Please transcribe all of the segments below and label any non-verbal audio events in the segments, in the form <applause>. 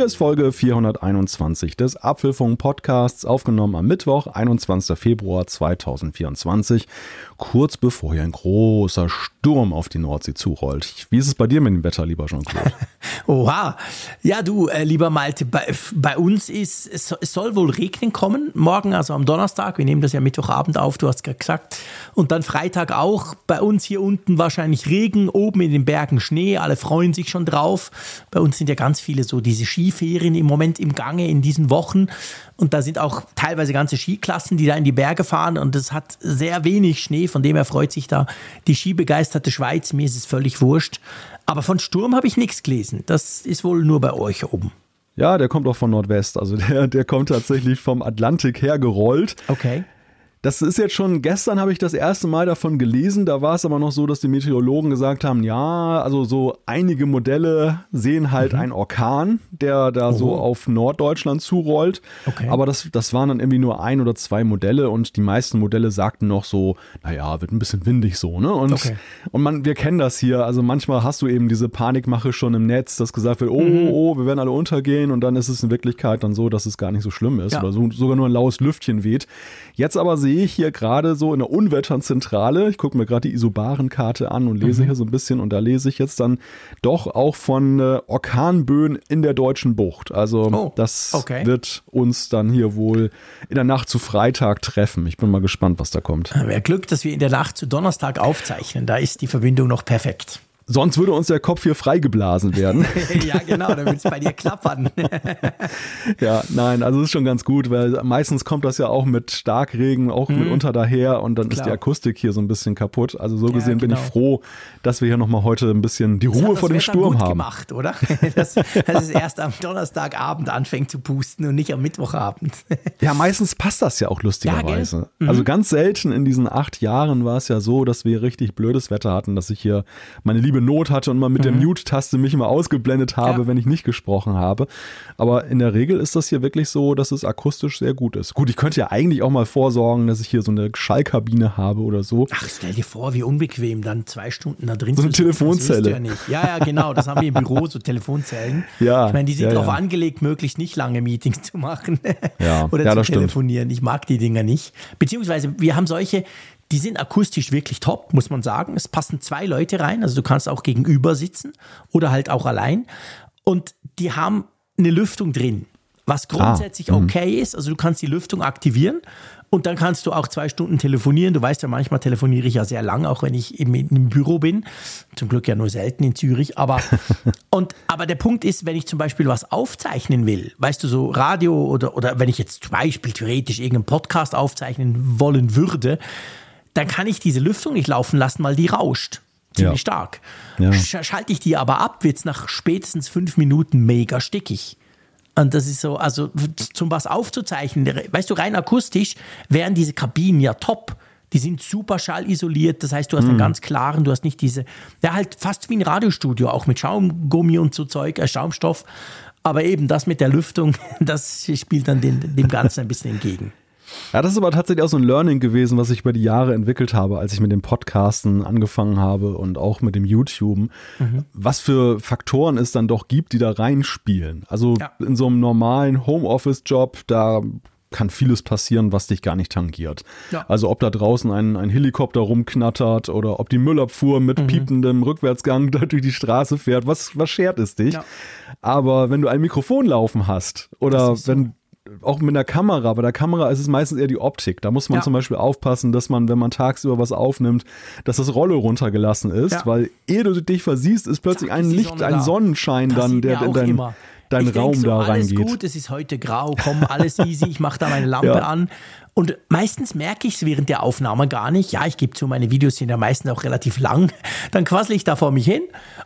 Hier ist Folge 421 des Apfelfunk Podcasts, aufgenommen am Mittwoch, 21. Februar 2024, kurz bevor hier ein großer Sturm auf die Nordsee zurollt. Wie ist es bei dir mit dem Wetter, lieber Jean-Claude? <laughs> Oha. Ja, du, äh, lieber Malte, bei, bei uns ist, es, es soll wohl regnen kommen, morgen, also am Donnerstag. Wir nehmen das ja Mittwochabend auf, du hast gesagt. Und dann Freitag auch. Bei uns hier unten wahrscheinlich Regen, oben in den Bergen Schnee. Alle freuen sich schon drauf. Bei uns sind ja ganz viele so diese Skiferien im Moment im Gange in diesen Wochen. Und da sind auch teilweise ganze Skiklassen, die da in die Berge fahren. Und es hat sehr wenig Schnee. Von dem her freut sich da die skibegeisterte Schweiz. Mir ist es völlig wurscht. Aber von Sturm habe ich nichts gelesen. Das ist wohl nur bei euch oben. Ja, der kommt auch von Nordwest. Also der, der kommt tatsächlich vom Atlantik hergerollt. Okay. Das ist jetzt schon, gestern habe ich das erste Mal davon gelesen, da war es aber noch so, dass die Meteorologen gesagt haben, ja, also so einige Modelle sehen halt mhm. einen Orkan, der da oh. so auf Norddeutschland zurollt, okay. aber das, das waren dann irgendwie nur ein oder zwei Modelle und die meisten Modelle sagten noch so, naja, wird ein bisschen windig so, ne? Und, okay. und man, wir kennen das hier, also manchmal hast du eben diese Panikmache schon im Netz, dass gesagt wird, oh, mhm. oh, oh, wir werden alle untergehen und dann ist es in Wirklichkeit dann so, dass es gar nicht so schlimm ist ja. oder so, sogar nur ein laues Lüftchen weht. Jetzt aber sehe ich hier gerade so in der Unwetternzentrale, ich gucke mir gerade die Isobarenkarte an und lese mhm. hier so ein bisschen und da lese ich jetzt dann doch auch von äh, Orkanböen in der deutschen Bucht. Also oh, das okay. wird uns dann hier wohl in der Nacht zu Freitag treffen. Ich bin mal gespannt, was da kommt. Wäre Glück, dass wir in der Nacht zu Donnerstag aufzeichnen. Da ist die Verbindung noch perfekt. Sonst würde uns der Kopf hier freigeblasen werden. <laughs> ja, genau, dann würde es bei dir klappern. <laughs> ja, nein, also es ist schon ganz gut, weil meistens kommt das ja auch mit Starkregen, auch mhm. mitunter daher und dann Klar. ist die Akustik hier so ein bisschen kaputt. Also so gesehen ja, genau. bin ich genau. froh, dass wir hier nochmal heute ein bisschen die Ruhe vor dem Wetter Sturm gut haben. gemacht, oder? <laughs> Dass, dass es erst am Donnerstagabend anfängt zu pusten und nicht am Mittwochabend. ja, meistens passt das ja auch lustigerweise. Ja, mhm. Also ganz selten in diesen acht Jahren war es ja so, dass wir richtig blödes Wetter hatten, dass ich hier meine liebe Not hatte und mal mit mhm. der Mute-Taste mich immer ausgeblendet habe, ja. wenn ich nicht gesprochen habe. Aber in der Regel ist das hier wirklich so, dass es akustisch sehr gut ist. Gut, ich könnte ja eigentlich auch mal vorsorgen, dass ich hier so eine Schallkabine habe oder so. Ach, stell dir vor, wie unbequem, dann zwei Stunden da drin So eine Telefonzelle. Ja, ja, ja, genau, das haben wir im Büro, so Telefonzellen. Ja. Ich meine, die sind ja, darauf ja. angelegt, möglichst nicht lange Meetings zu machen ja. <laughs> oder zu telefonieren. Stimmt. Ich mag die Dinger nicht. Beziehungsweise, wir haben solche, die sind akustisch wirklich top, muss man sagen. Es passen zwei Leute rein, also du kannst auch gegenüber sitzen oder halt auch allein. Und die haben eine Lüftung drin, was ah, grundsätzlich ah, okay ist. Also du kannst die Lüftung aktivieren und dann kannst du auch zwei Stunden telefonieren. Du weißt ja, manchmal telefoniere ich ja sehr lang, auch wenn ich eben im Büro bin. Zum Glück ja nur selten in Zürich. Aber, <laughs> und, aber der Punkt ist, wenn ich zum Beispiel was aufzeichnen will, weißt du, so Radio oder, oder wenn ich jetzt zum Beispiel theoretisch irgendeinen Podcast aufzeichnen wollen würde, dann kann ich diese Lüftung nicht laufen lassen, weil die rauscht. Ziemlich ja. stark. Ja. Schalte ich die aber ab, wird es nach spätestens fünf Minuten mega stickig. Und das ist so, also zum was aufzuzeichnen, weißt du, rein akustisch wären diese Kabinen ja top. Die sind super schallisoliert, das heißt, du hast einen mhm. ganz klaren, du hast nicht diese, ja, halt fast wie ein Radiostudio, auch mit Schaumgummi und so Zeug, äh, Schaumstoff. Aber eben das mit der Lüftung, <laughs> das spielt dann den, dem Ganzen ein bisschen entgegen. Ja, das ist aber tatsächlich auch so ein Learning gewesen, was ich über die Jahre entwickelt habe, als ich mit dem Podcasten angefangen habe und auch mit dem YouTube. Mhm. Was für Faktoren es dann doch gibt, die da reinspielen. Also ja. in so einem normalen Homeoffice-Job, da kann vieles passieren, was dich gar nicht tangiert. Ja. Also ob da draußen ein, ein Helikopter rumknattert oder ob die Müllabfuhr mit mhm. piependem Rückwärtsgang <laughs> da durch die Straße fährt, was, was schert es dich? Ja. Aber wenn du ein Mikrofon laufen hast oder wenn auch mit der Kamera, bei der Kamera ist es meistens eher die Optik. Da muss man ja. zum Beispiel aufpassen, dass man, wenn man tagsüber was aufnimmt, dass das Rolle runtergelassen ist, ja. weil ehe du dich versiehst, ist plötzlich Zack, ein Licht, ein Sonnenschein dann, der in dein, dein Raum so, da reingeht. Alles gut, es ist heute grau, komm, alles easy, ich mache da meine Lampe ja. an. Und meistens merke ich es während der Aufnahme gar nicht. Ja, ich gebe zu, meine Videos sind ja meistens auch relativ lang. <laughs> Dann quassel ich da vor mich hin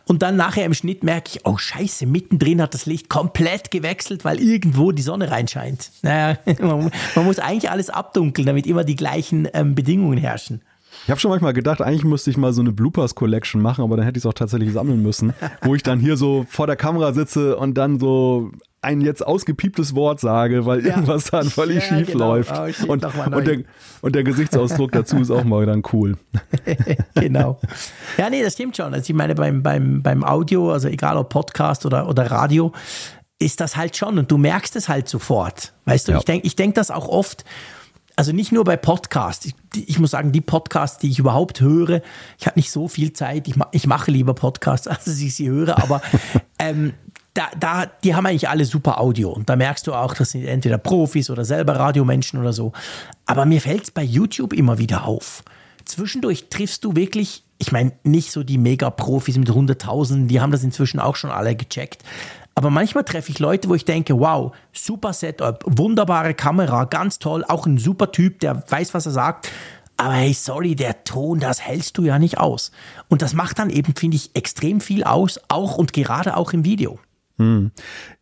und dann nachher im Schnitt merke ich, oh scheiße, mittendrin hat das Licht komplett gewechselt, weil irgendwo die Sonne reinscheint. Naja, <laughs> man, man muss eigentlich alles abdunkeln, damit immer die gleichen ähm, Bedingungen herrschen. Ich habe schon manchmal gedacht, eigentlich müsste ich mal so eine Bloopers Collection machen, aber dann hätte ich es auch tatsächlich sammeln müssen, wo ich dann hier so vor der Kamera sitze und dann so ein jetzt ausgepieptes Wort sage, weil ja. irgendwas dann völlig ja, schief genau. läuft. Oh, und, und, der, und, der, Gesichtsausdruck dazu ist auch mal dann cool. <laughs> genau. Ja, nee, das stimmt schon. Also ich meine, beim, beim, beim Audio, also egal ob Podcast oder, oder Radio, ist das halt schon und du merkst es halt sofort. Weißt du, ja. ich denke ich denk das auch oft, also nicht nur bei Podcasts. Ich, ich, muss sagen, die Podcasts, die ich überhaupt höre, ich habe nicht so viel Zeit. Ich, ich mache lieber Podcasts, <laughs> als ich sie höre, aber <laughs> ähm, da, da, die haben eigentlich alle super Audio. Und da merkst du auch, das sind entweder Profis oder selber Radiomenschen oder so. Aber mir fällt es bei YouTube immer wieder auf. Zwischendurch triffst du wirklich, ich meine, nicht so die Mega-Profis mit Hunderttausenden, die haben das inzwischen auch schon alle gecheckt. Aber manchmal treffe ich Leute, wo ich denke, wow, super Setup, wunderbare Kamera, ganz toll, auch ein super Typ, der weiß, was er sagt. Aber hey, sorry, der Ton, das hältst du ja nicht aus. Und das macht dann eben, finde ich, extrem viel aus, auch und gerade auch im Video. Hm.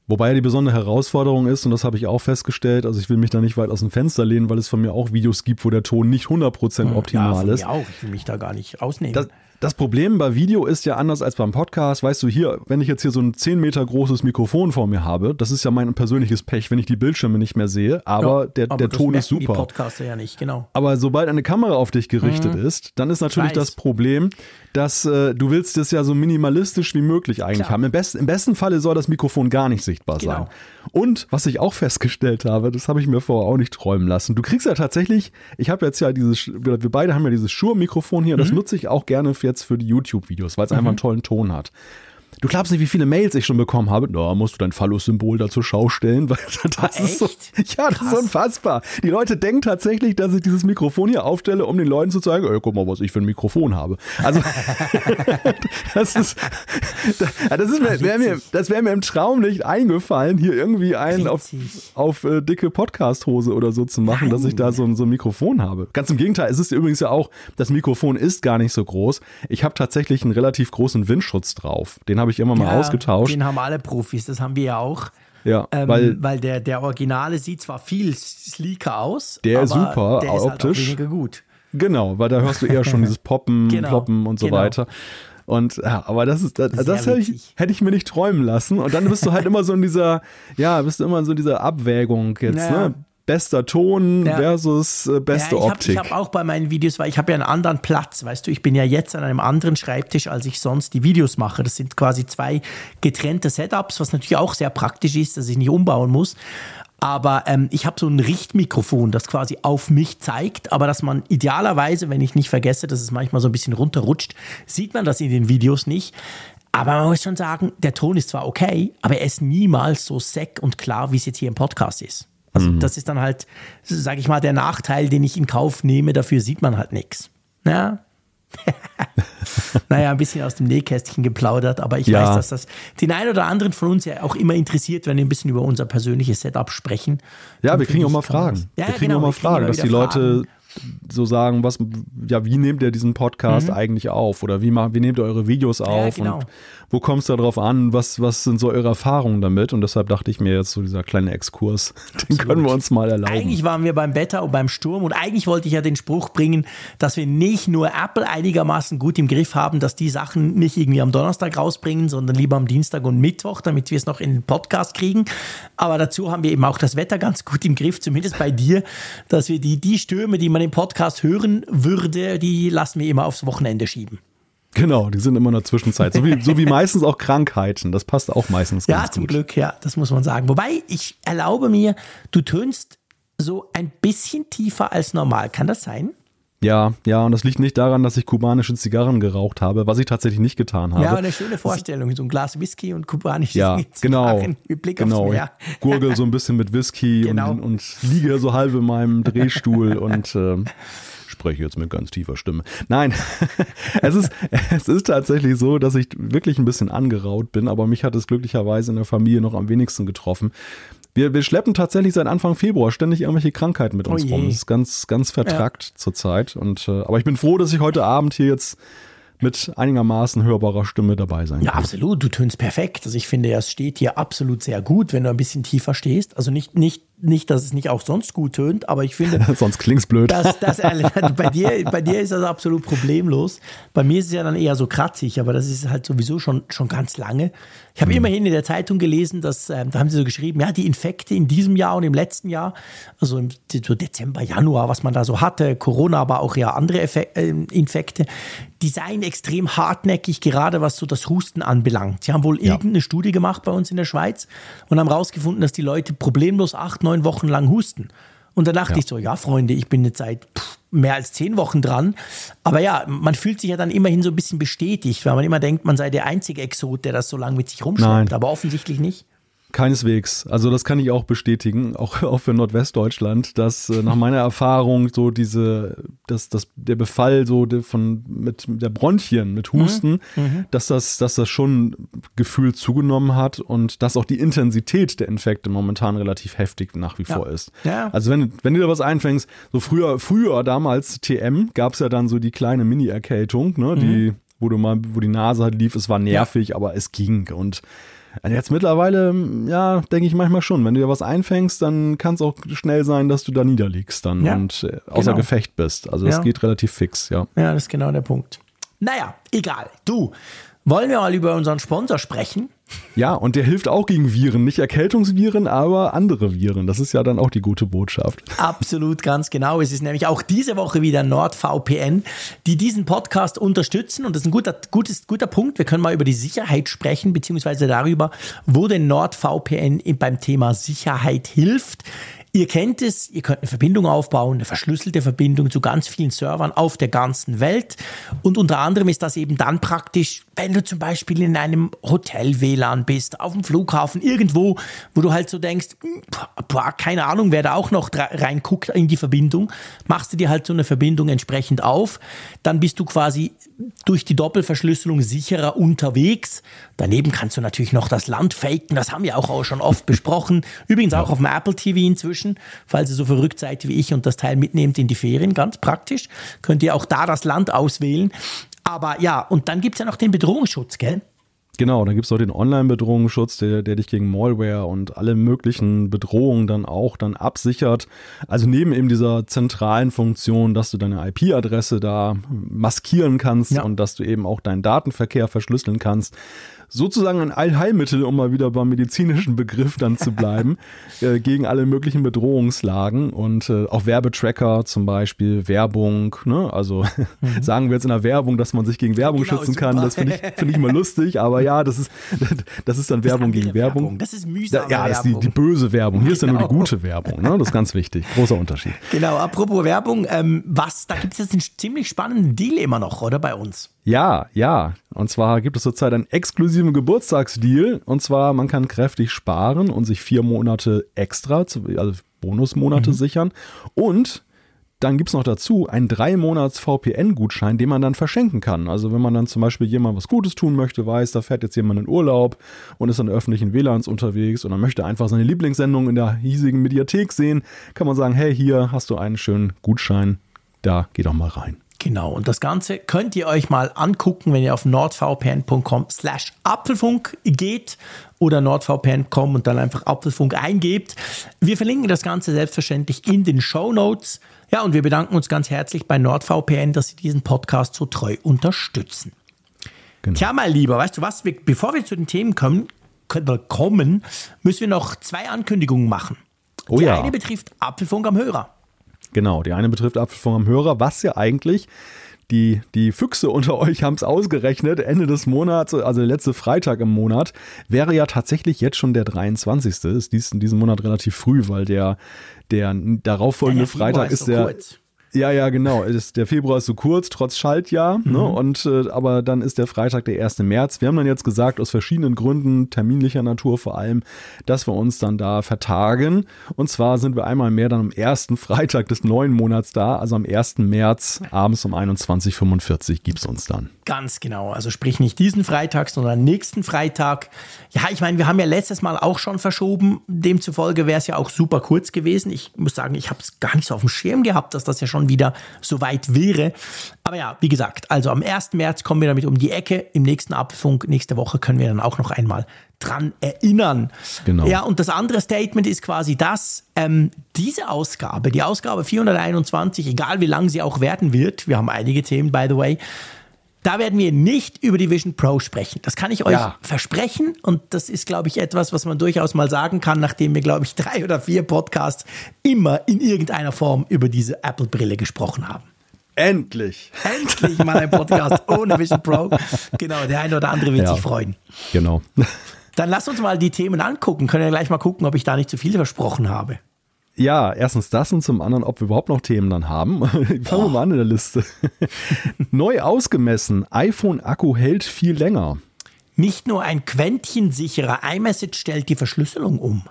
Wobei ja die besondere Herausforderung ist, und das habe ich auch festgestellt, also ich will mich da nicht weit aus dem Fenster lehnen, weil es von mir auch Videos gibt, wo der Ton nicht 100% optimal ja, von ist. Ja, auch. Ich will mich da gar nicht ausnehmen. Das, das Problem bei Video ist ja anders als beim Podcast. Weißt du, hier, wenn ich jetzt hier so ein 10 Meter großes Mikrofon vor mir habe, das ist ja mein persönliches Pech, wenn ich die Bildschirme nicht mehr sehe, aber ja, der, aber der Ton ist super. Die Podcaster ja nicht, genau. Aber sobald eine Kamera auf dich gerichtet mhm. ist, dann ist natürlich das Problem, dass äh, du willst es ja so minimalistisch wie möglich eigentlich Klar. haben. Im, best, Im besten Falle soll das Mikrofon gar nicht sichtbar genau. sein. Und was ich auch festgestellt habe, das habe ich mir vorher auch nicht träumen lassen. Du kriegst ja tatsächlich, ich habe jetzt ja dieses, wir beide haben ja dieses Shure-Mikrofon hier, mhm. das nutze ich auch gerne jetzt für die YouTube-Videos, weil es mhm. einfach einen tollen Ton hat. Du glaubst nicht, wie viele Mails ich schon bekommen habe. Da musst du dein Phallus-Symbol da zur Schau stellen. <laughs> Weil das ist so, ja, das Krass. ist unfassbar. Die Leute denken tatsächlich, dass ich dieses Mikrofon hier aufstelle, um den Leuten zu zeigen, ey, guck mal, was ich für ein Mikrofon habe. Also, <laughs> das ist, das ist mir, wär mir, das wäre mir im Traum nicht eingefallen, hier irgendwie einen auf, auf äh, dicke Podcast-Hose oder so zu machen, Nein. dass ich da so, so ein Mikrofon habe. Ganz im Gegenteil, es ist übrigens ja auch, das Mikrofon ist gar nicht so groß. Ich habe tatsächlich einen relativ großen Windschutz drauf. Den habe ich immer mal ja, ausgetauscht. Den haben alle Profis, das haben wir ja auch. Ja, ähm, weil, weil der, der Originale sieht zwar viel sleeker aus, der ist super der ist optisch. Halt weniger gut. Genau, weil da hörst du eher schon <laughs> dieses Poppen, genau, Ploppen und so genau. weiter. Und ja, aber das ist, das, das hätte ich, hätte ich, mir nicht träumen lassen. Und dann bist du halt <laughs> immer so in dieser, ja, bist du immer in so dieser Abwägung jetzt, naja. ne? Bester Ton ja. versus äh, beste ja, ich Optik. Hab, ich habe auch bei meinen Videos, weil ich habe ja einen anderen Platz, weißt du, ich bin ja jetzt an einem anderen Schreibtisch, als ich sonst die Videos mache. Das sind quasi zwei getrennte Setups, was natürlich auch sehr praktisch ist, dass ich nicht umbauen muss. Aber ähm, ich habe so ein Richtmikrofon, das quasi auf mich zeigt, aber dass man idealerweise, wenn ich nicht vergesse, dass es manchmal so ein bisschen runterrutscht, sieht man das in den Videos nicht. Aber man muss schon sagen, der Ton ist zwar okay, aber er ist niemals so sec und klar, wie es jetzt hier im Podcast ist. Also mhm. das ist dann halt, sage ich mal, der Nachteil, den ich in Kauf nehme. Dafür sieht man halt nichts. Ja. <laughs> naja, ein bisschen aus dem Nähkästchen geplaudert, aber ich ja. weiß, dass das den einen oder anderen von uns ja auch immer interessiert, wenn wir ein bisschen über unser persönliches Setup sprechen. Ja, wir kriegen auch mal Fragen. Ja, wir kriegen genau, auch mal Fragen, dass die Leute Fragen so sagen, was, ja, wie nehmt ihr diesen Podcast mhm. eigentlich auf? Oder wie, wie nehmt ihr eure Videos auf? Ja, genau. Und wo kommt es darauf an? Was, was sind so eure Erfahrungen damit? Und deshalb dachte ich mir jetzt so dieser kleine Exkurs, <laughs> den können wir uns mal erlauben. Eigentlich waren wir beim Wetter und beim Sturm und eigentlich wollte ich ja den Spruch bringen, dass wir nicht nur Apple einigermaßen gut im Griff haben, dass die Sachen nicht irgendwie am Donnerstag rausbringen, sondern lieber am Dienstag und Mittwoch, damit wir es noch in den Podcast kriegen. Aber dazu haben wir eben auch das Wetter ganz gut im Griff, zumindest bei dir, dass wir die, die Stürme, die man im Podcast hören würde, die lassen wir immer aufs Wochenende schieben. Genau, die sind immer in der Zwischenzeit. So wie, so wie meistens auch Krankheiten. Das passt auch meistens Ja, zum gut. Glück, ja, das muss man sagen. Wobei, ich erlaube mir, du tönst so ein bisschen tiefer als normal. Kann das sein? Ja, ja, und das liegt nicht daran, dass ich kubanische Zigarren geraucht habe, was ich tatsächlich nicht getan habe. Ja, aber eine schöne Vorstellung, so ein Glas Whisky und kubanische ja, Zigarren genau, mit Blick genau. aufs Meer. Gurgel so ein bisschen mit Whisky <laughs> genau. und, und liege so halb in meinem Drehstuhl und <laughs> äh, spreche jetzt mit ganz tiefer Stimme. Nein, <laughs> es ist, es ist tatsächlich so, dass ich wirklich ein bisschen angeraut bin, aber mich hat es glücklicherweise in der Familie noch am wenigsten getroffen. Wir, wir schleppen tatsächlich seit Anfang Februar ständig irgendwelche Krankheiten mit uns oh rum. Das ist ganz, ganz vertrackt ja. zurzeit. Und, äh, aber ich bin froh, dass ich heute Abend hier jetzt mit einigermaßen hörbarer Stimme dabei sein kann. Ja, absolut. Du tönst perfekt. Also ich finde, es steht hier absolut sehr gut, wenn du ein bisschen tiefer stehst. Also nicht, nicht nicht, dass es nicht auch sonst gut tönt, aber ich finde. <laughs> sonst klingt's blöd. Dass, dass, bei, dir, bei dir ist das absolut problemlos. Bei mir ist es ja dann eher so kratzig, aber das ist halt sowieso schon, schon ganz lange. Ich habe mhm. immerhin in der Zeitung gelesen, dass, äh, da haben sie so geschrieben, ja, die Infekte in diesem Jahr und im letzten Jahr, also im so Dezember, Januar, was man da so hatte, Corona, aber auch ja andere Effek äh, Infekte, die seien extrem hartnäckig, gerade was so das Husten anbelangt. Sie haben wohl ja. irgendeine Studie gemacht bei uns in der Schweiz und haben herausgefunden, dass die Leute problemlos acht, neun Wochen lang husten. Und dann dachte ja. ich so, ja, Freunde, ich bin jetzt seit pff, mehr als zehn Wochen dran. Aber ja, man fühlt sich ja dann immerhin so ein bisschen bestätigt, weil man immer denkt, man sei der einzige Exot, der das so lange mit sich rumschleppt. Nein. Aber offensichtlich nicht. Keineswegs. Also das kann ich auch bestätigen, auch, <laughs> auch für Nordwestdeutschland, dass äh, nach meiner Erfahrung so diese, dass, dass der Befall so von mit der Bronchien, mit mhm. Husten, mhm. dass das, dass das schon gefühlt zugenommen hat und dass auch die Intensität der Infekte momentan relativ heftig nach wie ja. vor ist. Ja. Also wenn, wenn du da was einfängst, so früher, früher damals TM gab es ja dann so die kleine Mini-Erkältung, ne, mhm. die, wo du mal, wo die Nase halt lief, es war nervig, ja. aber es ging und also jetzt mittlerweile, ja, denke ich manchmal schon. Wenn du dir was einfängst, dann kann es auch schnell sein, dass du da niederliegst dann ja, und äh, außer genau. Gefecht bist. Also das ja. geht relativ fix, ja. Ja, das ist genau der Punkt. Naja, egal. Du, wollen wir mal über unseren Sponsor sprechen? Ja, und der hilft auch gegen Viren. Nicht Erkältungsviren, aber andere Viren. Das ist ja dann auch die gute Botschaft. Absolut, ganz genau. Es ist nämlich auch diese Woche wieder NordVPN, die diesen Podcast unterstützen. Und das ist ein guter, gutes, guter Punkt. Wir können mal über die Sicherheit sprechen, beziehungsweise darüber, wo denn NordVPN beim Thema Sicherheit hilft. Ihr kennt es, ihr könnt eine Verbindung aufbauen, eine verschlüsselte Verbindung zu ganz vielen Servern auf der ganzen Welt. Und unter anderem ist das eben dann praktisch, wenn du zum Beispiel in einem Hotel-WLAN bist, auf dem Flughafen, irgendwo, wo du halt so denkst, hm, boah, keine Ahnung, wer da auch noch reinguckt in die Verbindung, machst du dir halt so eine Verbindung entsprechend auf. Dann bist du quasi durch die Doppelverschlüsselung sicherer unterwegs. Daneben kannst du natürlich noch das Land faken, das haben wir auch schon oft besprochen. Übrigens auch auf dem Apple TV inzwischen inzwischen. Falls ihr so verrückt seid wie ich und das Teil mitnehmt in die Ferien, ganz praktisch, könnt ihr auch da das Land auswählen. Aber ja, und dann gibt es ja noch den Bedrohungsschutz, gell? Genau, da gibt es auch den Online-Bedrohungsschutz, der, der dich gegen Malware und alle möglichen Bedrohungen dann auch dann absichert. Also neben eben dieser zentralen Funktion, dass du deine IP-Adresse da maskieren kannst ja. und dass du eben auch deinen Datenverkehr verschlüsseln kannst, sozusagen ein Allheilmittel, um mal wieder beim medizinischen Begriff dann zu bleiben, <laughs> äh, gegen alle möglichen Bedrohungslagen und äh, auch Werbetracker zum Beispiel, Werbung, ne? also <laughs> mhm. sagen wir jetzt in der Werbung, dass man sich gegen Werbung genau, schützen super. kann, das finde ich, find ich immer lustig, aber ja, das ist, <laughs> das ist dann Werbung gegen Werbung. Werbung. Das ist mühsam. Ja, das ist die, die böse Werbung. Hier genau. ist ja nur die genau. gute Werbung, ne? das ist ganz wichtig, großer Unterschied. Genau, apropos Werbung, ähm, was, da gibt es jetzt einen ziemlich spannenden Deal immer noch, oder bei uns? Ja, ja. Und zwar gibt es zurzeit einen exklusiven Geburtstagsdeal. Und zwar, man kann kräftig sparen und sich vier Monate extra, also Bonusmonate mhm. sichern. Und dann gibt es noch dazu einen drei Monats VPN-Gutschein, den man dann verschenken kann. Also wenn man dann zum Beispiel jemand was Gutes tun möchte, weiß, da fährt jetzt jemand in Urlaub und ist an öffentlichen WLANs unterwegs und dann möchte einfach seine Lieblingssendung in der hiesigen Mediathek sehen, kann man sagen, hey, hier hast du einen schönen Gutschein, da geh doch mal rein. Genau, und das Ganze könnt ihr euch mal angucken, wenn ihr auf nordvpn.com slash Apfelfunk geht oder nordvpn.com und dann einfach Apfelfunk eingebt. Wir verlinken das Ganze selbstverständlich in den Show Notes. Ja, und wir bedanken uns ganz herzlich bei NordVPN, dass sie diesen Podcast so treu unterstützen. Genau. Tja, mal lieber, weißt du was, wir, bevor wir zu den Themen kommen, kommen, müssen wir noch zwei Ankündigungen machen. Oh Die ja. eine betrifft Apfelfunk am Hörer. Genau, die eine betrifft Apfelfunk am Hörer, was ja eigentlich die, die Füchse unter euch haben es ausgerechnet. Ende des Monats, also der letzte Freitag im Monat, wäre ja tatsächlich jetzt schon der 23. Ist dies in diesem Monat relativ früh, weil der, der darauffolgende ja, der Freitag ist, ist so der. Kurz. Ja, ja, genau. Ist, der Februar ist so kurz, trotz Schaltjahr. Ne? Mhm. Ne? Und äh, aber dann ist der Freitag der 1. März. Wir haben dann jetzt gesagt, aus verschiedenen Gründen, terminlicher Natur vor allem, dass wir uns dann da vertagen. Und zwar sind wir einmal mehr dann am ersten Freitag des neuen Monats da, also am 1. März abends um 21.45 Uhr gibt es uns dann. Ganz genau. Also sprich nicht diesen Freitag, sondern nächsten Freitag. Ja, ich meine, wir haben ja letztes Mal auch schon verschoben. Demzufolge wäre es ja auch super kurz gewesen. Ich muss sagen, ich habe es gar nicht so auf dem Schirm gehabt, dass das ja schon wieder soweit wäre. Aber ja, wie gesagt, also am 1. März kommen wir damit um die Ecke. Im nächsten Apfelfunk, nächste Woche können wir dann auch noch einmal dran erinnern. Genau. Ja, und das andere Statement ist quasi das, ähm, diese Ausgabe, die Ausgabe 421, egal wie lang sie auch werden wird, wir haben einige Themen, by the way, da werden wir nicht über die Vision Pro sprechen. Das kann ich euch ja. versprechen. Und das ist, glaube ich, etwas, was man durchaus mal sagen kann, nachdem wir, glaube ich, <laughs> drei oder vier Podcasts immer in irgendeiner Form über diese Apple-Brille gesprochen haben. Endlich. Endlich mal ein Podcast <laughs> ohne Vision Pro. Genau, der eine oder andere wird ja. sich freuen. Genau. Dann lasst uns mal die Themen angucken. Können wir gleich mal gucken, ob ich da nicht zu viel versprochen habe. Ja, erstens das und zum anderen, ob wir überhaupt noch Themen dann haben. <laughs> Fangen wir mal an in der Liste. <laughs> Neu ausgemessen, iPhone-Akku hält viel länger. Nicht nur ein quäntchensicherer iMessage stellt die Verschlüsselung um.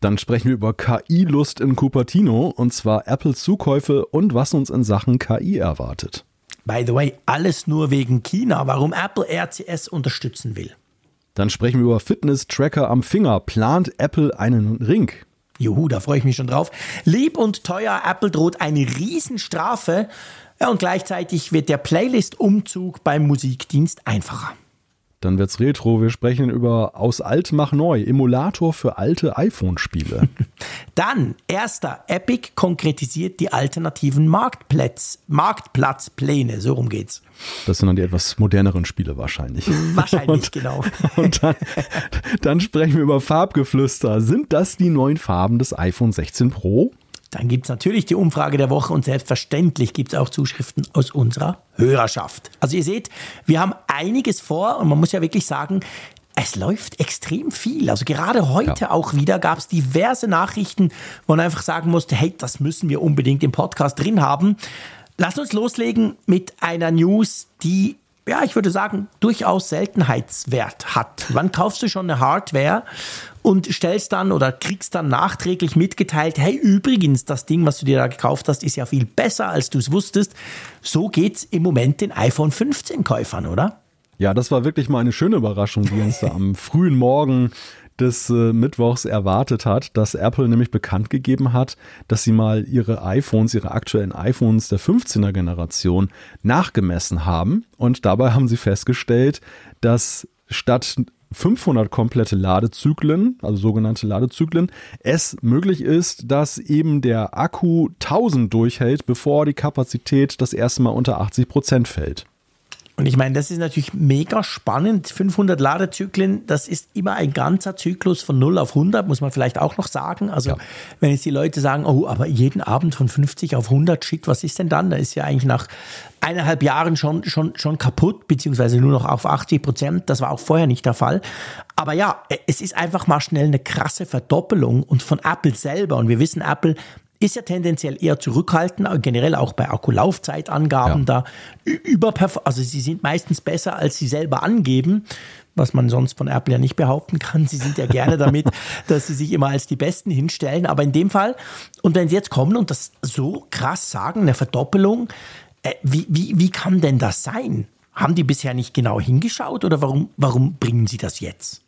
Dann sprechen wir über KI-Lust in Cupertino und zwar Apples Zukäufe und was uns in Sachen KI erwartet. By the way, alles nur wegen China, warum Apple RCS unterstützen will. Dann sprechen wir über Fitness-Tracker am Finger. Plant Apple einen Ring? Juhu, da freue ich mich schon drauf. Lieb und teuer, Apple droht eine Riesenstrafe. Ja, und gleichzeitig wird der Playlist-Umzug beim Musikdienst einfacher. Dann wird's Retro. Wir sprechen über Aus Alt mach neu, Emulator für alte iPhone-Spiele. <laughs> Dann, erster, Epic konkretisiert die alternativen Marktplatz, Marktplatzpläne. So rum geht's. Das sind dann die etwas moderneren Spiele wahrscheinlich. <laughs> Wahrscheinlich, und, genau. <laughs> Und dann, dann sprechen wir über Farbgeflüster. Sind das die neuen Farben des iPhone 16 Pro? Dann gibt es natürlich die Umfrage der Woche und selbstverständlich gibt es auch Zuschriften aus unserer Hörerschaft. Also ihr seht, wir haben einiges vor und man muss ja wirklich sagen, es läuft extrem viel. Also gerade heute ja. auch wieder gab es diverse Nachrichten, wo man einfach sagen musste, hey, das müssen wir unbedingt im Podcast drin haben. Lass uns loslegen mit einer News, die ja, ich würde sagen, durchaus Seltenheitswert hat. Wann kaufst du schon eine Hardware und stellst dann oder kriegst dann nachträglich mitgeteilt, hey, übrigens, das Ding, was du dir da gekauft hast, ist ja viel besser, als du es wusstest. So geht's im Moment den iPhone 15 Käufern, oder? Ja, das war wirklich mal eine schöne Überraschung, die uns da am <laughs> frühen Morgen des äh, Mittwochs erwartet hat, dass Apple nämlich bekannt gegeben hat, dass sie mal ihre iPhones, ihre aktuellen iPhones der 15er Generation nachgemessen haben. Und dabei haben sie festgestellt, dass statt 500 komplette Ladezyklen, also sogenannte Ladezyklen, es möglich ist, dass eben der Akku 1000 durchhält, bevor die Kapazität das erste Mal unter 80 Prozent fällt. Und ich meine, das ist natürlich mega spannend. 500 Ladezyklen, das ist immer ein ganzer Zyklus von 0 auf 100, muss man vielleicht auch noch sagen. Also, ja. wenn jetzt die Leute sagen, oh, aber jeden Abend von 50 auf 100, shit, was ist denn dann? Da ist ja eigentlich nach eineinhalb Jahren schon, schon, schon kaputt, beziehungsweise nur noch auf 80 Prozent. Das war auch vorher nicht der Fall. Aber ja, es ist einfach mal schnell eine krasse Verdoppelung und von Apple selber. Und wir wissen, Apple ist ja tendenziell eher zurückhaltend, generell auch bei Akkulaufzeitangaben ja. da überperform, also sie sind meistens besser, als sie selber angeben, was man sonst von Apple ja nicht behaupten kann. Sie sind ja gerne damit, <laughs> dass sie sich immer als die Besten hinstellen, aber in dem Fall, und wenn sie jetzt kommen und das so krass sagen, eine Verdoppelung, äh, wie, wie, wie kann denn das sein? Haben die bisher nicht genau hingeschaut oder warum, warum bringen sie das jetzt?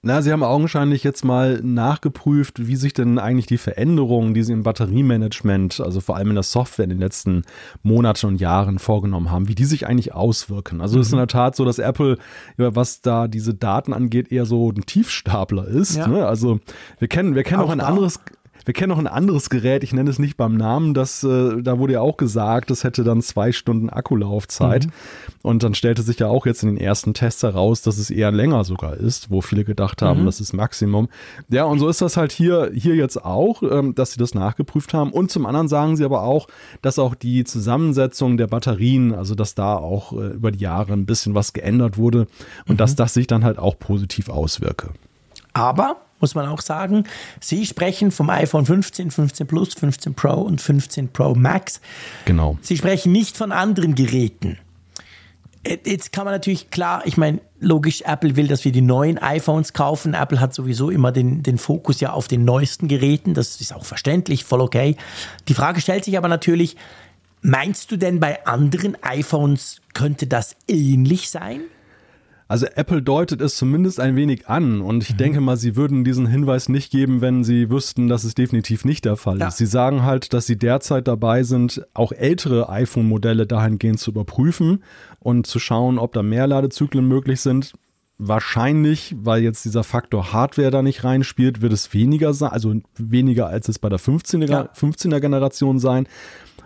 Na, sie haben augenscheinlich jetzt mal nachgeprüft, wie sich denn eigentlich die Veränderungen, die sie im Batteriemanagement, also vor allem in der Software in den letzten Monaten und Jahren vorgenommen haben, wie die sich eigentlich auswirken. Also mhm. es ist in der Tat so, dass Apple, was da diese Daten angeht, eher so ein Tiefstapler ist. Ja. Ne? Also wir kennen, wir kennen auch, auch ein anderes, wir kennen noch ein anderes Gerät, ich nenne es nicht beim Namen, das, äh, da wurde ja auch gesagt, das hätte dann zwei Stunden Akkulaufzeit. Mhm. Und dann stellte sich ja auch jetzt in den ersten Tests heraus, dass es eher länger sogar ist, wo viele gedacht haben, mhm. das ist Maximum. Ja, und so ist das halt hier, hier jetzt auch, ähm, dass sie das nachgeprüft haben. Und zum anderen sagen sie aber auch, dass auch die Zusammensetzung der Batterien, also dass da auch äh, über die Jahre ein bisschen was geändert wurde und mhm. dass das sich dann halt auch positiv auswirke. Aber muss man auch sagen. Sie sprechen vom iPhone 15, 15 Plus, 15 Pro und 15 Pro Max. Genau. Sie sprechen nicht von anderen Geräten. Jetzt kann man natürlich klar, ich meine, logisch, Apple will, dass wir die neuen iPhones kaufen. Apple hat sowieso immer den, den Fokus ja auf den neuesten Geräten. Das ist auch verständlich, voll okay. Die Frage stellt sich aber natürlich, meinst du denn bei anderen iPhones könnte das ähnlich sein? Also Apple deutet es zumindest ein wenig an und ich mhm. denke mal, sie würden diesen Hinweis nicht geben, wenn sie wüssten, dass es definitiv nicht der Fall ja. ist. Sie sagen halt, dass sie derzeit dabei sind, auch ältere iPhone-Modelle dahingehend zu überprüfen und zu schauen, ob da mehr Ladezyklen möglich sind. Wahrscheinlich, weil jetzt dieser Faktor Hardware da nicht reinspielt, wird es weniger sein, also weniger als es bei der 15er, ja. 15er Generation sein.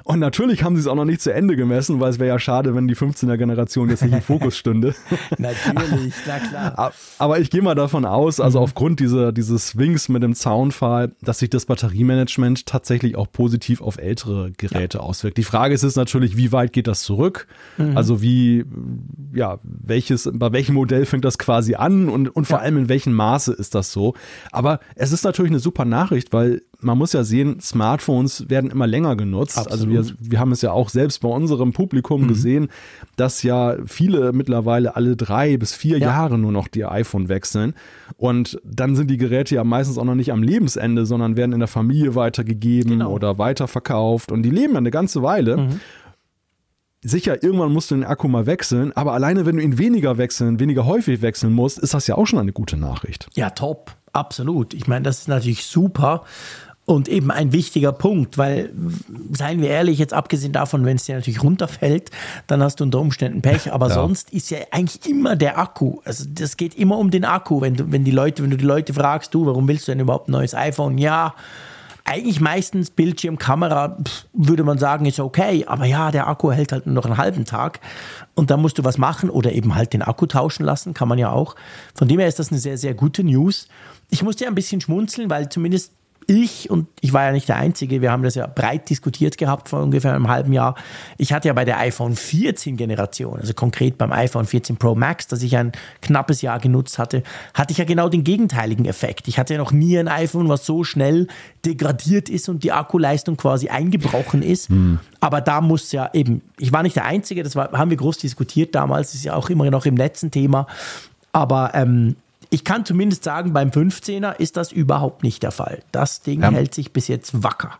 Und natürlich haben sie es auch noch nicht zu Ende gemessen, weil es wäre ja schade, wenn die 15er Generation jetzt nicht im Fokus stünde. <laughs> natürlich, na klar. <laughs> Aber ich gehe mal davon aus, also mhm. aufgrund dieser, dieses Swings mit dem Zaunfall, dass sich das Batteriemanagement tatsächlich auch positiv auf ältere Geräte ja. auswirkt. Die Frage ist, ist natürlich, wie weit geht das zurück? Mhm. Also wie, ja, welches, bei welchem Modell fängt das quasi an und, und vor ja. allem in welchem Maße ist das so? Aber es ist natürlich eine super Nachricht, weil man muss ja sehen, Smartphones werden immer länger genutzt. Absolut. Also wir, wir haben es ja auch selbst bei unserem Publikum mhm. gesehen, dass ja viele mittlerweile alle drei bis vier ja. Jahre nur noch die iPhone wechseln. Und dann sind die Geräte ja meistens auch noch nicht am Lebensende, sondern werden in der Familie weitergegeben genau. oder weiterverkauft. Und die leben ja eine ganze Weile. Mhm. Sicher, irgendwann musst du den Akku mal wechseln, aber alleine wenn du ihn weniger wechseln, weniger häufig wechseln musst, ist das ja auch schon eine gute Nachricht. Ja, top. Absolut. Ich meine, das ist natürlich super. Und eben ein wichtiger Punkt, weil, seien wir ehrlich, jetzt abgesehen davon, wenn es dir natürlich runterfällt, dann hast du unter Umständen Pech. Aber ja. sonst ist ja eigentlich immer der Akku. Also das geht immer um den Akku. Wenn du, wenn die Leute, wenn du die Leute fragst, du, warum willst du denn überhaupt ein neues iPhone? Ja, eigentlich meistens Bildschirm, Kamera, würde man sagen, ist okay. Aber ja, der Akku hält halt nur noch einen halben Tag. Und da musst du was machen oder eben halt den Akku tauschen lassen, kann man ja auch. Von dem her ist das eine sehr, sehr gute News. Ich musste ja ein bisschen schmunzeln, weil zumindest ich, und ich war ja nicht der Einzige, wir haben das ja breit diskutiert gehabt vor ungefähr einem halben Jahr. Ich hatte ja bei der iPhone 14 Generation, also konkret beim iPhone 14 Pro Max, das ich ein knappes Jahr genutzt hatte, hatte ich ja genau den gegenteiligen Effekt. Ich hatte ja noch nie ein iPhone, was so schnell degradiert ist und die Akkuleistung quasi eingebrochen ist. Hm. Aber da muss ja eben, ich war nicht der Einzige, das war, haben wir groß diskutiert damals, ist ja auch immer noch im letzten Thema. Aber ähm, ich kann zumindest sagen, beim 15er ist das überhaupt nicht der Fall. Das Ding ja. hält sich bis jetzt wacker.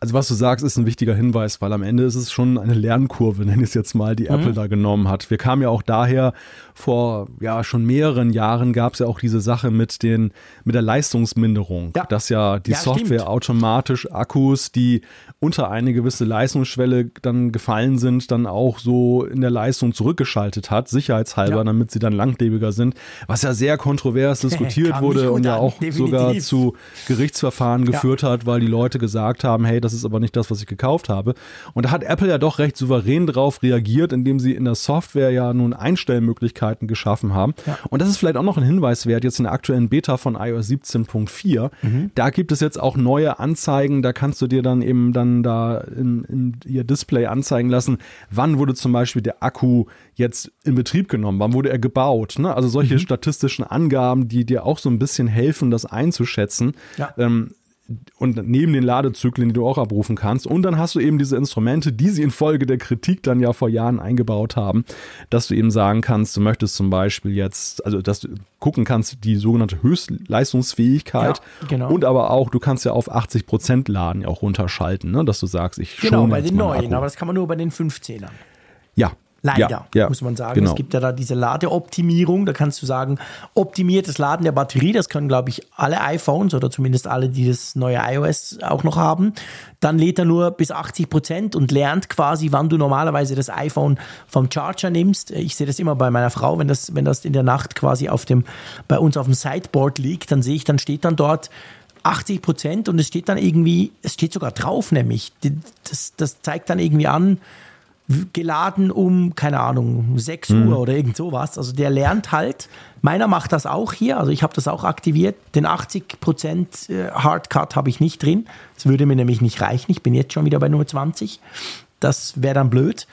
Also was du sagst, ist ein wichtiger Hinweis, weil am Ende ist es schon eine Lernkurve, nenne ich es jetzt mal, die mhm. Apple da genommen hat. Wir kamen ja auch daher, vor ja schon mehreren Jahren gab es ja auch diese Sache mit den mit der Leistungsminderung, ja. dass ja die ja, Software stimmt. automatisch Akkus, die unter eine gewisse Leistungsschwelle dann gefallen sind, dann auch so in der Leistung zurückgeschaltet hat, sicherheitshalber, ja. damit sie dann langlebiger sind, was ja sehr kontrovers <laughs> diskutiert wurde und ja auch definitiv. sogar zu Gerichtsverfahren geführt hat, weil die Leute gesagt haben, hey, das ist aber nicht das, was ich gekauft habe. Und da hat Apple ja doch recht souverän drauf reagiert, indem sie in der Software ja nun Einstellmöglichkeiten geschaffen haben. Ja. Und das ist vielleicht auch noch ein Hinweis wert, jetzt in der aktuellen Beta von iOS 17.4. Mhm. Da gibt es jetzt auch neue Anzeigen, da kannst du dir dann eben dann da in, in ihr Display anzeigen lassen, wann wurde zum Beispiel der Akku jetzt in Betrieb genommen, wann wurde er gebaut. Ne? Also solche mhm. statistischen Angaben, die dir auch so ein bisschen helfen, das einzuschätzen. Ja. Ähm, und neben den Ladezyklen, die du auch abrufen kannst. Und dann hast du eben diese Instrumente, die sie infolge der Kritik dann ja vor Jahren eingebaut haben, dass du eben sagen kannst, du möchtest zum Beispiel jetzt, also dass du gucken kannst, die sogenannte Höchstleistungsfähigkeit ja, genau. und aber auch, du kannst ja auf 80 Prozent laden auch runterschalten, ne? dass du sagst, ich Genau, bei den neuen, aber das kann man nur bei den 15ern. Leider, ja, ja, muss man sagen. Genau. Es gibt ja da diese Ladeoptimierung. Da kannst du sagen, optimiertes Laden der Batterie. Das können, glaube ich, alle iPhones oder zumindest alle, die das neue iOS auch noch haben. Dann lädt er nur bis 80 Prozent und lernt quasi, wann du normalerweise das iPhone vom Charger nimmst. Ich sehe das immer bei meiner Frau, wenn das, wenn das in der Nacht quasi auf dem, bei uns auf dem Sideboard liegt, dann sehe ich, dann steht dann dort 80 Prozent und es steht dann irgendwie, es steht sogar drauf, nämlich. Das, das zeigt dann irgendwie an, geladen um, keine Ahnung, 6 mhm. Uhr oder irgend sowas. Also der lernt halt. Meiner macht das auch hier, also ich habe das auch aktiviert. Den 80% äh, Hardcut habe ich nicht drin. Das würde mir nämlich nicht reichen. Ich bin jetzt schon wieder bei Nummer 20. Das wäre dann blöd.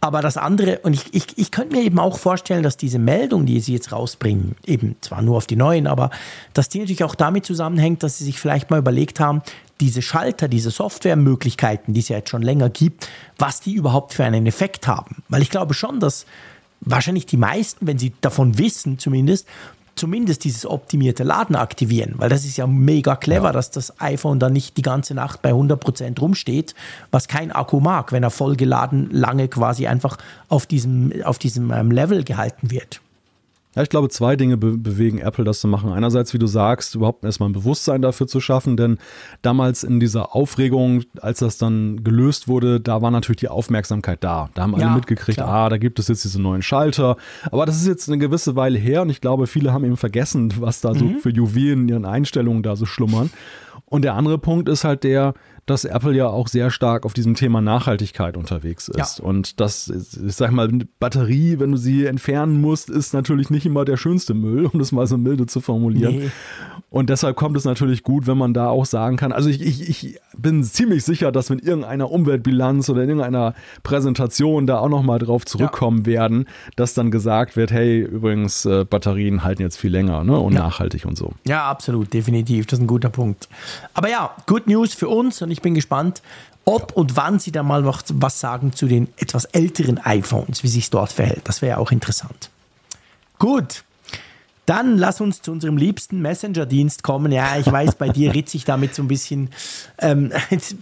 Aber das andere, und ich, ich, ich könnte mir eben auch vorstellen, dass diese Meldung, die sie jetzt rausbringen, eben zwar nur auf die neuen, aber dass die natürlich auch damit zusammenhängt, dass sie sich vielleicht mal überlegt haben, diese Schalter, diese Softwaremöglichkeiten, die es ja jetzt schon länger gibt, was die überhaupt für einen Effekt haben. Weil ich glaube schon, dass wahrscheinlich die meisten, wenn sie davon wissen zumindest, zumindest dieses optimierte Laden aktivieren, weil das ist ja mega clever, ja. dass das iPhone dann nicht die ganze Nacht bei 100% rumsteht, was kein Akku mag, wenn er vollgeladen lange quasi einfach auf diesem, auf diesem ähm, Level gehalten wird. Ja, ich glaube, zwei Dinge be bewegen Apple, das zu machen. Einerseits, wie du sagst, überhaupt erstmal ein Bewusstsein dafür zu schaffen, denn damals in dieser Aufregung, als das dann gelöst wurde, da war natürlich die Aufmerksamkeit da. Da haben alle ja, mitgekriegt, klar. ah, da gibt es jetzt diese neuen Schalter. Aber das ist jetzt eine gewisse Weile her und ich glaube, viele haben eben vergessen, was da mhm. so für Juwelen in ihren Einstellungen da so schlummern. Und der andere Punkt ist halt der, dass Apple ja auch sehr stark auf diesem Thema Nachhaltigkeit unterwegs ist. Ja. Und das, ich sag mal, Batterie, wenn du sie entfernen musst, ist natürlich nicht immer der schönste Müll, um das mal so milde zu formulieren. Nee. Und deshalb kommt es natürlich gut, wenn man da auch sagen kann, also ich, ich, ich bin ziemlich sicher, dass in irgendeiner Umweltbilanz oder in irgendeiner Präsentation da auch nochmal drauf zurückkommen ja. werden, dass dann gesagt wird, hey, übrigens, äh, Batterien halten jetzt viel länger ne? und ja. nachhaltig und so. Ja, absolut, definitiv. Das ist ein guter Punkt. Aber ja, Good News für uns und ich bin gespannt, ob und wann Sie da mal noch was sagen zu den etwas älteren iPhones, wie sich dort verhält. Das wäre ja auch interessant. Gut, dann lass uns zu unserem liebsten Messenger-Dienst kommen. Ja, ich weiß, bei dir ritze ich damit so ein bisschen. Ähm,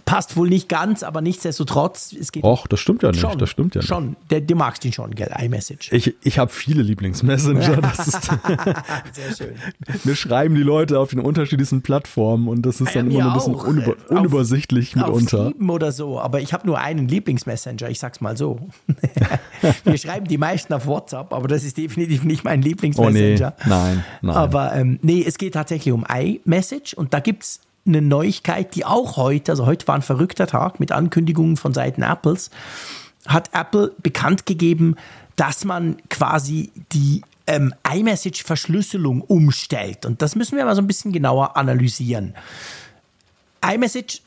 passt wohl nicht ganz, aber nichtsdestotrotz. Es geht Och, das stimmt ja nicht. Schon, das stimmt ja nicht. Schon, der, du magst ihn schon, gell? iMessage. Ich, ich habe viele Lieblingsmessenger. <laughs> Das ist Sehr schön. Mir schreiben die Leute auf den unterschiedlichsten Plattformen und das ist dann immer ein bisschen unüber, unübersichtlich auf, mitunter. Auf sieben oder so, aber ich habe nur einen Lieblingsmessenger, ich sag's mal so. <laughs> Wir schreiben die meisten auf WhatsApp, aber das ist definitiv nicht mein Lieblingsmessenger. Oh, nee. Nein, nein. Aber ähm, nee, es geht tatsächlich um iMessage und da gibt es eine Neuigkeit, die auch heute, also heute war ein verrückter Tag mit Ankündigungen von Seiten Apples, hat Apple bekannt gegeben, dass man quasi die ähm, iMessage-Verschlüsselung umstellt. Und das müssen wir mal so ein bisschen genauer analysieren. iMessage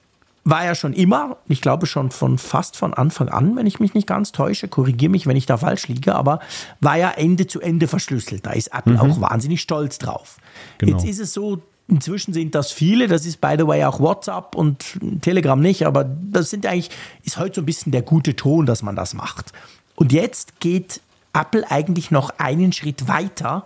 war ja schon immer, ich glaube schon von fast von Anfang an, wenn ich mich nicht ganz täusche, korrigiere mich, wenn ich da falsch liege, aber war ja Ende zu Ende verschlüsselt. Da ist Apple mhm. auch wahnsinnig stolz drauf. Genau. Jetzt ist es so, inzwischen sind das viele, das ist by the way auch WhatsApp und Telegram nicht, aber das sind eigentlich, ist heute so ein bisschen der gute Ton, dass man das macht. Und jetzt geht Apple eigentlich noch einen Schritt weiter.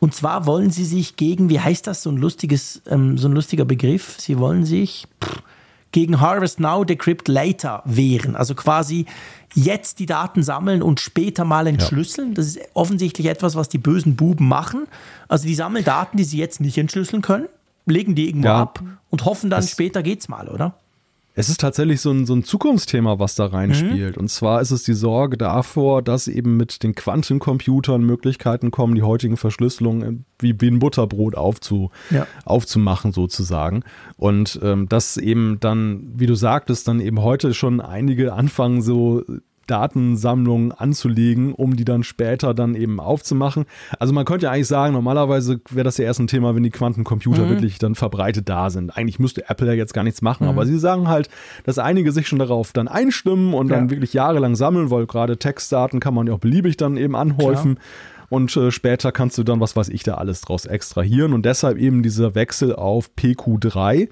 Und zwar wollen sie sich gegen, wie heißt das, so ein lustiges, ähm, so ein lustiger Begriff, sie wollen sich, pff, gegen Harvest Now, Decrypt Later wehren. Also quasi jetzt die Daten sammeln und später mal entschlüsseln. Ja. Das ist offensichtlich etwas, was die bösen Buben machen. Also die sammeln Daten, die sie jetzt nicht entschlüsseln können, legen die irgendwo ja. ab und hoffen dann, später geht's mal, oder? Es ist tatsächlich so ein, so ein Zukunftsthema, was da reinspielt. Mhm. Und zwar ist es die Sorge davor, dass eben mit den Quantencomputern Möglichkeiten kommen, die heutigen Verschlüsselungen wie, wie ein Butterbrot aufzu, ja. aufzumachen, sozusagen. Und ähm, dass eben dann, wie du sagtest, dann eben heute schon einige anfangen, so Datensammlungen anzulegen, um die dann später dann eben aufzumachen. Also man könnte ja eigentlich sagen, normalerweise wäre das ja erst ein Thema, wenn die Quantencomputer mhm. wirklich dann verbreitet da sind. Eigentlich müsste Apple ja jetzt gar nichts machen, mhm. aber sie sagen halt, dass einige sich schon darauf dann einstimmen und ja. dann wirklich jahrelang sammeln, weil gerade Textdaten kann man ja auch beliebig dann eben anhäufen. Klar. Und äh, später kannst du dann, was weiß ich, da alles draus extrahieren. Und deshalb eben dieser Wechsel auf PQ3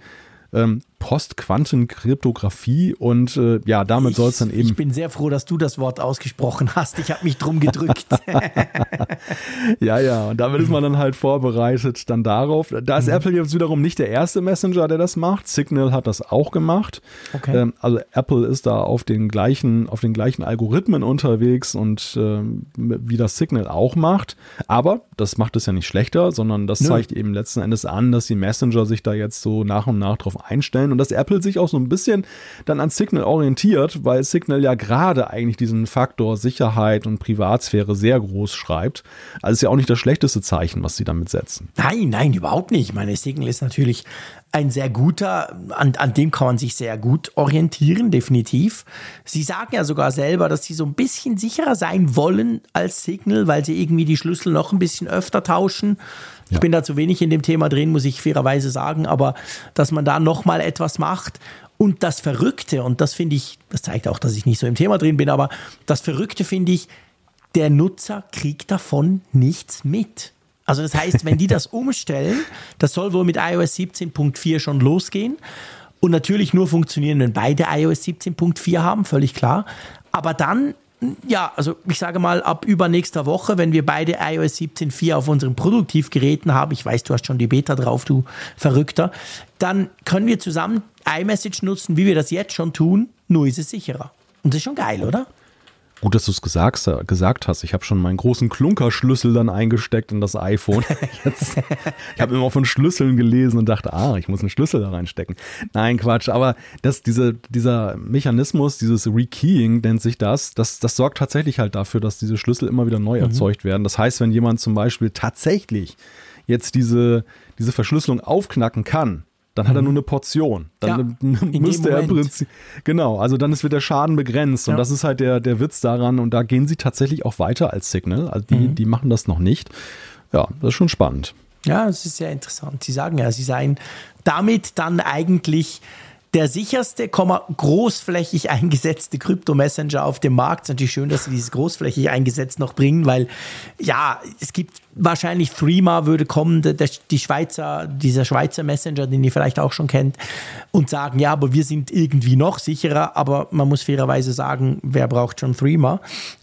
ähm, Postquantenkryptographie und äh, ja, damit soll es dann eben. Ich bin sehr froh, dass du das Wort ausgesprochen hast. Ich habe mich drum gedrückt. <laughs> ja, ja, und damit ist man dann halt vorbereitet dann darauf. Da ist mhm. Apple jetzt wiederum nicht der erste Messenger, der das macht. Signal hat das auch gemacht. Okay. Ähm, also Apple ist da auf den gleichen, auf den gleichen Algorithmen unterwegs und ähm, wie das Signal auch macht. Aber das macht es ja nicht schlechter, sondern das Nö. zeigt eben letzten Endes an, dass die Messenger sich da jetzt so nach und nach drauf einstellen und dass Apple sich auch so ein bisschen dann an Signal orientiert, weil Signal ja gerade eigentlich diesen Faktor Sicherheit und Privatsphäre sehr groß schreibt. Also ist ja auch nicht das schlechteste Zeichen, was sie damit setzen. Nein, nein, überhaupt nicht. Meine Signal ist natürlich ein sehr guter, an, an dem kann man sich sehr gut orientieren, definitiv. Sie sagen ja sogar selber, dass sie so ein bisschen sicherer sein wollen als Signal, weil sie irgendwie die Schlüssel noch ein bisschen öfter tauschen. Ich bin da zu wenig in dem Thema drin, muss ich fairerweise sagen, aber dass man da nochmal etwas macht. Und das Verrückte, und das finde ich, das zeigt auch, dass ich nicht so im Thema drin bin, aber das Verrückte finde ich, der Nutzer kriegt davon nichts mit. Also das heißt, wenn die das <laughs> umstellen, das soll wohl mit iOS 17.4 schon losgehen und natürlich nur funktionieren, wenn beide iOS 17.4 haben, völlig klar. Aber dann ja, also ich sage mal, ab übernächster Woche, wenn wir beide iOS 17.4 auf unseren Produktivgeräten haben, ich weiß, du hast schon die Beta drauf, du Verrückter, dann können wir zusammen iMessage nutzen, wie wir das jetzt schon tun, nur ist es sicherer. Und das ist schon geil, oder? Gut, dass du es gesagt, gesagt hast. Ich habe schon meinen großen Klunkerschlüssel dann eingesteckt in das iPhone. <laughs> Jetzt, ich habe immer von Schlüsseln gelesen und dachte, ah, ich muss einen Schlüssel da reinstecken. Nein, Quatsch. Aber das, diese, dieser Mechanismus, dieses Rekeying nennt sich das, das, das sorgt tatsächlich halt dafür, dass diese Schlüssel immer wieder neu mhm. erzeugt werden. Das heißt, wenn jemand zum Beispiel tatsächlich jetzt diese, diese Verschlüsselung aufknacken kann, dann hat er mhm. nur eine Portion. Dann ja, <laughs> müsste er im Prinzip. Genau, also dann ist, wird der Schaden begrenzt. Ja. Und das ist halt der, der Witz daran. Und da gehen sie tatsächlich auch weiter als Signal. Also die, mhm. die machen das noch nicht. Ja, das ist schon spannend. Ja, das ist sehr interessant. Sie sagen ja, sie seien damit dann eigentlich der sicherste, großflächig eingesetzte Krypto-Messenger auf dem Markt. Es ist natürlich schön, dass sie dieses großflächig eingesetzt noch bringen, weil ja, es gibt wahrscheinlich Threema würde kommen, der, die Schweizer, dieser Schweizer Messenger, den ihr vielleicht auch schon kennt, und sagen, ja, aber wir sind irgendwie noch sicherer, aber man muss fairerweise sagen, wer braucht schon Threema?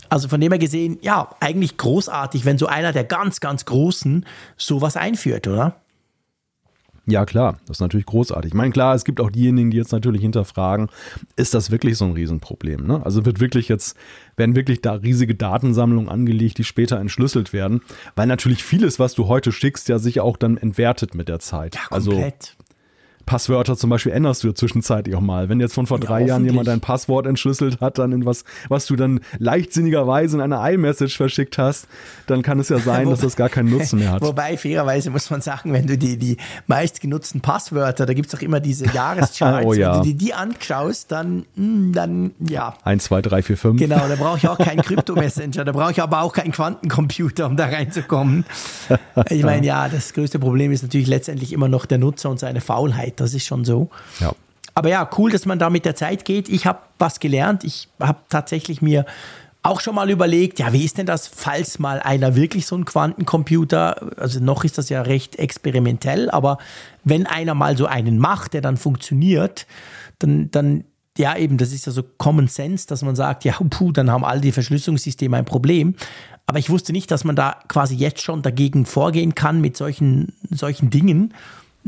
Also von dem her gesehen, ja, eigentlich großartig, wenn so einer der ganz, ganz Großen sowas einführt, oder? Ja, klar, das ist natürlich großartig. Ich meine, klar, es gibt auch diejenigen, die jetzt natürlich hinterfragen, ist das wirklich so ein Riesenproblem? Ne? Also wird wirklich jetzt, werden wirklich da riesige Datensammlungen angelegt, die später entschlüsselt werden, weil natürlich vieles, was du heute schickst, ja sich auch dann entwertet mit der Zeit. Ja, also komplett. Also Passwörter zum Beispiel änderst du zwischenzeitlich auch mal. Wenn jetzt von vor drei ja, Jahren jemand dein Passwort entschlüsselt hat, dann in was, was du dann leichtsinnigerweise in einer iMessage verschickt hast, dann kann es ja sein, <laughs> wobei, dass das gar keinen Nutzen mehr hat. Wobei, fairerweise muss man sagen, wenn du die, die meistgenutzten Passwörter, da gibt es doch immer diese <laughs> Jahrescharts, oh, ja. wenn du die, die anschaust, dann, hm, dann, ja. 1, 2, 3, 4, 5. Genau, da brauche ich auch keinen <laughs> Krypto-Messenger, da brauche ich aber auch keinen Quantencomputer, um da reinzukommen. Ich meine, ja, das größte Problem ist natürlich letztendlich immer noch der Nutzer und seine Faulheit das ist schon so. Ja. Aber ja, cool, dass man da mit der Zeit geht. Ich habe was gelernt. Ich habe tatsächlich mir auch schon mal überlegt, ja, wie ist denn das, falls mal einer wirklich so einen Quantencomputer, also noch ist das ja recht experimentell, aber wenn einer mal so einen macht, der dann funktioniert, dann, dann ja, eben, das ist ja so Common Sense, dass man sagt, ja, puh, dann haben all die Verschlüsselungssysteme ein Problem. Aber ich wusste nicht, dass man da quasi jetzt schon dagegen vorgehen kann mit solchen, solchen Dingen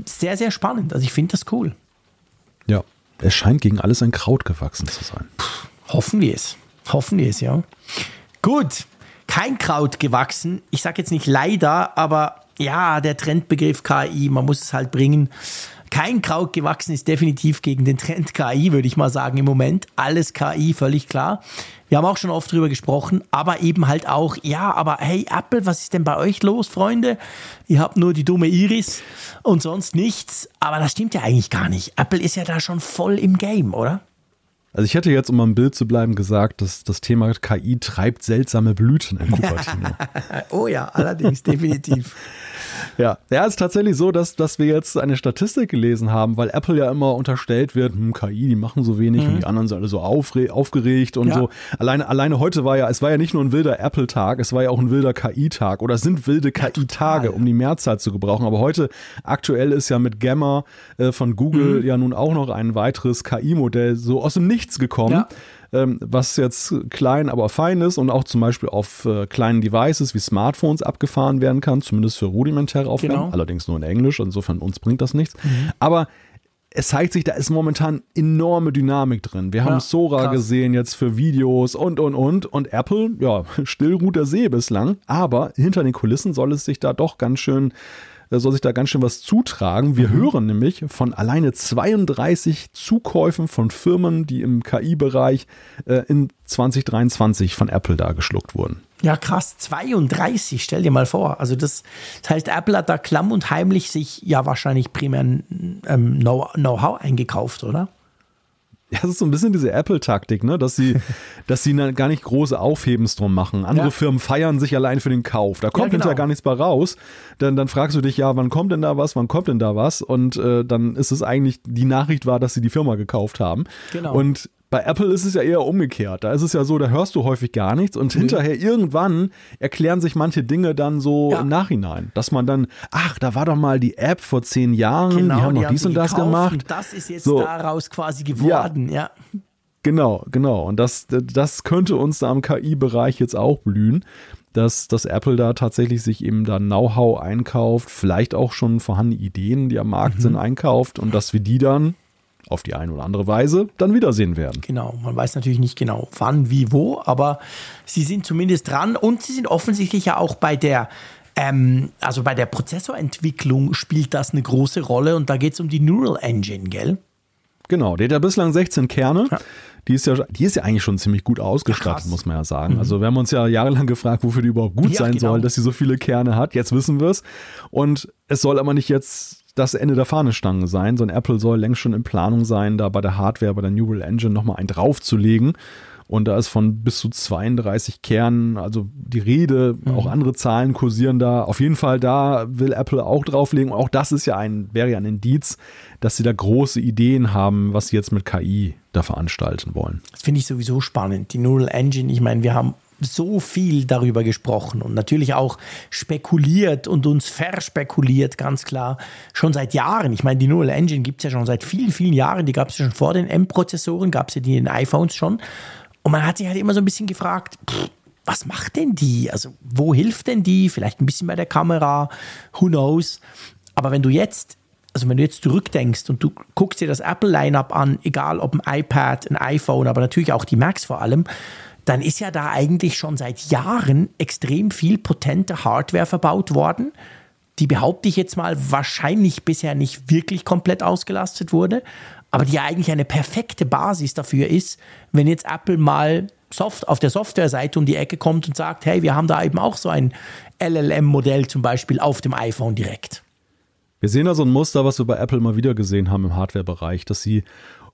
sehr, sehr spannend. Also ich finde das cool. Ja, es scheint gegen alles ein Kraut gewachsen zu sein. Puh, hoffen wir es. Hoffen wir es, ja. Gut, kein Kraut gewachsen. Ich sage jetzt nicht leider, aber ja, der Trendbegriff KI, man muss es halt bringen. Kein Kraut gewachsen ist definitiv gegen den Trend KI, würde ich mal sagen im Moment. Alles KI, völlig klar. Wir haben auch schon oft drüber gesprochen, aber eben halt auch, ja, aber hey Apple, was ist denn bei euch los, Freunde? Ihr habt nur die dumme Iris und sonst nichts. Aber das stimmt ja eigentlich gar nicht. Apple ist ja da schon voll im Game, oder? Also ich hätte jetzt, um am Bild zu bleiben, gesagt, dass das Thema KI treibt seltsame Blüten in Cupertino. <laughs> oh ja, allerdings, definitiv. <laughs> Ja, ja, es ist tatsächlich so, dass, dass wir jetzt eine Statistik gelesen haben, weil Apple ja immer unterstellt wird, hm, KI, die machen so wenig mhm. und die anderen sind alle so aufgeregt und ja. so. Alleine, alleine heute war ja, es war ja nicht nur ein wilder Apple-Tag, es war ja auch ein wilder KI-Tag oder es sind wilde KI-Tage, um die Mehrzahl zu gebrauchen. Aber heute aktuell ist ja mit Gamma äh, von Google mhm. ja nun auch noch ein weiteres KI-Modell so aus dem Nichts gekommen. Ja was jetzt klein, aber fein ist und auch zum Beispiel auf äh, kleinen Devices wie Smartphones abgefahren werden kann, zumindest für rudimentäre Aufgaben, genau. allerdings nur in Englisch, insofern uns bringt das nichts. Mhm. Aber es zeigt sich, da ist momentan enorme Dynamik drin. Wir haben ja, Sora krass. gesehen jetzt für Videos und, und, und. Und Apple, ja, <laughs> still ruht der See bislang. Aber hinter den Kulissen soll es sich da doch ganz schön soll sich da ganz schön was zutragen. Wir mhm. hören nämlich von alleine 32 Zukäufen von Firmen, die im KI-Bereich äh, in 2023 von Apple da geschluckt wurden. Ja, krass, 32, stell dir mal vor. Also das, das heißt, Apple hat da klamm und heimlich sich ja wahrscheinlich primär ähm, Know-how eingekauft, oder? <laughs> Ja, es ist so ein bisschen diese Apple-Taktik, ne? dass sie, <laughs> dass sie gar nicht große Aufhebens drum machen. Andere ja. Firmen feiern sich allein für den Kauf. Da kommt ja, genau. hinterher gar nichts bei raus. Dann, dann fragst du dich, ja, wann kommt denn da was, wann kommt denn da was? Und äh, dann ist es eigentlich, die Nachricht war, dass sie die Firma gekauft haben. Genau. Und bei Apple ist es ja eher umgekehrt. Da ist es ja so, da hörst du häufig gar nichts und mhm. hinterher irgendwann erklären sich manche Dinge dann so ja. im Nachhinein. Dass man dann, ach, da war doch mal die App vor zehn Jahren, genau, die haben die noch dies und das gemacht. Und das ist jetzt so. daraus quasi geworden, ja. ja. Genau, genau. Und das, das könnte uns da im KI-Bereich jetzt auch blühen, dass, dass Apple da tatsächlich sich eben da Know-how einkauft, vielleicht auch schon vorhandene Ideen, die am Markt mhm. sind, einkauft und dass wir die dann auf die eine oder andere Weise dann wiedersehen werden. Genau, man weiß natürlich nicht genau wann, wie, wo, aber sie sind zumindest dran und sie sind offensichtlich ja auch bei der ähm, also bei der Prozessorentwicklung spielt das eine große Rolle und da geht es um die Neural Engine, gell? Genau, der hat ja bislang 16 Kerne. Ja. Die ist, ja, die ist ja eigentlich schon ziemlich gut ausgestattet, Krass. muss man ja sagen. Mhm. Also wir haben uns ja jahrelang gefragt, wofür die überhaupt gut ja, sein genau. soll, dass sie so viele Kerne hat. Jetzt wissen wir es. Und es soll aber nicht jetzt das Ende der Fahnenstange sein, sondern Apple soll längst schon in Planung sein, da bei der Hardware, bei der Neural Engine nochmal einen draufzulegen. Und da ist von bis zu 32 Kernen, also die Rede, mhm. auch andere Zahlen kursieren da. Auf jeden Fall da will Apple auch drauflegen. Auch das ist ja ein, wäre ja ein Indiz, dass sie da große Ideen haben, was sie jetzt mit KI da veranstalten wollen. Das finde ich sowieso spannend. Die Neural Engine, ich meine, wir haben so viel darüber gesprochen und natürlich auch spekuliert und uns verspekuliert, ganz klar, schon seit Jahren. Ich meine, die Neural Engine gibt es ja schon seit vielen, vielen Jahren. Die gab es ja schon vor den M-Prozessoren, gab es ja die in den iPhones schon. Und man hat sich halt immer so ein bisschen gefragt, pff, was macht denn die? Also, wo hilft denn die? Vielleicht ein bisschen bei der Kamera, who knows? Aber wenn du jetzt also wenn du jetzt zurückdenkst und du guckst dir das Apple-Line-up an, egal ob ein iPad, ein iPhone, aber natürlich auch die Macs vor allem, dann ist ja da eigentlich schon seit Jahren extrem viel potente Hardware verbaut worden, die behaupte ich jetzt mal wahrscheinlich bisher nicht wirklich komplett ausgelastet wurde, aber die ja eigentlich eine perfekte Basis dafür ist, wenn jetzt Apple mal Soft auf der Softwareseite um die Ecke kommt und sagt, hey, wir haben da eben auch so ein LLM-Modell zum Beispiel auf dem iPhone direkt. Wir sehen da so ein Muster, was wir bei Apple mal wieder gesehen haben im Hardware-Bereich, dass sie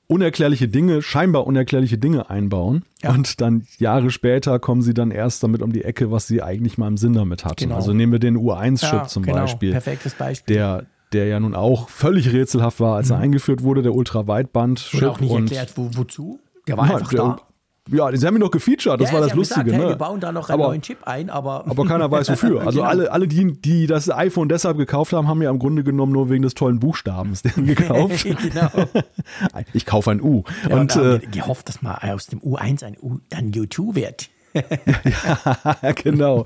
unerklärliche Dinge, scheinbar unerklärliche Dinge einbauen. Ja. Und dann Jahre später kommen sie dann erst damit um die Ecke, was sie eigentlich mal im Sinn damit hatten. Genau. Also nehmen wir den U1-Chip ja, zum genau. Beispiel. Perfektes Beispiel. Der, der ja nun auch völlig rätselhaft war, als mhm. er eingeführt wurde, der Ultraweitband-Chip. Und auch nicht erklärt, wo, wozu. Der war ja, einfach der, da. Ja, sie haben ihn noch gefeatured, das ja, war das Lustige. Gesagt, hey, ne? wir bauen da noch einen aber, neuen Chip ein, aber. <laughs> Aber keiner weiß wofür. <laughs> Also genau. alle, alle die, die das iPhone deshalb gekauft haben, haben ja im Grunde genommen nur wegen des tollen Buchstabens den <laughs> gekauft. genau. Ich kaufe ein U. Ja, und, und äh, gehofft, dass mal aus dem U1 ein U dann U2 wird. Ja, <laughs> genau.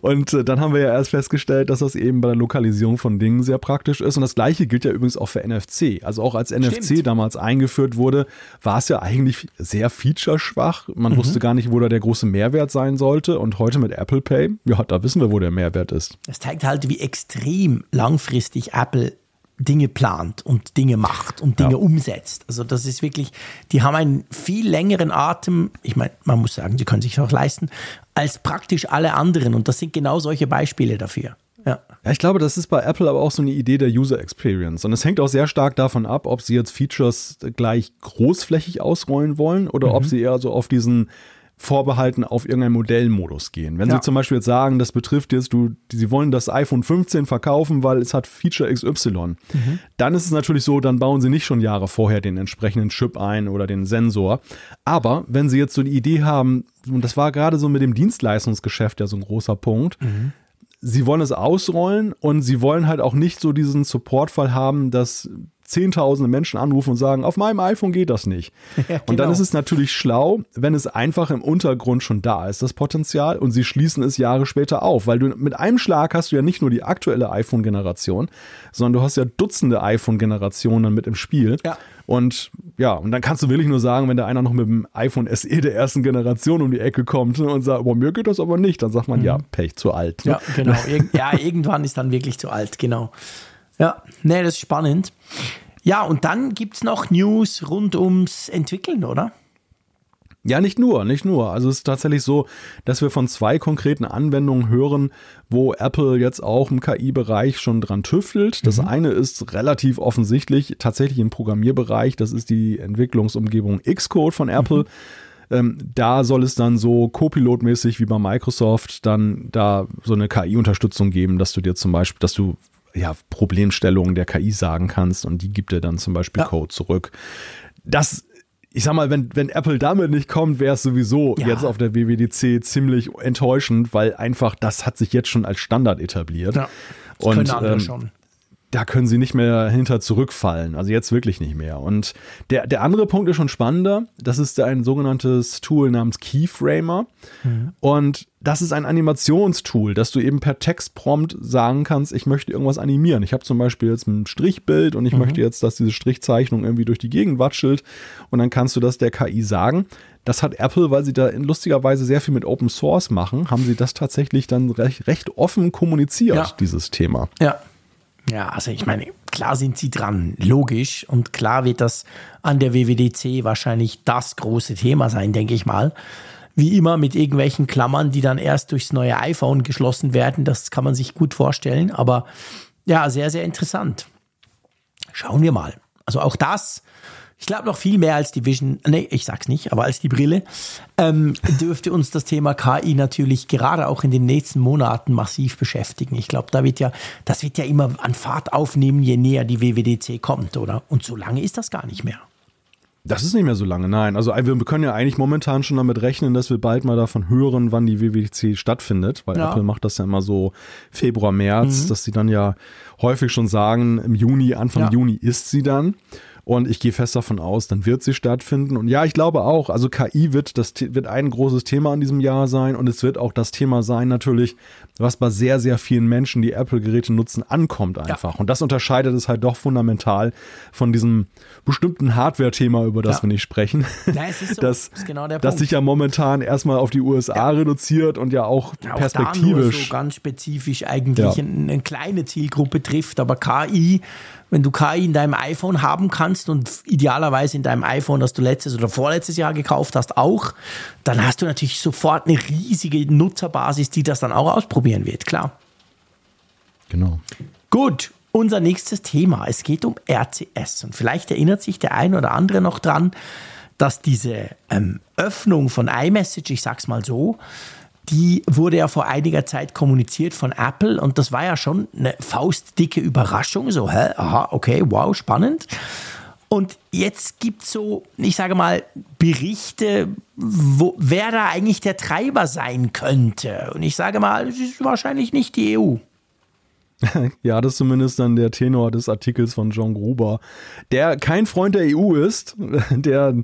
Und äh, dann haben wir ja erst festgestellt, dass das eben bei der Lokalisierung von Dingen sehr praktisch ist. Und das gleiche gilt ja übrigens auch für NFC. Also auch als NFC Stimmt. damals eingeführt wurde, war es ja eigentlich sehr featureschwach. Man mhm. wusste gar nicht, wo da der große Mehrwert sein sollte. Und heute mit Apple Pay, ja, da wissen wir, wo der Mehrwert ist. Das zeigt halt, wie extrem langfristig Apple Dinge plant und Dinge macht und Dinge ja. umsetzt. Also das ist wirklich, die haben einen viel längeren Atem, ich meine, man muss sagen, sie können sich auch leisten, als praktisch alle anderen. Und das sind genau solche Beispiele dafür. Ja. ja, ich glaube, das ist bei Apple aber auch so eine Idee der User Experience. Und es hängt auch sehr stark davon ab, ob sie jetzt Features gleich großflächig ausrollen wollen oder mhm. ob sie eher so auf diesen vorbehalten auf irgendeinen Modellmodus gehen. Wenn ja. Sie zum Beispiel jetzt sagen, das betrifft jetzt, du, Sie wollen das iPhone 15 verkaufen, weil es hat Feature XY, mhm. dann ist es natürlich so, dann bauen Sie nicht schon Jahre vorher den entsprechenden Chip ein oder den Sensor. Aber wenn Sie jetzt so die Idee haben, und das war gerade so mit dem Dienstleistungsgeschäft ja so ein großer Punkt, mhm. Sie wollen es ausrollen und Sie wollen halt auch nicht so diesen Supportfall haben, dass zehntausende Menschen anrufen und sagen, auf meinem iPhone geht das nicht. <laughs> Ja, genau. Und dann genau. ist es natürlich schlau, wenn es einfach im Untergrund schon da ist, das Potenzial, und sie schließen es Jahre später auf, weil du mit einem Schlag hast du ja nicht nur die aktuelle iPhone-Generation, sondern du hast ja Dutzende iPhone-Generationen mit im Spiel. Ja. Und ja, und dann kannst du wirklich nur sagen, wenn da einer noch mit dem iPhone SE der ersten Generation um die Ecke kommt und sagt, bei mir geht das aber nicht, dann sagt man, mhm. ja, Pech, zu alt. Ja, genau. ja, irgendwann ist dann wirklich zu alt, genau. Ja, nee, das ist spannend. Ja, und dann gibt es noch News rund ums Entwickeln, oder? Ja, nicht nur, nicht nur. Also es ist tatsächlich so, dass wir von zwei konkreten Anwendungen hören, wo Apple jetzt auch im KI-Bereich schon dran tüftelt. Das mhm. eine ist relativ offensichtlich tatsächlich im Programmierbereich. Das ist die Entwicklungsumgebung Xcode von Apple. Mhm. Ähm, da soll es dann so Copilot-mäßig wie bei Microsoft dann da so eine KI-Unterstützung geben, dass du dir zum Beispiel, dass du ja, Problemstellungen der KI sagen kannst und die gibt dir dann zum Beispiel ja. Code zurück. Das ich sag mal, wenn, wenn Apple damit nicht kommt, wäre es sowieso ja. jetzt auf der WWDC ziemlich enttäuschend, weil einfach das hat sich jetzt schon als Standard etabliert. Ja, das und, können andere ähm, schon. Da können sie nicht mehr hinter zurückfallen. Also jetzt wirklich nicht mehr. Und der, der andere Punkt ist schon spannender. Das ist ein sogenanntes Tool namens Keyframer. Mhm. Und das ist ein Animationstool, dass du eben per Textprompt sagen kannst, ich möchte irgendwas animieren. Ich habe zum Beispiel jetzt ein Strichbild und ich mhm. möchte jetzt, dass diese Strichzeichnung irgendwie durch die Gegend watschelt. Und dann kannst du das der KI sagen. Das hat Apple, weil sie da in lustiger Weise sehr viel mit Open Source machen, haben sie das tatsächlich dann recht, recht offen kommuniziert, ja. dieses Thema. Ja, ja, also ich meine, klar sind sie dran, logisch. Und klar wird das an der WWDC wahrscheinlich das große Thema sein, denke ich mal. Wie immer mit irgendwelchen Klammern, die dann erst durchs neue iPhone geschlossen werden. Das kann man sich gut vorstellen. Aber ja, sehr, sehr interessant. Schauen wir mal. Also auch das ich glaube noch viel mehr als die Vision, nee, ich sag's nicht, aber als die Brille, ähm, dürfte uns das Thema KI natürlich gerade auch in den nächsten Monaten massiv beschäftigen. Ich glaube, da wird ja, das wird ja immer an Fahrt aufnehmen, je näher die WWDC kommt, oder? Und so lange ist das gar nicht mehr. Das ist nicht mehr so lange, nein. Also wir können ja eigentlich momentan schon damit rechnen, dass wir bald mal davon hören, wann die WWDC stattfindet, weil ja. Apple macht das ja immer so Februar, März, mhm. dass sie dann ja häufig schon sagen, im Juni, Anfang ja. Juni ist sie dann. Und ich gehe fest davon aus, dann wird sie stattfinden. Und ja, ich glaube auch, also KI wird, das wird ein großes Thema in diesem Jahr sein. Und es wird auch das Thema sein, natürlich, was bei sehr, sehr vielen Menschen, die Apple-Geräte nutzen, ankommt einfach. Ja. Und das unterscheidet es halt doch fundamental von diesem bestimmten Hardware-Thema, über das ja. wir nicht sprechen. Ja, es ist so. <laughs> das, das, genau das sich ja momentan erstmal auf die USA reduziert und ja auch, auch perspektivisch. so ganz spezifisch eigentlich eine, eine kleine Zielgruppe trifft. Aber KI wenn du KI in deinem iPhone haben kannst und idealerweise in deinem iPhone, das du letztes oder vorletztes Jahr gekauft hast, auch, dann hast du natürlich sofort eine riesige Nutzerbasis, die das dann auch ausprobieren wird, klar. Genau. Gut, unser nächstes Thema. Es geht um RCS. Und vielleicht erinnert sich der ein oder andere noch dran, dass diese ähm, Öffnung von iMessage, ich sag's mal so, die wurde ja vor einiger Zeit kommuniziert von Apple und das war ja schon eine faustdicke Überraschung. So, hä, aha, okay, wow, spannend. Und jetzt gibt es so, ich sage mal, Berichte, wo, wer da eigentlich der Treiber sein könnte. Und ich sage mal, es ist wahrscheinlich nicht die EU. <laughs> ja, das ist zumindest dann der Tenor des Artikels von John Gruber, der kein Freund der EU ist. <laughs> Der,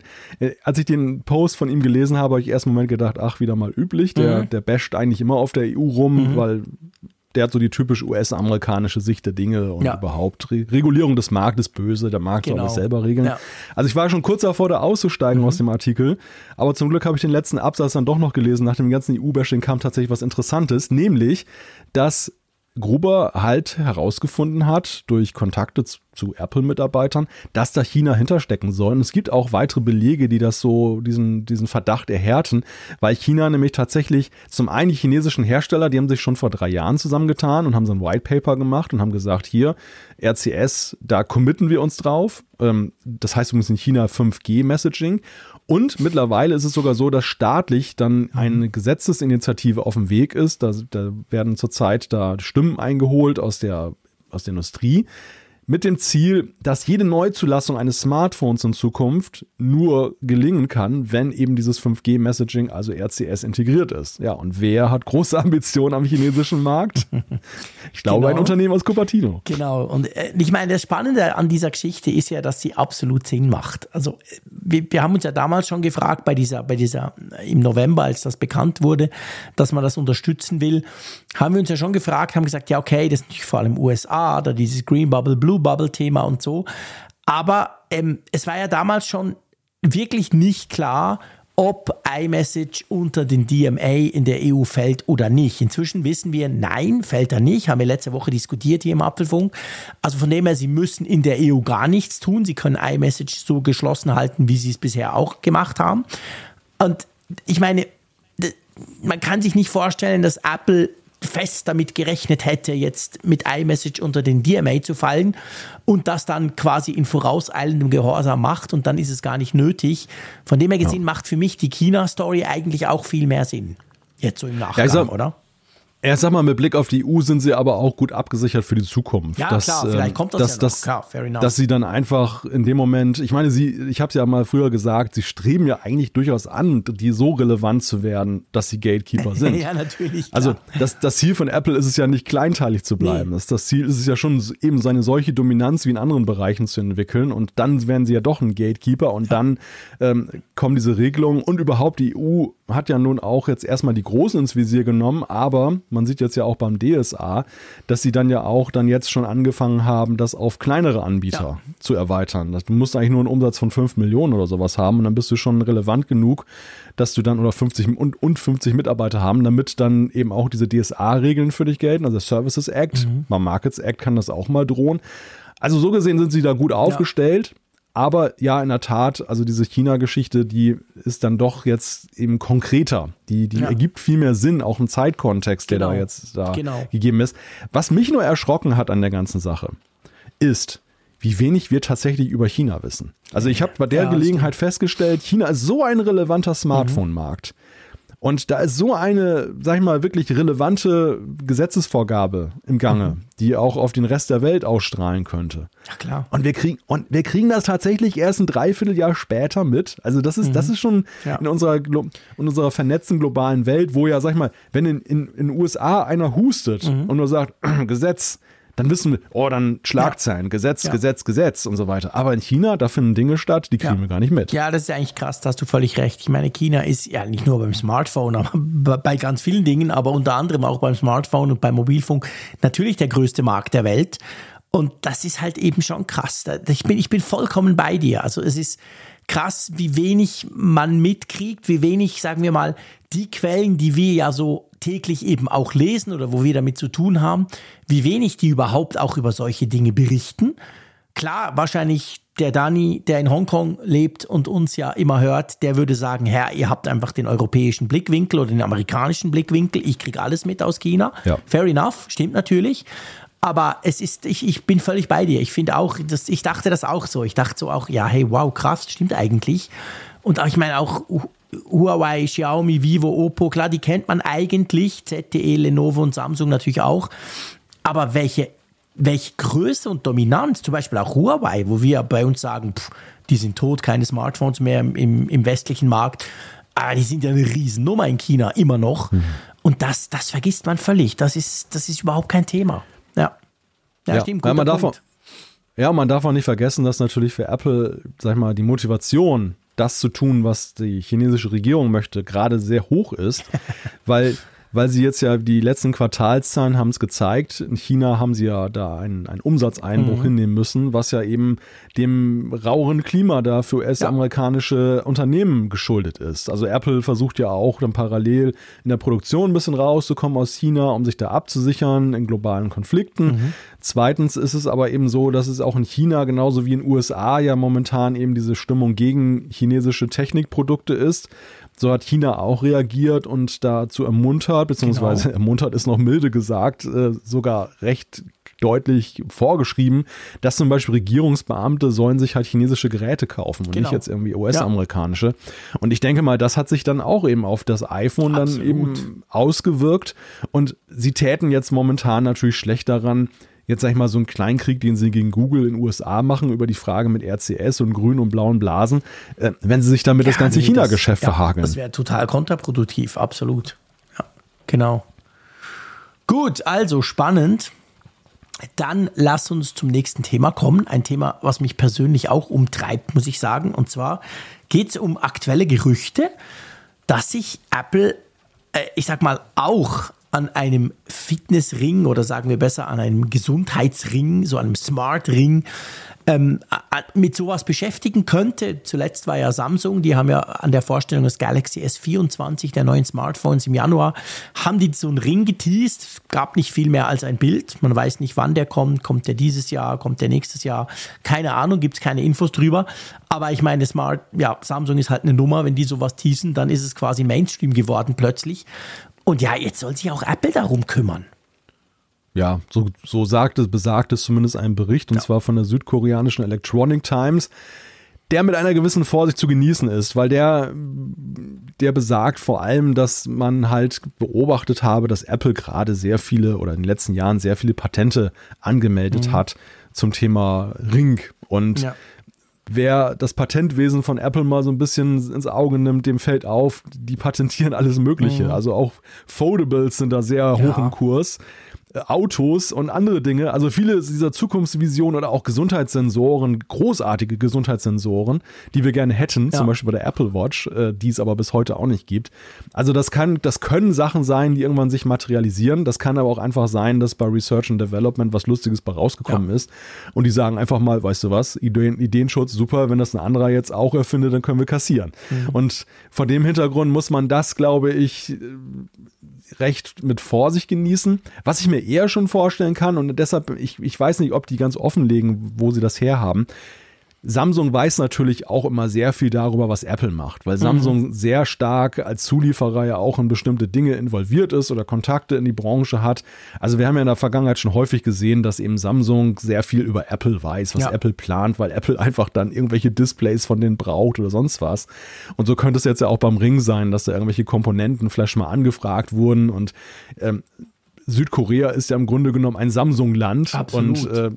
äh, als ich den Post von ihm gelesen habe, habe ich erst einen Moment gedacht, ach, wieder mal üblich. Der, mhm. der basht eigentlich immer auf der EU rum, mhm. weil der hat so die typisch US-amerikanische Sicht der Dinge und ja. überhaupt Re Regulierung des Marktes böse, der Markt genau. soll alles selber regeln. Ja. Also ich war schon kurz davor, da auszusteigen mhm. aus dem Artikel, aber zum Glück habe ich den letzten Absatz dann doch noch gelesen. Nach dem ganzen EU-Bashing kam tatsächlich was Interessantes, nämlich, dass Gruber halt herausgefunden hat durch Kontakte zu Apple-Mitarbeitern, dass da China hinterstecken soll. Und es gibt auch weitere Belege, die das so, diesen, diesen Verdacht erhärten, weil China nämlich tatsächlich zum einen die chinesischen Hersteller, die haben sich schon vor drei Jahren zusammengetan und haben so ein White Paper gemacht und haben gesagt, hier, RCS, da committen wir uns drauf. Ähm, das heißt übrigens in China 5G-Messaging. Und mittlerweile ist es sogar so, dass staatlich dann eine Gesetzesinitiative auf dem Weg ist. Da, da werden zurzeit da Stimmen eingeholt aus der, aus der Industrie, mit dem Ziel, dass jede Neuzulassung eines Smartphones in Zukunft nur gelingen kann, wenn eben dieses 5G-Messaging, also RCS, integriert ist. Ja, und wer hat große <laughs> Ambitionen am chinesischen Markt? Ich glaube, genau. ein Unternehmen aus Cupertino. Genau. Und äh, ich meine, das Spannende an dieser Geschichte ist ja, dass sie absolut Sinn macht. Also, wir, wir haben uns ja damals schon gefragt, bei dieser, bei dieser, im November, als das bekannt wurde, dass man das unterstützen will, haben wir uns ja schon gefragt, haben gesagt, ja, okay, das ist natürlich vor allem USA, da dieses Green Bubble, Blue Bubble-Thema und so. Aber ähm, es war ja damals schon wirklich nicht klar, ob iMessage unter den DMA in der EU fällt oder nicht. Inzwischen wissen wir, nein, fällt er nicht. Haben wir letzte Woche diskutiert hier im Apfelfunk. Also von dem her, sie müssen in der EU gar nichts tun. Sie können iMessage so geschlossen halten, wie sie es bisher auch gemacht haben. Und ich meine, man kann sich nicht vorstellen, dass Apple fest damit gerechnet hätte, jetzt mit iMessage unter den DMA zu fallen und das dann quasi in vorauseilendem Gehorsam macht und dann ist es gar nicht nötig. Von dem her gesehen ja. macht für mich die China-Story eigentlich auch viel mehr Sinn. Jetzt so im Nachgang, ja, oder? Ja, sag mal, mit Blick auf die EU sind sie aber auch gut abgesichert für die Zukunft. Ja, dass, klar, vielleicht kommt das dass, ja dass, klar, fair enough. Dass sie dann einfach in dem Moment, ich meine, sie, ich habe es ja mal früher gesagt, sie streben ja eigentlich durchaus an, die so relevant zu werden, dass sie Gatekeeper <laughs> sind. ja, natürlich. Klar. Also das, das Ziel von Apple ist es ja nicht kleinteilig zu bleiben. Nee. Das, das Ziel ist es ja schon, eben seine solche Dominanz wie in anderen Bereichen zu entwickeln und dann werden sie ja doch ein Gatekeeper und ja. dann ähm, kommen diese Regelungen und überhaupt die EU hat ja nun auch jetzt erstmal die Großen ins Visier genommen, aber man sieht jetzt ja auch beim DSA, dass sie dann ja auch dann jetzt schon angefangen haben, das auf kleinere Anbieter ja. zu erweitern. Du musst eigentlich nur einen Umsatz von 5 Millionen oder sowas haben und dann bist du schon relevant genug, dass du dann oder 50 und, und 50 Mitarbeiter haben, damit dann eben auch diese DSA-Regeln für dich gelten, also Services Act, mhm. beim Markets Act kann das auch mal drohen. Also so gesehen sind sie da gut aufgestellt. Ja. Aber ja, in der Tat, also diese China-Geschichte, die ist dann doch jetzt eben konkreter. Die, die ja. ergibt viel mehr Sinn, auch im Zeitkontext, der da genau. jetzt da genau. gegeben ist. Was mich nur erschrocken hat an der ganzen Sache, ist, wie wenig wir tatsächlich über China wissen. Also ich habe bei der ja, Gelegenheit festgestellt, China ist so ein relevanter Smartphone-Markt. Mhm. Und da ist so eine, sag ich mal, wirklich relevante Gesetzesvorgabe im Gange, mhm. die auch auf den Rest der Welt ausstrahlen könnte. Ja, klar. Und wir kriegen, und wir kriegen das tatsächlich erst ein Dreivierteljahr später mit. Also das ist, mhm. das ist schon ja. in unserer, in unserer vernetzten globalen Welt, wo ja, sag ich mal, wenn in, in, in den USA einer hustet mhm. und nur sagt, <clears throat> Gesetz, dann wissen wir, oh, dann Schlagzeilen, ja. Gesetz, ja. Gesetz, Gesetz und so weiter. Aber in China, da finden Dinge statt, die kriegen wir gar nicht mit. Ja, das ist eigentlich krass, da hast du völlig recht. Ich meine, China ist ja nicht nur beim Smartphone, aber bei ganz vielen Dingen, aber unter anderem auch beim Smartphone und beim Mobilfunk natürlich der größte Markt der Welt. Und das ist halt eben schon krass. Ich bin, ich bin vollkommen bei dir. Also es ist krass, wie wenig man mitkriegt, wie wenig, sagen wir mal, die Quellen, die wir ja so täglich eben auch lesen oder wo wir damit zu tun haben, wie wenig die überhaupt auch über solche Dinge berichten. Klar, wahrscheinlich der Dani, der in Hongkong lebt und uns ja immer hört, der würde sagen, Herr, ihr habt einfach den europäischen Blickwinkel oder den amerikanischen Blickwinkel. Ich kriege alles mit aus China. Ja. Fair enough, stimmt natürlich. Aber es ist, ich, ich bin völlig bei dir. Ich finde auch, das, ich dachte das auch so. Ich dachte so auch, ja, hey, wow, krass, stimmt eigentlich. Und auch, ich meine auch Huawei, Xiaomi, Vivo, Oppo, klar, die kennt man eigentlich, ZTE, Lenovo und Samsung natürlich auch. Aber welche, welche Größe und Dominanz, zum Beispiel auch Huawei, wo wir bei uns sagen, pff, die sind tot, keine Smartphones mehr im, im, westlichen Markt. Ah, die sind ja eine Riesennummer in China, immer noch. Mhm. Und das, das vergisst man völlig. Das ist, das ist überhaupt kein Thema. Ja. Ja, ja stimmt. Man darf, auch, ja, man darf auch nicht vergessen, dass natürlich für Apple, sag ich mal, die Motivation das zu tun, was die chinesische Regierung möchte, gerade sehr hoch ist, <laughs> weil weil sie jetzt ja die letzten Quartalszahlen haben es gezeigt. In China haben sie ja da einen, einen Umsatzeinbruch mhm. hinnehmen müssen, was ja eben dem raueren Klima da für US-amerikanische ja. Unternehmen geschuldet ist. Also Apple versucht ja auch dann parallel in der Produktion ein bisschen rauszukommen aus China, um sich da abzusichern in globalen Konflikten. Mhm. Zweitens ist es aber eben so, dass es auch in China genauso wie in den USA ja momentan eben diese Stimmung gegen chinesische Technikprodukte ist. So hat China auch reagiert und dazu ermuntert, beziehungsweise genau. ermuntert ist noch milde gesagt, äh, sogar recht deutlich vorgeschrieben, dass zum Beispiel Regierungsbeamte sollen sich halt chinesische Geräte kaufen und genau. nicht jetzt irgendwie US-amerikanische. Ja. Und ich denke mal, das hat sich dann auch eben auf das iPhone Absolut. dann eben ausgewirkt. Und sie täten jetzt momentan natürlich schlecht daran, jetzt sag ich mal so einen Kleinkrieg, den sie gegen Google in den USA machen, über die Frage mit RCS und grünen und blauen Blasen, äh, wenn sie sich damit ja, das ganze nee, China-Geschäft ja, verhageln. Das wäre total kontraproduktiv, absolut. Ja, genau. Gut, also spannend. Dann lass uns zum nächsten Thema kommen. Ein Thema, was mich persönlich auch umtreibt, muss ich sagen. Und zwar geht es um aktuelle Gerüchte, dass sich Apple, äh, ich sag mal, auch an einem Fitnessring oder sagen wir besser an einem Gesundheitsring, so einem Smart Ring, ähm, mit sowas beschäftigen könnte. Zuletzt war ja Samsung, die haben ja an der Vorstellung des Galaxy S24, der neuen Smartphones im Januar, haben die so einen Ring geteased. Gab nicht viel mehr als ein Bild. Man weiß nicht, wann der kommt. Kommt der dieses Jahr? Kommt der nächstes Jahr? Keine Ahnung, gibt es keine Infos drüber. Aber ich meine, Smart, ja, Samsung ist halt eine Nummer. Wenn die sowas teasen, dann ist es quasi Mainstream geworden plötzlich. Und ja, jetzt soll sich auch Apple darum kümmern. Ja, so, so sagt es, besagt es zumindest ein Bericht, und ja. zwar von der südkoreanischen Electronic Times. der mit einer gewissen Vorsicht zu genießen ist, weil der, der besagt vor allem, dass man halt beobachtet habe, dass Apple gerade sehr viele oder in den letzten Jahren sehr viele Patente angemeldet mhm. hat zum Thema Ring und ja wer das Patentwesen von Apple mal so ein bisschen ins Auge nimmt, dem fällt auf, die patentieren alles Mögliche. Mhm. Also auch Foldables sind da sehr hoch ja. im Kurs. Autos und andere Dinge. Also viele dieser Zukunftsvisionen oder auch Gesundheitssensoren, großartige Gesundheitssensoren, die wir gerne hätten, ja. zum Beispiel bei der Apple Watch, äh, die es aber bis heute auch nicht gibt. Also das kann, das können Sachen sein, die irgendwann sich materialisieren. Das kann aber auch einfach sein, dass bei Research and Development was Lustiges bei rausgekommen ja. ist. Und die sagen einfach mal, weißt du was, Ideen, Ideenschutz, super, wenn das ein anderer jetzt auch erfindet, dann können wir kassieren. Mhm. Und vor dem Hintergrund muss man das, glaube ich, recht mit Vorsicht genießen. Was ich mir eher schon vorstellen kann und deshalb, ich, ich weiß nicht, ob die ganz offenlegen, wo sie das herhaben. Samsung weiß natürlich auch immer sehr viel darüber, was Apple macht, weil Samsung mhm. sehr stark als Zulieferer ja auch in bestimmte Dinge involviert ist oder Kontakte in die Branche hat. Also wir haben ja in der Vergangenheit schon häufig gesehen, dass eben Samsung sehr viel über Apple weiß, was ja. Apple plant, weil Apple einfach dann irgendwelche Displays von denen braucht oder sonst was. Und so könnte es jetzt ja auch beim Ring sein, dass da irgendwelche Komponenten vielleicht mal angefragt wurden und ähm, Südkorea ist ja im Grunde genommen ein Samsung-Land und äh,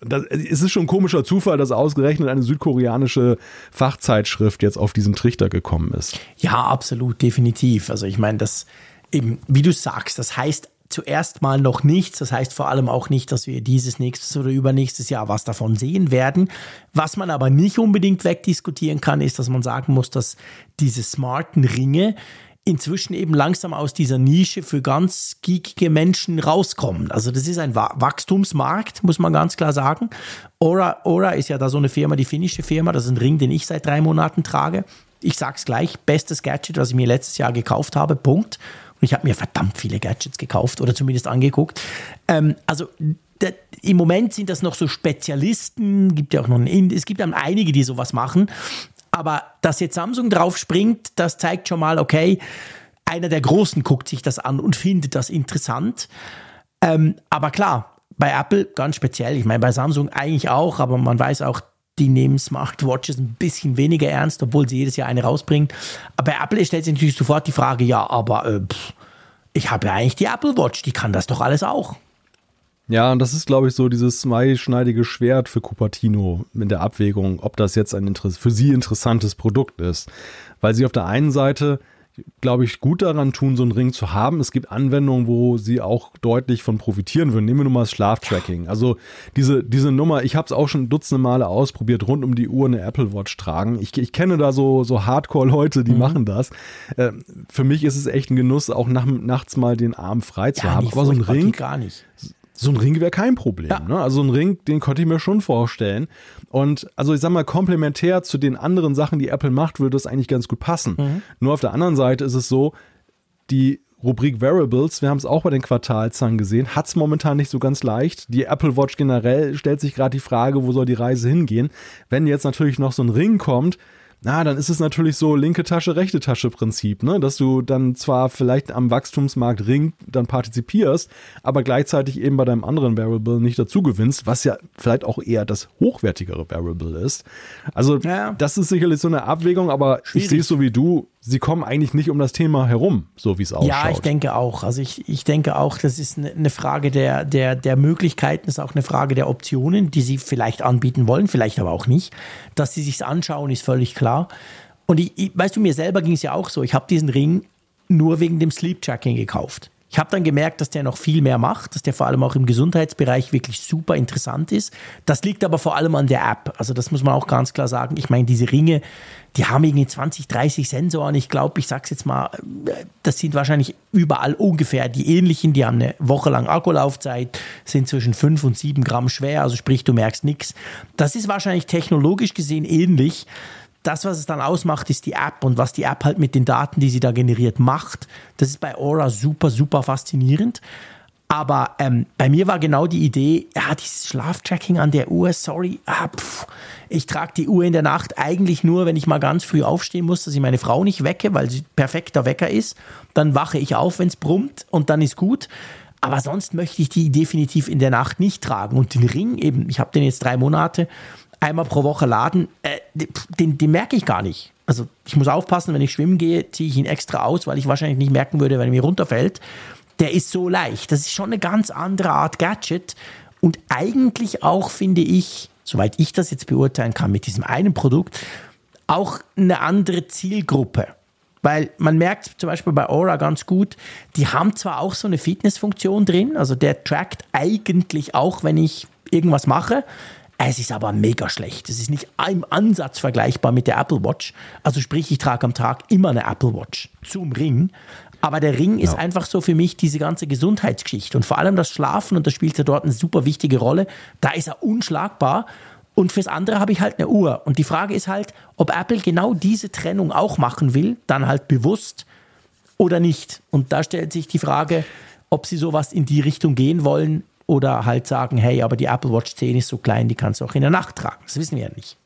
das, es ist schon ein komischer Zufall, dass ausgerechnet eine südkoreanische Fachzeitschrift jetzt auf diesen Trichter gekommen ist. Ja, absolut, definitiv. Also ich meine, das eben, wie du sagst, das heißt zuerst mal noch nichts. Das heißt vor allem auch nicht, dass wir dieses nächstes oder übernächstes Jahr was davon sehen werden. Was man aber nicht unbedingt wegdiskutieren kann, ist, dass man sagen muss, dass diese smarten Ringe inzwischen eben langsam aus dieser Nische für ganz geekige Menschen rauskommen. Also das ist ein Wachstumsmarkt, muss man ganz klar sagen. Aura, Aura ist ja da so eine Firma, die finnische Firma, das ist ein Ring, den ich seit drei Monaten trage. Ich sag's gleich, bestes Gadget, was ich mir letztes Jahr gekauft habe, Punkt. Und ich habe mir verdammt viele Gadgets gekauft oder zumindest angeguckt. Ähm, also im Moment sind das noch so Spezialisten, gibt ja auch noch ein, es gibt dann einige, die sowas machen. Aber dass jetzt Samsung drauf springt, das zeigt schon mal, okay, einer der Großen guckt sich das an und findet das interessant. Ähm, aber klar, bei Apple ganz speziell, ich meine bei Samsung eigentlich auch, aber man weiß auch, die nehmen Smartwatches ein bisschen weniger ernst, obwohl sie jedes Jahr eine rausbringen. Aber bei Apple stellt sich natürlich sofort die Frage, ja, aber äh, pff, ich habe ja eigentlich die Apple Watch, die kann das doch alles auch. Ja, und das ist, glaube ich, so dieses zweischneidige Schwert für Cupertino in der Abwägung, ob das jetzt ein für sie interessantes Produkt ist. Weil sie auf der einen Seite, glaube ich, gut daran tun, so einen Ring zu haben. Es gibt Anwendungen, wo sie auch deutlich von profitieren würden. Nehmen wir nur mal das Schlaftracking. Also diese, diese Nummer, ich habe es auch schon dutzende Male ausprobiert, rund um die Uhr eine Apple Watch tragen. Ich, ich kenne da so, so Hardcore-Leute, die mhm. machen das. Äh, für mich ist es echt ein Genuss, auch nach, nachts mal den Arm frei zu ja, haben. Aber so ein Ring. Gar nicht so ein Ring wäre kein Problem. Ja. Ne? Also ein Ring, den konnte ich mir schon vorstellen. Und also ich sag mal, komplementär zu den anderen Sachen, die Apple macht, würde das eigentlich ganz gut passen. Mhm. Nur auf der anderen Seite ist es so, die Rubrik Variables, wir haben es auch bei den Quartalzahlen gesehen, hat es momentan nicht so ganz leicht. Die Apple Watch generell stellt sich gerade die Frage, wo soll die Reise hingehen. Wenn jetzt natürlich noch so ein Ring kommt, na, dann ist es natürlich so linke Tasche, rechte Tasche Prinzip, ne? Dass du dann zwar vielleicht am Wachstumsmarkt Ring dann partizipierst, aber gleichzeitig eben bei deinem anderen Variable nicht dazu gewinnst, was ja vielleicht auch eher das hochwertigere Variable ist. Also, ja. das ist sicherlich so eine Abwägung, aber Schwierig. ich sehe es so wie du, sie kommen eigentlich nicht um das Thema herum, so wie es ausschaut. Ja, ich denke auch. Also ich, ich denke auch, das ist eine Frage der, der, der Möglichkeiten, ist auch eine Frage der Optionen, die sie vielleicht anbieten wollen, vielleicht aber auch nicht. Dass sie sich anschauen, ist völlig klar. Und ich, ich, weißt du, mir selber ging es ja auch so. Ich habe diesen Ring nur wegen dem Sleep Tracking gekauft. Ich habe dann gemerkt, dass der noch viel mehr macht, dass der vor allem auch im Gesundheitsbereich wirklich super interessant ist. Das liegt aber vor allem an der App. Also das muss man auch ganz klar sagen. Ich meine, diese Ringe, die haben irgendwie 20, 30 Sensoren. Ich glaube, ich sag's jetzt mal, das sind wahrscheinlich überall ungefähr die ähnlichen. Die haben eine Woche lang Akkulaufzeit, sind zwischen 5 und 7 Gramm schwer, also sprich, du merkst nichts. Das ist wahrscheinlich technologisch gesehen ähnlich das, was es dann ausmacht, ist die App und was die App halt mit den Daten, die sie da generiert, macht. Das ist bei Aura super, super faszinierend. Aber ähm, bei mir war genau die Idee, ja, dieses Schlaftracking an der Uhr, sorry, ah, pff, ich trage die Uhr in der Nacht eigentlich nur, wenn ich mal ganz früh aufstehen muss, dass ich meine Frau nicht wecke, weil sie perfekter Wecker ist. Dann wache ich auf, wenn es brummt und dann ist gut. Aber sonst möchte ich die definitiv in der Nacht nicht tragen. Und den Ring eben, ich habe den jetzt drei Monate einmal pro Woche laden, äh, den, den merke ich gar nicht. Also ich muss aufpassen, wenn ich schwimmen gehe, ziehe ich ihn extra aus, weil ich wahrscheinlich nicht merken würde, wenn er mir runterfällt. Der ist so leicht. Das ist schon eine ganz andere Art Gadget. Und eigentlich auch, finde ich, soweit ich das jetzt beurteilen kann, mit diesem einen Produkt, auch eine andere Zielgruppe. Weil man merkt zum Beispiel bei Aura ganz gut, die haben zwar auch so eine Fitnessfunktion drin, also der trackt eigentlich auch, wenn ich irgendwas mache, es ist aber mega schlecht. Es ist nicht im Ansatz vergleichbar mit der Apple Watch. Also sprich, ich trage am Tag immer eine Apple Watch zum Ring. Aber der Ring ist ja. einfach so für mich diese ganze Gesundheitsgeschichte. Und vor allem das Schlafen, und das spielt ja dort eine super wichtige Rolle, da ist er unschlagbar. Und fürs andere habe ich halt eine Uhr. Und die Frage ist halt, ob Apple genau diese Trennung auch machen will, dann halt bewusst oder nicht. Und da stellt sich die Frage, ob sie sowas in die Richtung gehen wollen, oder halt sagen, hey, aber die Apple Watch 10 ist so klein, die kannst du auch in der Nacht tragen. Das wissen wir ja nicht.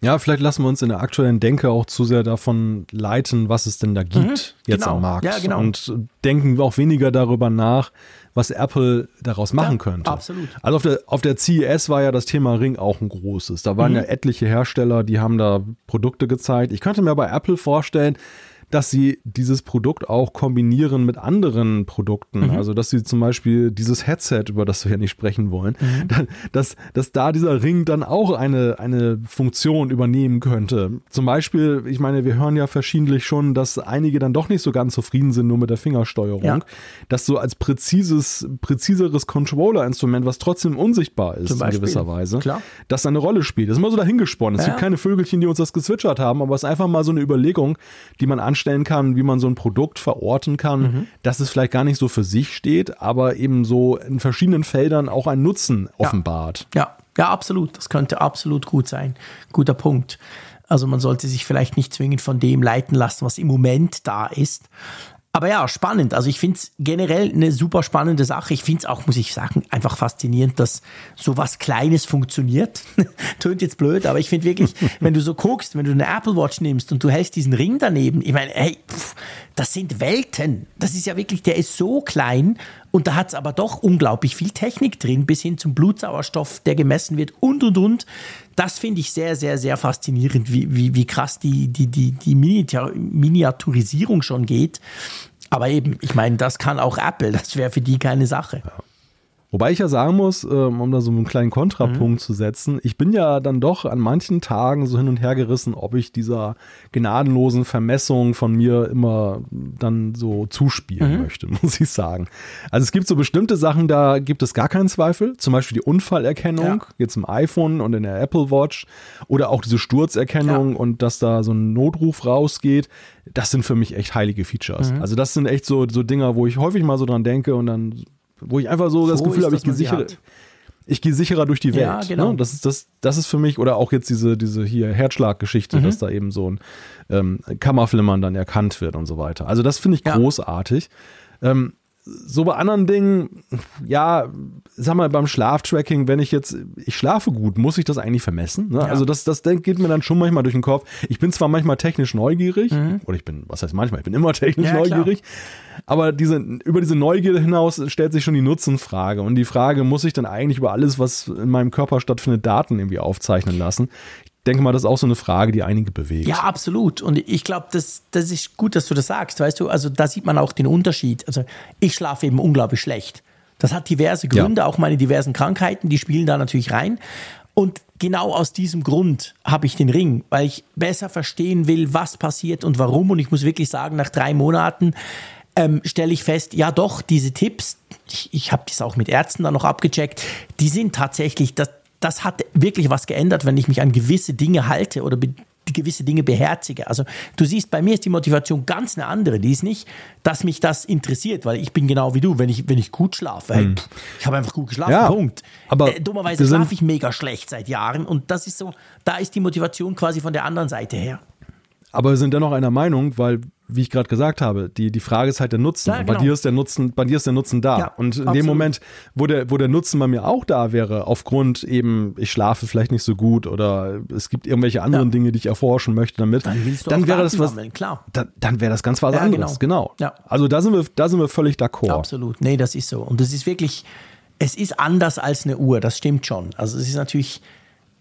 Ja, vielleicht lassen wir uns in der aktuellen Denke auch zu sehr davon leiten, was es denn da gibt mhm, jetzt genau. am Markt. Ja, genau. Und denken auch weniger darüber nach, was Apple daraus machen ja, könnte. Absolut. Also auf der, auf der CES war ja das Thema Ring auch ein großes. Da waren mhm. ja etliche Hersteller, die haben da Produkte gezeigt. Ich könnte mir bei Apple vorstellen, dass sie dieses Produkt auch kombinieren mit anderen Produkten. Mhm. Also, dass sie zum Beispiel dieses Headset, über das wir ja nicht sprechen wollen, mhm. <laughs> dass, dass da dieser Ring dann auch eine, eine Funktion übernehmen könnte. Zum Beispiel, ich meine, wir hören ja verschiedentlich schon, dass einige dann doch nicht so ganz zufrieden sind nur mit der Fingersteuerung. Ja. Dass so als präzises, präziseres Controller-Instrument, was trotzdem unsichtbar ist in gewisser Weise, Klar. das eine Rolle spielt. Das ist immer so dahingesponnen. Es ja. gibt keine Vögelchen, die uns das gezwitschert haben, aber es ist einfach mal so eine Überlegung, die man anschaut anstellen kann, wie man so ein Produkt verorten kann, mhm. dass es vielleicht gar nicht so für sich steht, aber eben so in verschiedenen Feldern auch einen Nutzen offenbart. Ja, ja, absolut. Das könnte absolut gut sein. Guter Punkt. Also man sollte sich vielleicht nicht zwingend von dem leiten lassen, was im Moment da ist, aber ja, spannend. Also ich finde es generell eine super spannende Sache. Ich finde es auch, muss ich sagen, einfach faszinierend, dass so was Kleines funktioniert. <laughs> Tönt jetzt blöd, aber ich finde wirklich, <laughs> wenn du so guckst, wenn du eine Apple Watch nimmst und du hältst diesen Ring daneben, ich meine, hey, pff, das sind Welten. Das ist ja wirklich, der ist so klein und da hat es aber doch unglaublich viel Technik drin, bis hin zum Blutsauerstoff, der gemessen wird und und und. Das finde ich sehr, sehr, sehr faszinierend, wie, wie, wie krass die, die, die, die Miniaturisierung schon geht. Aber eben, ich meine, das kann auch Apple, das wäre für die keine Sache. Ja. Wobei ich ja sagen muss, ähm, um da so einen kleinen Kontrapunkt mhm. zu setzen, ich bin ja dann doch an manchen Tagen so hin und her gerissen, ob ich dieser gnadenlosen Vermessung von mir immer dann so zuspielen mhm. möchte, <laughs> muss ich sagen. Also es gibt so bestimmte Sachen, da gibt es gar keinen Zweifel. Zum Beispiel die Unfallerkennung, ja. jetzt im iPhone und in der Apple Watch oder auch diese Sturzerkennung ja. und dass da so ein Notruf rausgeht. Das sind für mich echt heilige Features. Mhm. Also das sind echt so, so Dinger, wo ich häufig mal so dran denke und dann wo ich einfach so Froh das Gefühl habe, ich gehe sicherer, ich gehe sicherer durch die Welt. Ja, genau. Ne? Das, ist, das, das ist für mich, oder auch jetzt diese, diese hier Herzschlaggeschichte, mhm. dass da eben so ein ähm, Kammerflimmern dann erkannt wird und so weiter. Also das finde ich ja. großartig. Ähm, so bei anderen Dingen, ja, sag mal, beim Schlaftracking, wenn ich jetzt, ich schlafe gut, muss ich das eigentlich vermessen? Ne? Ja. Also das, das geht mir dann schon manchmal durch den Kopf. Ich bin zwar manchmal technisch neugierig, mhm. oder ich bin, was heißt manchmal, ich bin immer technisch ja, neugierig, klar. Aber diese, über diese Neugierde hinaus stellt sich schon die Nutzenfrage. Und die Frage, muss ich dann eigentlich über alles, was in meinem Körper stattfindet, Daten irgendwie aufzeichnen lassen? denke mal, das ist auch so eine Frage, die einige bewegt. Ja, absolut. Und ich glaube, das, das ist gut, dass du das sagst. Weißt du, also da sieht man auch den Unterschied. Also ich schlafe eben unglaublich schlecht. Das hat diverse Gründe, ja. auch meine diversen Krankheiten, die spielen da natürlich rein. Und genau aus diesem Grund habe ich den Ring, weil ich besser verstehen will, was passiert und warum. Und ich muss wirklich sagen, nach drei Monaten ähm, stelle ich fest, ja doch, diese Tipps, ich, ich habe das auch mit Ärzten dann noch abgecheckt, die sind tatsächlich, das, das hat wirklich was geändert, wenn ich mich an gewisse Dinge halte oder gewisse Dinge beherzige. Also du siehst, bei mir ist die Motivation ganz eine andere. Die ist nicht, dass mich das interessiert, weil ich bin genau wie du. Wenn ich, wenn ich gut schlafe, hey, hm. ich habe einfach gut geschlafen, ja, Punkt. Aber äh, dummerweise schlafe ich mega schlecht seit Jahren und das ist so, da ist die Motivation quasi von der anderen Seite her. Aber wir sind dennoch einer Meinung, weil wie ich gerade gesagt habe, die, die Frage ist halt der Nutzen. Ja, genau. Bei dir ist der Nutzen, bei dir ist der Nutzen da. Ja, und in absolut. dem Moment, wo der, wo der Nutzen bei mir auch da wäre, aufgrund eben, ich schlafe vielleicht nicht so gut oder es gibt irgendwelche anderen ja. Dinge, die ich erforschen möchte damit, dann, dann wäre das was, klar. Dann, dann wäre das ganz was anderes. Genau. genau. Also da sind wir, da sind wir völlig d'accord. Absolut. Nee, das ist so. Und das ist wirklich, es ist anders als eine Uhr, das stimmt schon. Also es ist natürlich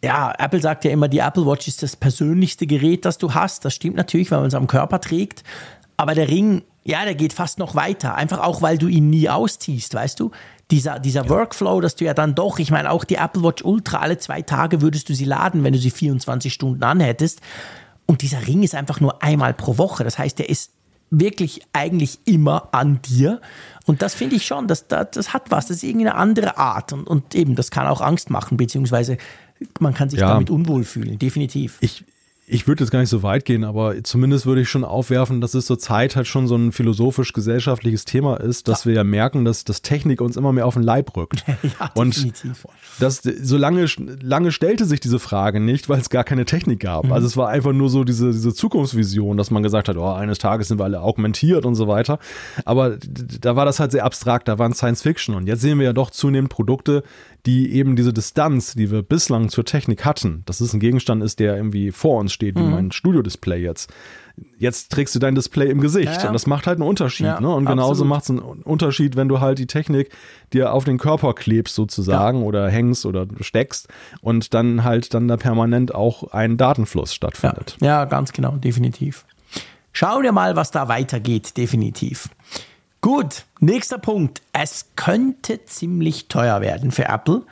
ja, Apple sagt ja immer, die Apple Watch ist das persönlichste Gerät, das du hast. Das stimmt natürlich, weil man es am Körper trägt. Aber der Ring, ja, der geht fast noch weiter. Einfach auch, weil du ihn nie ausziehst, weißt du? Dieser, dieser ja. Workflow, dass du ja dann doch, ich meine, auch die Apple Watch Ultra, alle zwei Tage würdest du sie laden, wenn du sie 24 Stunden anhättest. Und dieser Ring ist einfach nur einmal pro Woche. Das heißt, der ist wirklich eigentlich immer an dir. Und das finde ich schon, das, das, das hat was, das ist irgendwie eine andere Art. Und, und eben, das kann auch Angst machen, beziehungsweise man kann sich ja. damit unwohl fühlen, definitiv. Ich, ich würde jetzt gar nicht so weit gehen, aber zumindest würde ich schon aufwerfen, dass es zur Zeit halt schon so ein philosophisch-gesellschaftliches Thema ist, dass ja. wir ja merken, dass das Technik uns immer mehr auf den Leib rückt. <laughs> ja, und definitiv. Das, so lange, lange stellte sich diese Frage nicht, weil es gar keine Technik gab. Mhm. Also es war einfach nur so diese, diese Zukunftsvision, dass man gesagt hat, oh, eines Tages sind wir alle augmentiert und so weiter. Aber da war das halt sehr abstrakt, da waren Science Fiction. Und jetzt sehen wir ja doch zunehmend Produkte, die eben diese Distanz, die wir bislang zur Technik hatten, dass es ein Gegenstand ist, der irgendwie vor uns steht, wie mhm. mein Studio-Display jetzt. Jetzt trägst du dein Display im Gesicht ja, ja. und das macht halt einen Unterschied. Ja, ne? Und genauso macht es einen Unterschied, wenn du halt die Technik dir auf den Körper klebst sozusagen oder hängst oder steckst und dann halt dann da permanent auch ein Datenfluss stattfindet. Ja, ganz genau, definitiv. Schauen wir mal, was da weitergeht, definitiv. Gut, nächster Punkt. Es könnte ziemlich teuer werden für Apple.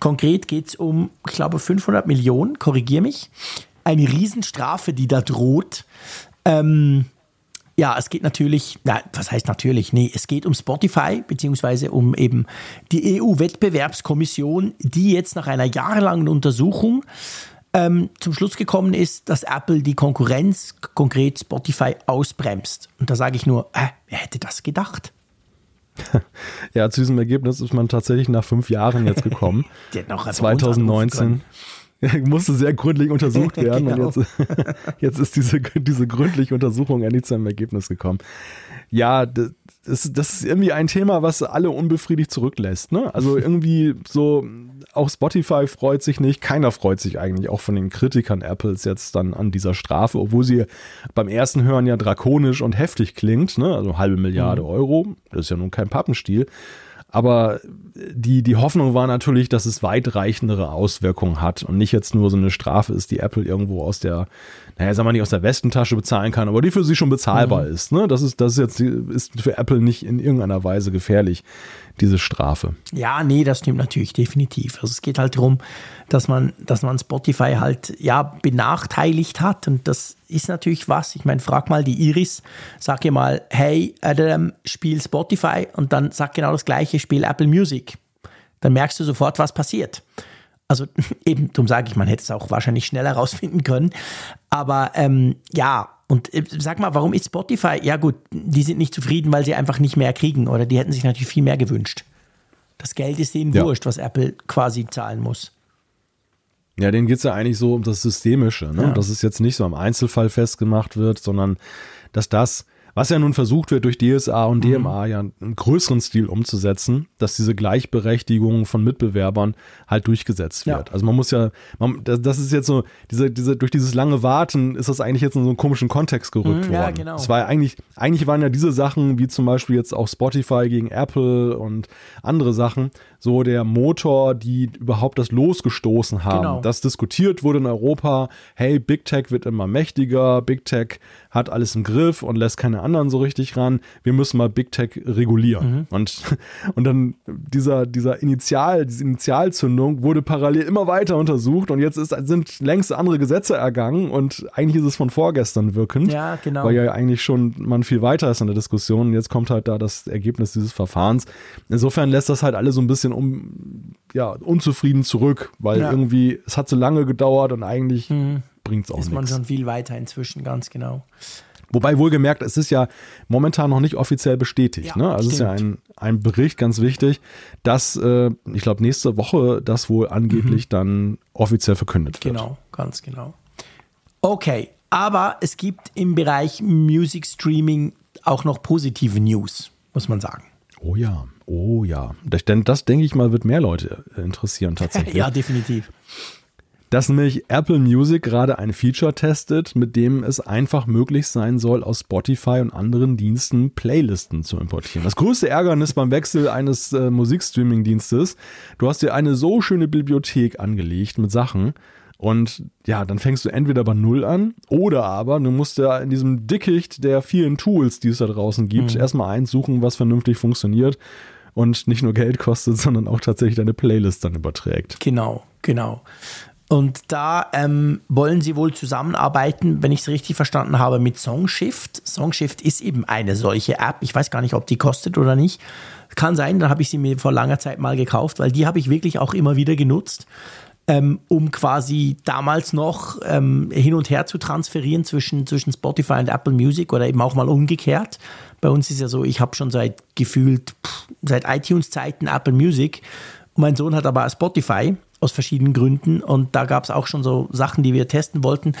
Konkret geht es um, ich glaube, 500 Millionen, korrigier mich. Eine Riesenstrafe, die da droht. Ähm, ja, es geht natürlich, na, was heißt natürlich? Nee, es geht um Spotify, beziehungsweise um eben die EU-Wettbewerbskommission, die jetzt nach einer jahrelangen Untersuchung ähm, zum Schluss gekommen ist, dass Apple die Konkurrenz, konkret Spotify, ausbremst. Und da sage ich nur, äh, wer hätte das gedacht? <laughs> Ja, zu diesem Ergebnis ist man tatsächlich nach fünf Jahren jetzt gekommen. <laughs> 2019 <laughs> musste sehr gründlich untersucht werden genau. und jetzt, jetzt ist diese, diese gründliche Untersuchung endlich zu einem Ergebnis gekommen. Ja, das, das ist irgendwie ein Thema, was alle unbefriedigt zurücklässt. Ne? Also irgendwie so auch Spotify freut sich nicht, keiner freut sich eigentlich, auch von den Kritikern Apples jetzt dann an dieser Strafe, obwohl sie beim ersten Hören ja drakonisch und heftig klingt, ne? also halbe Milliarde mhm. Euro, das ist ja nun kein Pappenstiel. Aber die, die Hoffnung war natürlich, dass es weitreichendere Auswirkungen hat und nicht jetzt nur so eine Strafe ist, die Apple irgendwo aus der, naja, sagen wir nicht aus der Westentasche bezahlen kann, aber die für sie schon bezahlbar mhm. ist. Ne? Das ist, das ist jetzt, ist für Apple nicht in irgendeiner Weise gefährlich diese Strafe. Ja, nee, das stimmt natürlich definitiv. Also es geht halt darum, dass man, dass man Spotify halt ja benachteiligt hat und das ist natürlich was. Ich meine, frag mal die Iris, sag ihr mal, hey Adam, spiel Spotify und dann sag genau das gleiche, spiel Apple Music. Dann merkst du sofort, was passiert. Also <laughs> eben, darum sage ich, man hätte es auch wahrscheinlich schneller rausfinden können. Aber ähm, ja, und äh, sag mal, warum ist Spotify? Ja gut, die sind nicht zufrieden, weil sie einfach nicht mehr kriegen oder die hätten sich natürlich viel mehr gewünscht. Das Geld ist denen ja. wurscht, was Apple quasi zahlen muss. Ja, denen geht es ja eigentlich so um das Systemische, ne? Ja. dass es jetzt nicht so am Einzelfall festgemacht wird, sondern dass das was ja nun versucht wird durch DSA und DMA mhm. ja einen größeren Stil umzusetzen, dass diese Gleichberechtigung von Mitbewerbern halt durchgesetzt wird. Ja. Also man muss ja, man, das ist jetzt so, diese, diese, durch dieses lange Warten ist das eigentlich jetzt in so einen komischen Kontext gerückt mhm, worden. Ja, genau. Es war ja eigentlich, eigentlich waren ja diese Sachen, wie zum Beispiel jetzt auch Spotify gegen Apple und andere Sachen, so der Motor, die überhaupt das losgestoßen haben. Genau. Das diskutiert wurde in Europa, hey, Big Tech wird immer mächtiger, Big Tech hat alles im Griff und lässt keine anderen so richtig ran. Wir müssen mal Big Tech regulieren. Mhm. Und, und dann dieser, dieser Initial, diese Initialzündung wurde parallel immer weiter untersucht und jetzt ist, sind längst andere Gesetze ergangen und eigentlich ist es von vorgestern wirkend. Ja, genau. Weil ja eigentlich schon man viel weiter ist in der Diskussion und jetzt kommt halt da das Ergebnis dieses Verfahrens. Insofern lässt das halt alle so ein bisschen um, ja, unzufrieden zurück, weil ja. irgendwie es hat so lange gedauert und eigentlich mhm bringt es auch. Ist man schon viel weiter inzwischen, ganz genau. Wobei wohlgemerkt, es ist ja momentan noch nicht offiziell bestätigt. Ja, ne? Also es ist ja ein, ein Bericht, ganz wichtig, dass, äh, ich glaube, nächste Woche das wohl angeblich mhm. dann offiziell verkündet wird. Genau, ganz genau. Okay, aber es gibt im Bereich Music Streaming auch noch positive News, muss man sagen. Oh ja, oh ja. Denn das, denke ich mal, wird mehr Leute interessieren <laughs> tatsächlich. ja, definitiv. Dass nämlich Apple Music gerade ein Feature testet, mit dem es einfach möglich sein soll, aus Spotify und anderen Diensten Playlisten zu importieren. Das größte Ärgernis beim Wechsel eines äh, Musikstreaming-Dienstes, du hast dir eine so schöne Bibliothek angelegt mit Sachen und ja, dann fängst du entweder bei Null an oder aber du musst ja in diesem Dickicht der vielen Tools, die es da draußen gibt, mhm. erstmal eins suchen, was vernünftig funktioniert und nicht nur Geld kostet, <laughs> sondern auch tatsächlich deine Playlist dann überträgt. Genau, genau. Und da ähm, wollen sie wohl zusammenarbeiten, wenn ich es richtig verstanden habe, mit Songshift. Songshift ist eben eine solche App. Ich weiß gar nicht, ob die kostet oder nicht. Kann sein, da habe ich sie mir vor langer Zeit mal gekauft, weil die habe ich wirklich auch immer wieder genutzt ähm, um quasi damals noch ähm, hin und her zu transferieren zwischen, zwischen Spotify und Apple Music oder eben auch mal umgekehrt. Bei uns ist ja so, ich habe schon seit gefühlt, pff, seit iTunes-Zeiten Apple Music. Mein Sohn hat aber Spotify aus verschiedenen Gründen und da gab es auch schon so Sachen, die wir testen wollten.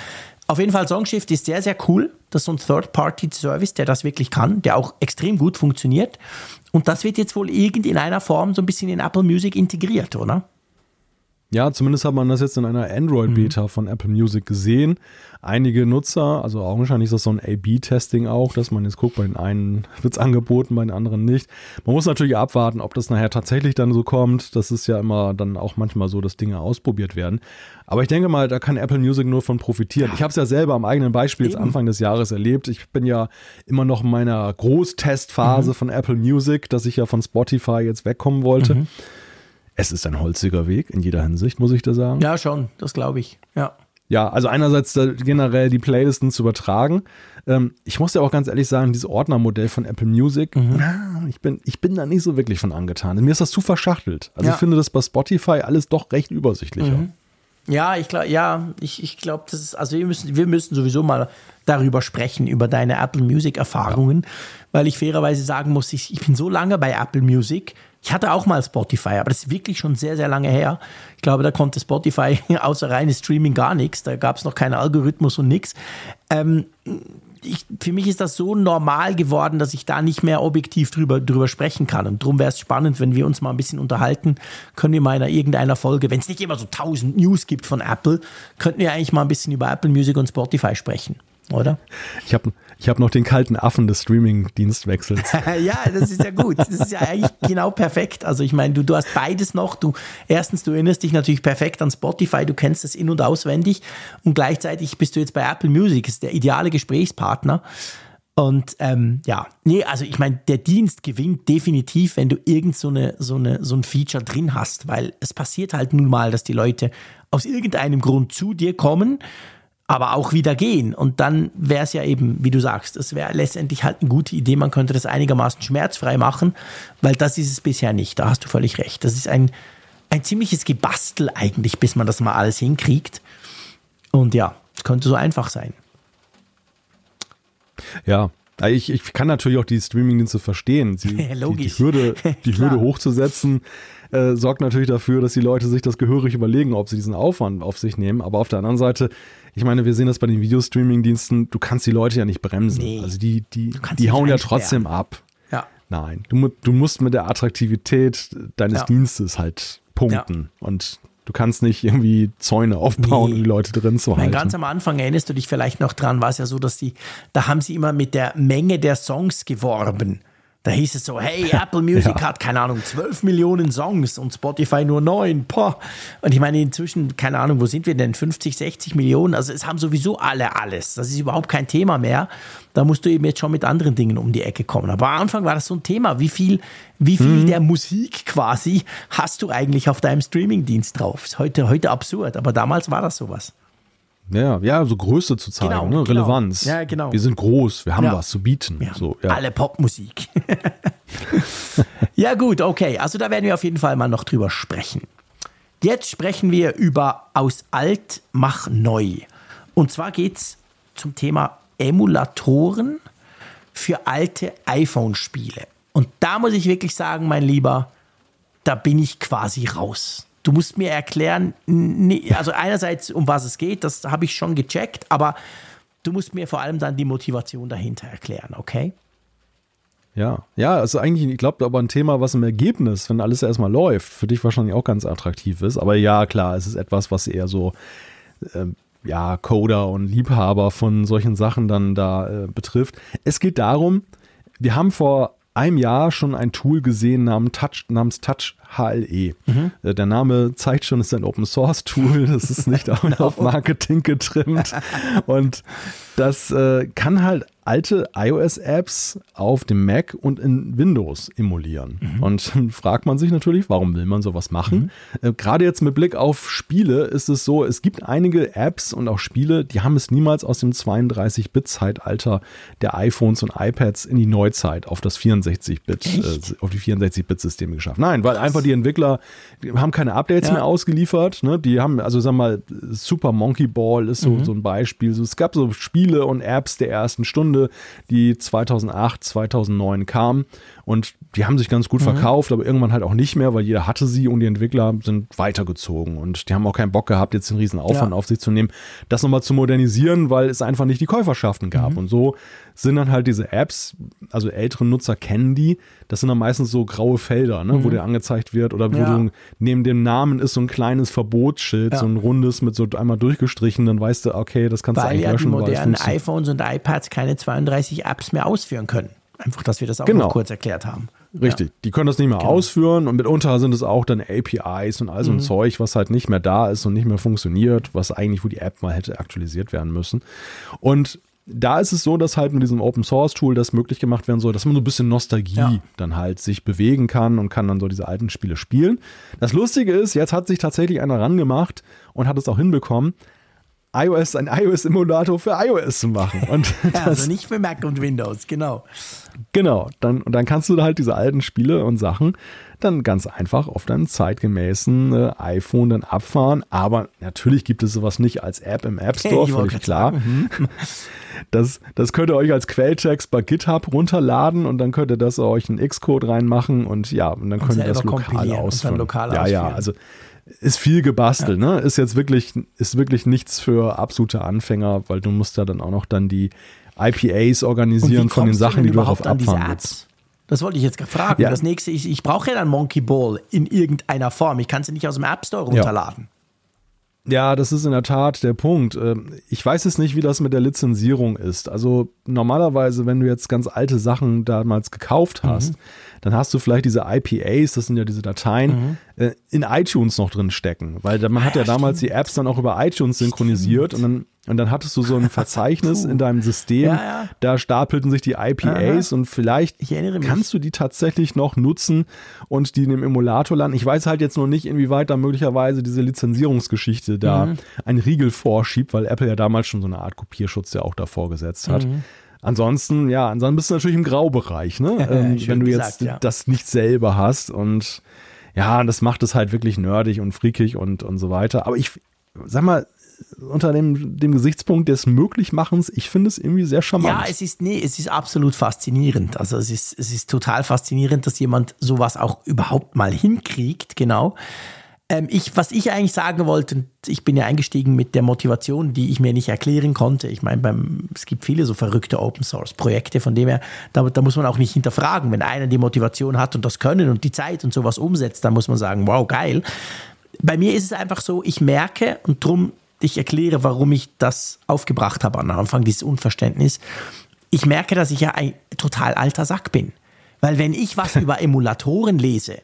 Auf jeden Fall, Songshift ist sehr, sehr cool. Das ist so ein Third-Party-Service, der das wirklich kann, der auch extrem gut funktioniert. Und das wird jetzt wohl irgend in einer Form so ein bisschen in Apple Music integriert, oder? Ja, zumindest hat man das jetzt in einer Android-Beta mhm. von Apple Music gesehen. Einige Nutzer, also augenscheinlich ist das so ein A-B-Testing auch, dass man jetzt guckt, bei den einen <laughs> wird es angeboten, bei den anderen nicht. Man muss natürlich abwarten, ob das nachher tatsächlich dann so kommt. Das ist ja immer dann auch manchmal so, dass Dinge ausprobiert werden. Aber ich denke mal, da kann Apple Music nur von profitieren. Ich habe es ja selber am eigenen Beispiel jetzt Anfang des Jahres erlebt. Ich bin ja immer noch in meiner Großtestphase mhm. von Apple Music, dass ich ja von Spotify jetzt wegkommen wollte. Mhm. Es ist ein holziger Weg in jeder Hinsicht, muss ich da sagen. Ja, schon, das glaube ich. Ja. Ja, also einerseits generell die Playlisten zu übertragen. Ähm, ich muss ja auch ganz ehrlich sagen, dieses Ordnermodell von Apple Music, mhm. ich, bin, ich bin da nicht so wirklich von angetan. Mir ist das zu verschachtelt. Also ja. ich finde das bei Spotify alles doch recht übersichtlicher. Mhm. Ja, ich glaube, ja, ich, ich glaube, das ist, also wir müssen, wir müssen sowieso mal darüber sprechen, über deine Apple Music Erfahrungen, weil ich fairerweise sagen muss, ich, ich bin so lange bei Apple Music, ich hatte auch mal Spotify, aber das ist wirklich schon sehr, sehr lange her. Ich glaube, da konnte Spotify <laughs> außer reines Streaming gar nichts. Da gab es noch keinen Algorithmus und nichts. Ähm, ich, für mich ist das so normal geworden, dass ich da nicht mehr objektiv drüber, drüber sprechen kann. Und darum wäre es spannend, wenn wir uns mal ein bisschen unterhalten. Können wir mal in irgendeiner Folge, wenn es nicht immer so tausend News gibt von Apple, könnten wir eigentlich mal ein bisschen über Apple Music und Spotify sprechen oder? Ich habe ich hab noch den kalten Affen des Streaming-Dienstwechsels. <laughs> ja, das ist ja gut. Das ist ja eigentlich genau perfekt. Also ich meine, du, du hast beides noch. Du, erstens, du erinnerst dich natürlich perfekt an Spotify, du kennst das in- und auswendig und gleichzeitig bist du jetzt bei Apple Music, ist der ideale Gesprächspartner. Und ähm, ja, nee, also ich meine, der Dienst gewinnt definitiv, wenn du irgend so, eine, so, eine, so ein Feature drin hast, weil es passiert halt nun mal, dass die Leute aus irgendeinem Grund zu dir kommen aber auch wieder gehen. Und dann wäre es ja eben, wie du sagst, es wäre letztendlich halt eine gute Idee, man könnte das einigermaßen schmerzfrei machen, weil das ist es bisher nicht. Da hast du völlig recht. Das ist ein, ein ziemliches Gebastel eigentlich, bis man das mal alles hinkriegt. Und ja, es könnte so einfach sein. Ja, ich, ich kann natürlich auch die Streamingdienste verstehen. Sie, Logisch. <laughs> Die, die Hürde, die <laughs> Hürde hochzusetzen, äh, sorgt natürlich dafür, dass die Leute sich das gehörig überlegen, ob sie diesen Aufwand auf sich nehmen. Aber auf der anderen Seite, ich meine, wir sehen das bei den Videostreaming-Diensten, du kannst die Leute ja nicht bremsen. Nee, also die, die, die hauen ja trotzdem ab. Ja. Nein, du, du musst mit der Attraktivität deines ja. Dienstes halt punkten. Ja. Und Du kannst nicht irgendwie Zäune aufbauen, nee. um die Leute drin zu halten. Ganz am Anfang erinnerst du dich vielleicht noch dran, war es ja so, dass die, da haben sie immer mit der Menge der Songs geworben. Da hieß es so, hey, Apple Music <laughs> ja. hat, keine Ahnung, 12 Millionen Songs und Spotify nur 9. Poh. Und ich meine, inzwischen, keine Ahnung, wo sind wir denn? 50, 60 Millionen? Also es haben sowieso alle alles. Das ist überhaupt kein Thema mehr. Da musst du eben jetzt schon mit anderen Dingen um die Ecke kommen. Aber am Anfang war das so ein Thema. Wie viel, wie viel mhm. der Musik quasi hast du eigentlich auf deinem Streamingdienst drauf? Ist heute, heute absurd, aber damals war das sowas. Ja, ja, so Größe zu zeigen, genau, ne? Genau. Relevanz. Ja, genau. Wir sind groß, wir haben ja. was zu bieten. Ja. So, ja. Alle Popmusik. <laughs> ja, gut, okay. Also da werden wir auf jeden Fall mal noch drüber sprechen. Jetzt sprechen wir über aus alt mach neu. Und zwar geht es zum Thema Emulatoren für alte iPhone-Spiele. Und da muss ich wirklich sagen, mein Lieber, da bin ich quasi raus. Du musst mir erklären, also einerseits, um was es geht, das habe ich schon gecheckt, aber du musst mir vor allem dann die Motivation dahinter erklären, okay? Ja, ja, also eigentlich, ich glaube, aber ein Thema, was im Ergebnis, wenn alles erstmal läuft, für dich wahrscheinlich auch ganz attraktiv ist. Aber ja, klar, es ist etwas, was eher so, äh, ja, Coder und Liebhaber von solchen Sachen dann da äh, betrifft. Es geht darum, wir haben vor einem Jahr schon ein Tool gesehen namens Touch, namens Touch HLE. Mhm. Äh, der Name zeigt schon, es ist ein Open Source Tool, <laughs> das ist nicht <laughs> genau. auf Marketing getrimmt. Und das äh, kann halt alte iOS-Apps auf dem Mac und in Windows emulieren. Mhm. Und dann fragt man sich natürlich, warum will man sowas machen? Mhm. Äh, Gerade jetzt mit Blick auf Spiele ist es so, es gibt einige Apps und auch Spiele, die haben es niemals aus dem 32-Bit-Zeitalter der iPhones und iPads in die Neuzeit auf das 64-Bit, äh, auf die 64-Bit-Systeme geschafft. Nein, weil einfach die Entwickler die haben keine Updates ja. mehr ausgeliefert. Ne? Die haben, also sag mal, Super Monkey Ball ist so, mhm. so ein Beispiel. So, es gab so Spiele und Apps der ersten Stunde Runde, die 2008, 2009 kam. Und die haben sich ganz gut mhm. verkauft, aber irgendwann halt auch nicht mehr, weil jeder hatte sie und die Entwickler sind weitergezogen. Und die haben auch keinen Bock gehabt, jetzt einen riesen Aufwand ja. auf sich zu nehmen, das nochmal zu modernisieren, weil es einfach nicht die Käuferschaften gab. Mhm. Und so sind dann halt diese Apps, also ältere Nutzer kennen die, das sind dann meistens so graue Felder, ne, mhm. wo dir angezeigt wird oder wo ja. du neben dem Namen ist so ein kleines Verbotsschild, ja. so ein rundes mit so einmal durchgestrichen, dann weißt du, okay, das kannst weil du eigentlich ja löschen. Weil die modernen iPhones und iPads keine 32 Apps mehr ausführen können. Einfach, dass wir das auch genau. kurz erklärt haben. Richtig, ja. die können das nicht mehr genau. ausführen und mitunter sind es auch dann APIs und all so ein mhm. Zeug, was halt nicht mehr da ist und nicht mehr funktioniert, was eigentlich, wo die App mal hätte aktualisiert werden müssen. Und da ist es so, dass halt mit diesem Open Source Tool das möglich gemacht werden soll, dass man so ein bisschen Nostalgie ja. dann halt sich bewegen kann und kann dann so diese alten Spiele spielen. Das Lustige ist, jetzt hat sich tatsächlich einer rangemacht und hat es auch hinbekommen, iOS, ein iOS-Emulator für iOS zu machen. Und <laughs> also nicht für Mac und Windows, genau. Genau, dann, und dann kannst du halt diese alten Spiele und Sachen dann ganz einfach auf deinem zeitgemäßen äh, iPhone dann abfahren. Aber natürlich gibt es sowas nicht als App im App <laughs> Store, völlig klar. Mhm. <laughs> Das, das könnt ihr euch als Quelltext bei GitHub runterladen und dann könnt ihr das euch einen Xcode reinmachen und ja, und dann könnt ihr das lokal ausführen. Lokal ja, ausführen. ja, also ist viel gebastelt, ja. ne? Ist jetzt wirklich, ist wirklich nichts für absolute Anfänger, weil du musst ja dann auch noch dann die IPAs organisieren von den Sachen, die du darauf abfahren willst. Das wollte ich jetzt fragen. Ja. Das nächste, ich, ich brauche ja dann Monkey Ball in irgendeiner Form. Ich kann sie nicht aus dem App Store runterladen. Ja, das ist in der Tat der Punkt. Ähm, ich weiß jetzt nicht, wie das mit der Lizenzierung ist. Also normalerweise, wenn du jetzt ganz alte Sachen damals gekauft hast, mhm. dann hast du vielleicht diese IPAs, das sind ja diese Dateien, mhm. Äh, in iTunes noch drin stecken. Weil man hat ja, ja damals die Apps dann auch über iTunes synchronisiert stimmt. und dann und dann hattest du so ein <laughs> Verzeichnis in deinem System, ja, ja. da stapelten sich die IPAs Aha. und vielleicht kannst du die tatsächlich noch nutzen und die in dem Emulator landen. Ich weiß halt jetzt noch nicht, inwieweit da möglicherweise diese Lizenzierungsgeschichte da mhm. einen Riegel vorschiebt, weil Apple ja damals schon so eine Art Kopierschutz ja auch davor gesetzt hat. Mhm. Ansonsten, ja, ansonsten bist du natürlich im Graubereich, ne? <laughs> ähm, wenn du gesagt, jetzt das nicht selber hast und ja, das macht es halt wirklich nerdig und freakig und, und so weiter. Aber ich, sag mal, unter dem, dem Gesichtspunkt des Möglichmachens, ich finde es irgendwie sehr charmant. Ja, es ist, nee, es ist absolut faszinierend. Also es ist, es ist total faszinierend, dass jemand sowas auch überhaupt mal hinkriegt, genau. Ähm, ich, was ich eigentlich sagen wollte, ich bin ja eingestiegen mit der Motivation, die ich mir nicht erklären konnte. Ich meine, es gibt viele so verrückte Open Source Projekte, von dem her, da, da muss man auch nicht hinterfragen. Wenn einer die Motivation hat und das Können und die Zeit und sowas umsetzt, dann muss man sagen, wow, geil. Bei mir ist es einfach so, ich merke und darum ich erkläre, warum ich das aufgebracht habe am Anfang, dieses Unverständnis. Ich merke, dass ich ja ein total alter Sack bin. Weil wenn ich was <laughs> über Emulatoren lese,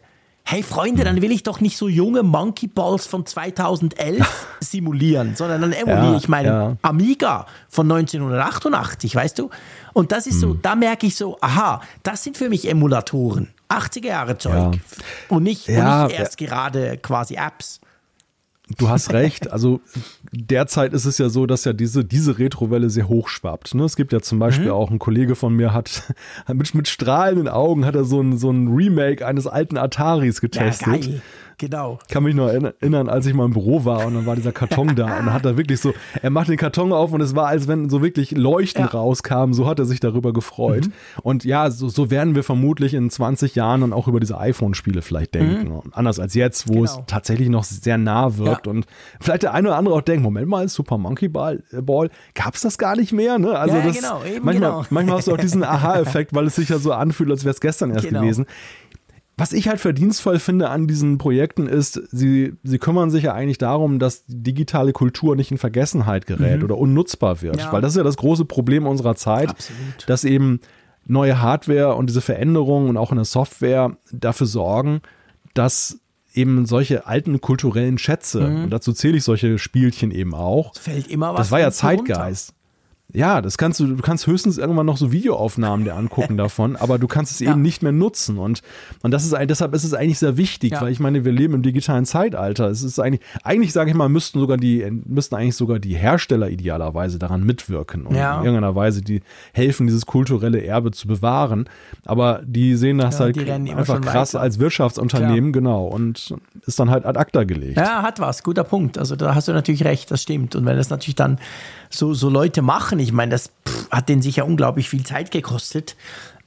hey Freunde, dann will ich doch nicht so junge Monkey Balls von 2011 <laughs> simulieren, sondern dann emuliere ja, ich meinen ja. Amiga von 1988, weißt du? Und das ist so, hm. da merke ich so, aha, das sind für mich Emulatoren. 80er Jahre Zeug. Ja. Und, nicht, und nicht erst gerade quasi Apps. Du hast recht. Also derzeit ist es ja so, dass ja diese, diese Retrowelle sehr hoch schwappt. Ne? Es gibt ja zum Beispiel mhm. auch ein Kollege von mir, hat <laughs> mit, mit strahlenden Augen hat er so ein, so ein Remake eines alten Ataris getestet. Ja, genau. Ich kann mich noch erinnern, als ich mal im Büro war und dann war dieser Karton da und dann hat er wirklich so, er macht den Karton auf und es war, als wenn so wirklich Leuchten ja. rauskamen, so hat er sich darüber gefreut. Mhm. Und ja, so, so, werden wir vermutlich in 20 Jahren dann auch über diese iPhone-Spiele vielleicht denken. Mhm. Anders als jetzt, wo genau. es tatsächlich noch sehr nah wirkt ja. und vielleicht der eine oder andere auch denkt, Moment mal, Super Monkey Ball, äh, Ball gab es das gar nicht mehr, ne? Also ja, das, genau, manchmal, genau. manchmal hast du auch diesen Aha-Effekt, weil es sich ja so anfühlt, als wäre es gestern erst genau. gewesen. Was ich halt verdienstvoll finde an diesen Projekten ist, sie, sie kümmern sich ja eigentlich darum, dass digitale Kultur nicht in Vergessenheit gerät mhm. oder unnutzbar wird. Ja. Weil das ist ja das große Problem unserer Zeit, Absolut. dass eben neue Hardware und diese Veränderungen und auch in der Software dafür sorgen, dass eben solche alten kulturellen Schätze, mhm. und dazu zähle ich solche Spielchen eben auch. Das fällt immer was. Das war ja Zeitgeist. Runter. Ja, das kannst du, du kannst höchstens irgendwann noch so Videoaufnahmen dir angucken <laughs> davon, aber du kannst es ja. eben nicht mehr nutzen. Und, und das ist, deshalb ist es eigentlich sehr wichtig, ja. weil ich meine, wir leben im digitalen Zeitalter. Es ist eigentlich, eigentlich sage ich mal, müssten sogar die, müssten eigentlich sogar die Hersteller idealerweise daran mitwirken und ja. in irgendeiner Weise die helfen, dieses kulturelle Erbe zu bewahren. Aber die sehen das halt einfach krass weiter. als Wirtschaftsunternehmen, genau, und ist dann halt ad acta gelegt. Ja, hat was, guter Punkt. Also da hast du natürlich recht, das stimmt. Und wenn es natürlich dann so, so Leute machen. Ich meine, das pff, hat denen sicher unglaublich viel Zeit gekostet.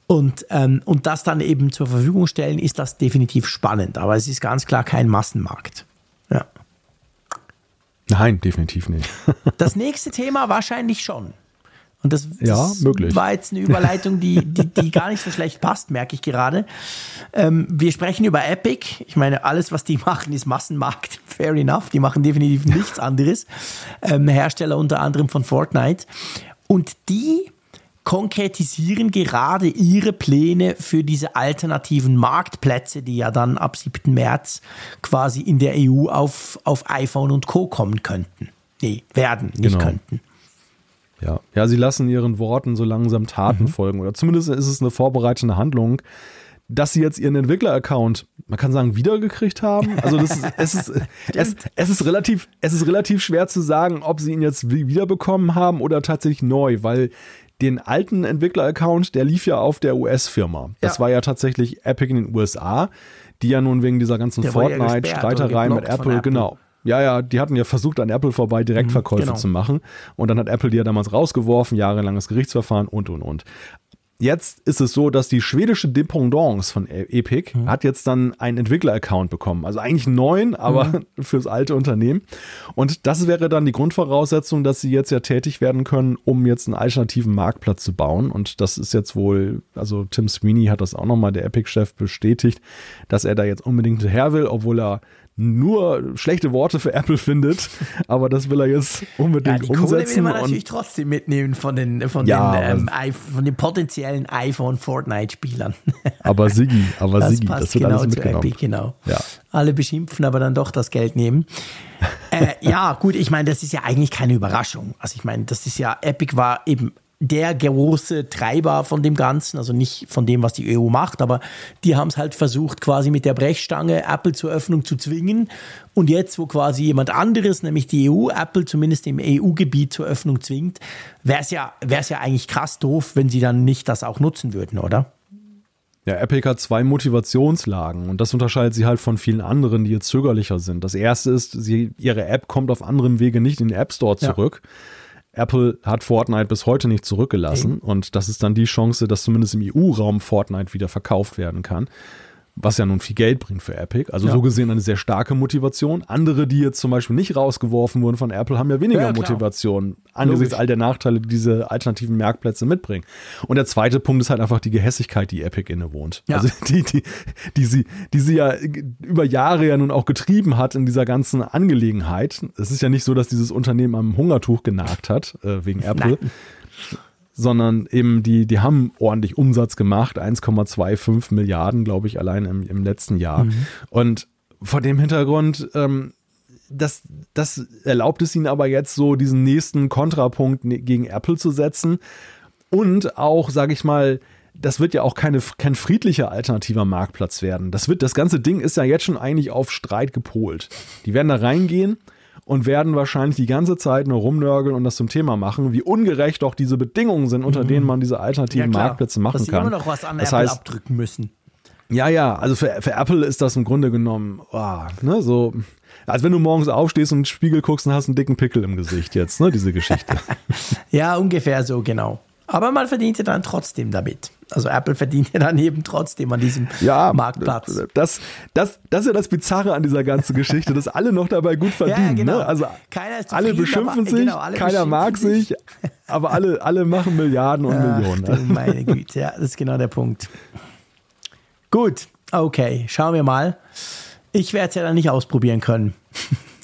Und, ähm, und das dann eben zur Verfügung stellen, ist das definitiv spannend. Aber es ist ganz klar kein Massenmarkt. Ja. Nein, definitiv nicht. das nächste Thema wahrscheinlich schon. Und das, das ja, möglich. war jetzt eine Überleitung, die, die, die gar nicht so schlecht passt, merke ich gerade. Ähm, wir sprechen über Epic. Ich meine, alles, was die machen, ist Massenmarkt. <laughs> Fair enough. Die machen definitiv nichts anderes. Ähm, Hersteller unter anderem von Fortnite. Und die konkretisieren gerade ihre Pläne für diese alternativen Marktplätze, die ja dann ab 7. März quasi in der EU auf, auf iPhone und Co. kommen könnten. Nee, werden, nicht genau. könnten. Ja. ja, sie lassen ihren Worten so langsam Taten mhm. folgen. Oder zumindest ist es eine vorbereitende Handlung, dass sie jetzt ihren Entwickler-Account, man kann sagen, wiedergekriegt haben. Also das ist, <laughs> es, ist, es, es, ist relativ, es ist relativ schwer zu sagen, ob sie ihn jetzt wiederbekommen haben oder tatsächlich neu, weil den alten Entwickler-Account, der lief ja auf der US-Firma. Das ja. war ja tatsächlich Epic in den USA, die ja nun wegen dieser ganzen Fortnite-Streiterei mit Apple, Apple, genau, ja, ja, die hatten ja versucht, an Apple vorbei Direktverkäufe mhm, genau. zu machen. Und dann hat Apple die ja damals rausgeworfen, jahrelanges Gerichtsverfahren und, und, und. Jetzt ist es so, dass die schwedische Dependance von e- Epic mhm. hat jetzt dann einen Entwickler-Account bekommen. Also eigentlich einen neuen, aber mhm. <laughs> fürs alte Unternehmen. Und das wäre dann die Grundvoraussetzung, dass sie jetzt ja tätig werden können, um jetzt einen alternativen Marktplatz zu bauen. Und das ist jetzt wohl, also Tim Sweeney hat das auch nochmal, der Epic-Chef, bestätigt, dass er da jetzt unbedingt her will, obwohl er nur schlechte Worte für Apple findet, <laughs> aber das will er jetzt unbedingt ja, die umsetzen. Kohle will man natürlich trotzdem mitnehmen von den, von ja, den, ähm, von den potenziellen iPhone Fortnite-Spielern. <laughs> Aber Sigi, aber das Sigi, das wird genau alles mitgenommen. Epic, genau. Ja. Alle beschimpfen, aber dann doch das Geld nehmen. <laughs> äh, ja, gut, ich meine, das ist ja eigentlich keine Überraschung. Also ich meine, das ist ja, Epic war eben der große Treiber von dem Ganzen, also nicht von dem, was die EU macht, aber die haben es halt versucht, quasi mit der Brechstange Apple zur Öffnung zu zwingen. Und jetzt, wo quasi jemand anderes, nämlich die EU, Apple zumindest im EU-Gebiet zur Öffnung zwingt, wäre es ja, wär's ja eigentlich krass doof, wenn sie dann nicht das auch nutzen würden, oder? Ja, Epic hat zwei Motivationslagen und das unterscheidet sie halt von vielen anderen, die jetzt zögerlicher sind. Das erste ist, sie, ihre App kommt auf anderem Wege nicht in den App Store zurück. Ja. Apple hat Fortnite bis heute nicht zurückgelassen und das ist dann die Chance, dass zumindest im EU-Raum Fortnite wieder verkauft werden kann was ja nun viel Geld bringt für Epic. Also ja. so gesehen eine sehr starke Motivation. Andere, die jetzt zum Beispiel nicht rausgeworfen wurden von Apple, haben ja weniger ja, Motivation angesichts Logisch. all der Nachteile, die diese alternativen Marktplätze mitbringen. Und der zweite Punkt ist halt einfach die Gehässigkeit, die Epic innewohnt. Ja. Also <laughs> die, die, die, sie, die sie ja über Jahre ja nun auch getrieben hat in dieser ganzen Angelegenheit. Es ist ja nicht so, dass dieses Unternehmen am Hungertuch genagt hat, äh, wegen Apple. Nein sondern eben die, die haben ordentlich Umsatz gemacht, 1,25 Milliarden, glaube ich, allein im, im letzten Jahr. Mhm. Und vor dem Hintergrund, ähm, das, das erlaubt es ihnen aber jetzt so, diesen nächsten Kontrapunkt ne, gegen Apple zu setzen und auch, sage ich mal, das wird ja auch keine, kein friedlicher alternativer Marktplatz werden. Das wird, das ganze Ding ist ja jetzt schon eigentlich auf Streit gepolt. Die werden da reingehen und werden wahrscheinlich die ganze Zeit nur rumnörgeln und das zum Thema machen, wie ungerecht auch diese Bedingungen sind, unter mhm. denen man diese alternativen ja, Marktplätze machen Dass kann. immer noch was an das Apple heißt, abdrücken müssen. Ja, ja, also für, für Apple ist das im Grunde genommen, oh, ne, so, als wenn du morgens aufstehst und in den Spiegel guckst und hast einen dicken Pickel im Gesicht jetzt, ne, diese Geschichte. <laughs> ja, ungefähr so, genau. Aber man verdient ja dann trotzdem damit. Also Apple verdient ja dann eben trotzdem an diesem ja, Marktplatz. Das, das, das ist ja das Bizarre an dieser ganzen Geschichte, dass alle noch dabei gut <laughs> verdienen. Ja, genau. ne? Also alle beschimpfen aber, sich, genau, alle keiner mag sich, aber alle, alle machen Milliarden und Ach, Millionen. Meine Güte, ja, das ist genau der Punkt. Gut, okay, schauen wir mal. Ich werde es ja dann nicht ausprobieren können. <laughs>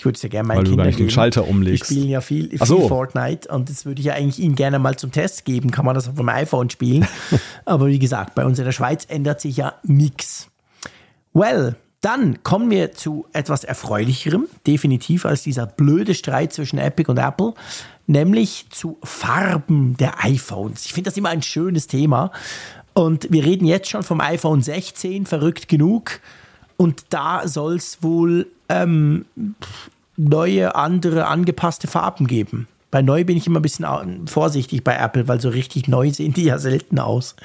Ich würde es ja gerne meinen Weil Kindern du geben. den Schalter umlegst. Die spielen ja viel, viel so. Fortnite und das würde ich ja eigentlich ihnen gerne mal zum Test geben. Kann man das auf dem iPhone spielen? <laughs> Aber wie gesagt, bei uns in der Schweiz ändert sich ja nichts. Well, dann kommen wir zu etwas Erfreulicherem, definitiv, als dieser blöde Streit zwischen Epic und Apple, nämlich zu Farben der iPhones. Ich finde das immer ein schönes Thema. Und wir reden jetzt schon vom iPhone 16, verrückt genug. Und da soll es wohl ähm, neue, andere, angepasste Farben geben. Bei neu bin ich immer ein bisschen vorsichtig bei Apple, weil so richtig neu sehen die ja selten aus.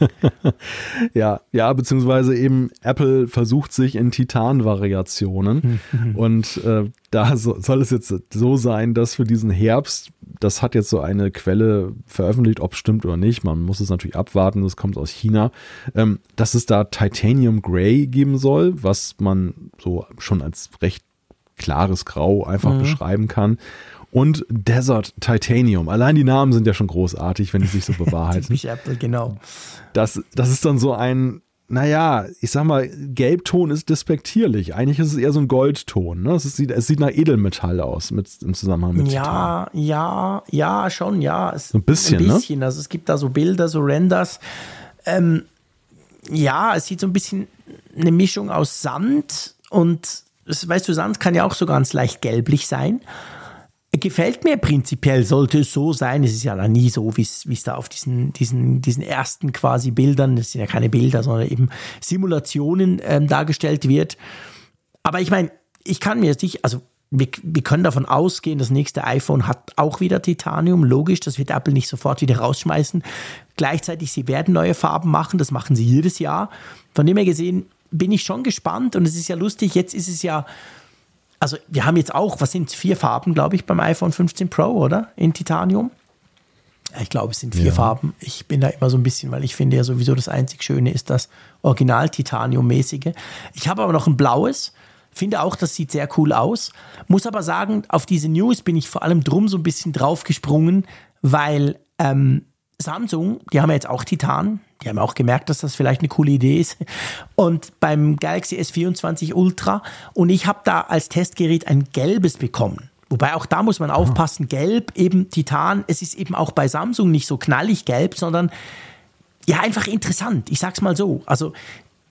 <laughs> ja, ja, beziehungsweise eben Apple versucht sich in Titan-Variationen. und äh, da so, soll es jetzt so sein, dass für diesen Herbst, das hat jetzt so eine Quelle veröffentlicht, ob es stimmt oder nicht, man muss es natürlich abwarten, das kommt aus China, ähm, dass es da Titanium Grey geben soll, was man so schon als recht klares Grau einfach mhm. beschreiben kann und Desert Titanium. Allein die Namen sind ja schon großartig, wenn die sich so <laughs> bewahrheiten. Genau. Das, das ist dann so ein, naja, ich sag mal, Gelbton ist despektierlich. Eigentlich ist es eher so ein Goldton. Ne? Es, sieht, es sieht nach Edelmetall aus mit, im Zusammenhang mit Ja, Titan. ja, ja, schon, ja. Es, so ein bisschen, ein bisschen. Ne? Also es gibt da so Bilder, so Renders. Ähm, ja, es sieht so ein bisschen eine Mischung aus Sand und, weißt du, Sand kann ja auch so ganz leicht gelblich sein gefällt mir prinzipiell, sollte es so sein. Es ist ja dann nie so, wie es da auf diesen, diesen, diesen ersten quasi Bildern, das sind ja keine Bilder, sondern eben Simulationen ähm, dargestellt wird. Aber ich meine, ich kann mir jetzt nicht, also wir, wir können davon ausgehen, das nächste iPhone hat auch wieder Titanium. Logisch, das wird Apple nicht sofort wieder rausschmeißen. Gleichzeitig, sie werden neue Farben machen, das machen sie jedes Jahr. Von dem her gesehen bin ich schon gespannt und es ist ja lustig, jetzt ist es ja also wir haben jetzt auch, was sind vier Farben, glaube ich, beim iPhone 15 Pro, oder? In Titanium. Ich glaube, es sind vier ja. Farben. Ich bin da immer so ein bisschen, weil ich finde ja sowieso das einzig Schöne ist das Original-Titanium-mäßige. Ich habe aber noch ein blaues. Finde auch, das sieht sehr cool aus. Muss aber sagen, auf diese News bin ich vor allem drum so ein bisschen draufgesprungen, weil ähm, Samsung, die haben ja jetzt auch Titan, die haben auch gemerkt, dass das vielleicht eine coole Idee ist. Und beim Galaxy S24 Ultra und ich habe da als Testgerät ein gelbes bekommen. Wobei auch da muss man aufpassen, gelb, eben Titan, es ist eben auch bei Samsung nicht so knallig gelb, sondern ja, einfach interessant. Ich sag's mal so. Also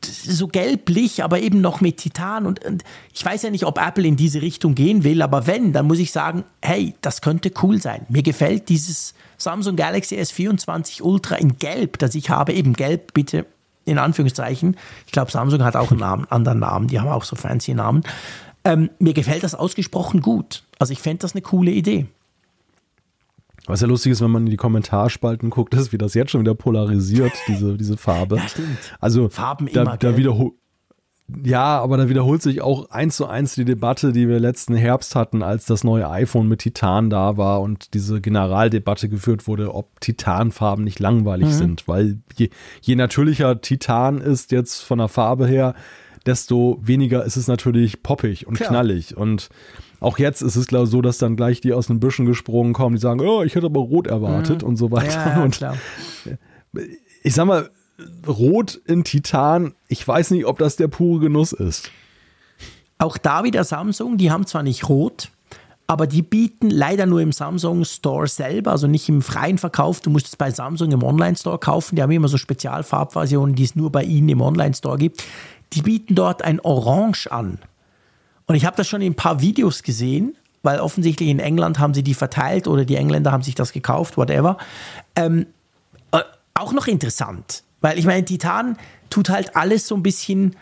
so gelblich, aber eben noch mit Titan. Und, und, ich weiß ja nicht, ob Apple in diese Richtung gehen will, aber wenn, dann muss ich sagen, hey, das könnte cool sein. Mir gefällt dieses Samsung Galaxy S24 Ultra in Gelb, das ich habe, eben Gelb, bitte in Anführungszeichen. Ich glaube, Samsung hat auch einen Namen, anderen Namen, die haben auch so fancy Namen. Ähm, mir gefällt das ausgesprochen gut. Also ich fände das eine coole Idee. Was ja lustig ist, wenn man in die Kommentarspalten guckt, ist, wie das jetzt schon wieder polarisiert, diese, diese Farbe. <laughs> Ja, stimmt. Also Farben da, immer, da wiederholt. Ja, aber da wiederholt sich auch eins zu eins die Debatte, die wir letzten Herbst hatten, als das neue iPhone mit Titan da war und diese Generaldebatte geführt wurde, ob Titanfarben nicht langweilig mhm. sind. Weil je, je natürlicher Titan ist jetzt von der Farbe her, desto weniger ist es natürlich poppig und Klar. knallig. Und auch jetzt ist es glaube so, dass dann gleich die aus den Büschen gesprungen kommen, die sagen, oh, ich hätte aber rot erwartet mhm. und so weiter. Ja, und klar. ich sag mal, Rot in Titan, ich weiß nicht, ob das der pure Genuss ist. Auch da wieder Samsung, die haben zwar nicht rot, aber die bieten leider nur im Samsung Store selber, also nicht im freien Verkauf. Du musst es bei Samsung im Online-Store kaufen. Die haben immer so Spezialfarbversionen, die es nur bei ihnen im Online-Store gibt. Die bieten dort ein Orange an. Und ich habe das schon in ein paar Videos gesehen, weil offensichtlich in England haben sie die verteilt oder die Engländer haben sich das gekauft, whatever. Ähm, äh, auch noch interessant, weil ich meine, Titan tut halt alles so ein bisschen,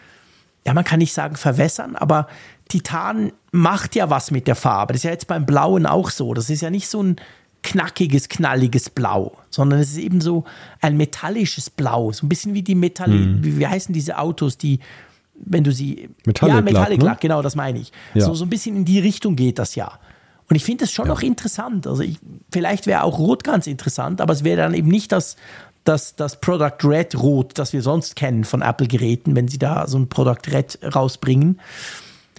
ja, man kann nicht sagen verwässern, aber Titan macht ja was mit der Farbe. Das ist ja jetzt beim Blauen auch so. Das ist ja nicht so ein knackiges, knalliges Blau, sondern es ist eben so ein metallisches Blau, so ein bisschen wie die Metall, hm. wie, wie heißen diese Autos, die wenn du sie Metallic ja Metallic Lack, ne? genau, das meine ich. Ja. So so ein bisschen in die Richtung geht das ja. Und ich finde es schon ja. noch interessant. Also ich, vielleicht wäre auch Rot ganz interessant, aber es wäre dann eben nicht das das, das Product Red Rot, das wir sonst kennen von Apple-Geräten, wenn sie da so ein Product Red rausbringen.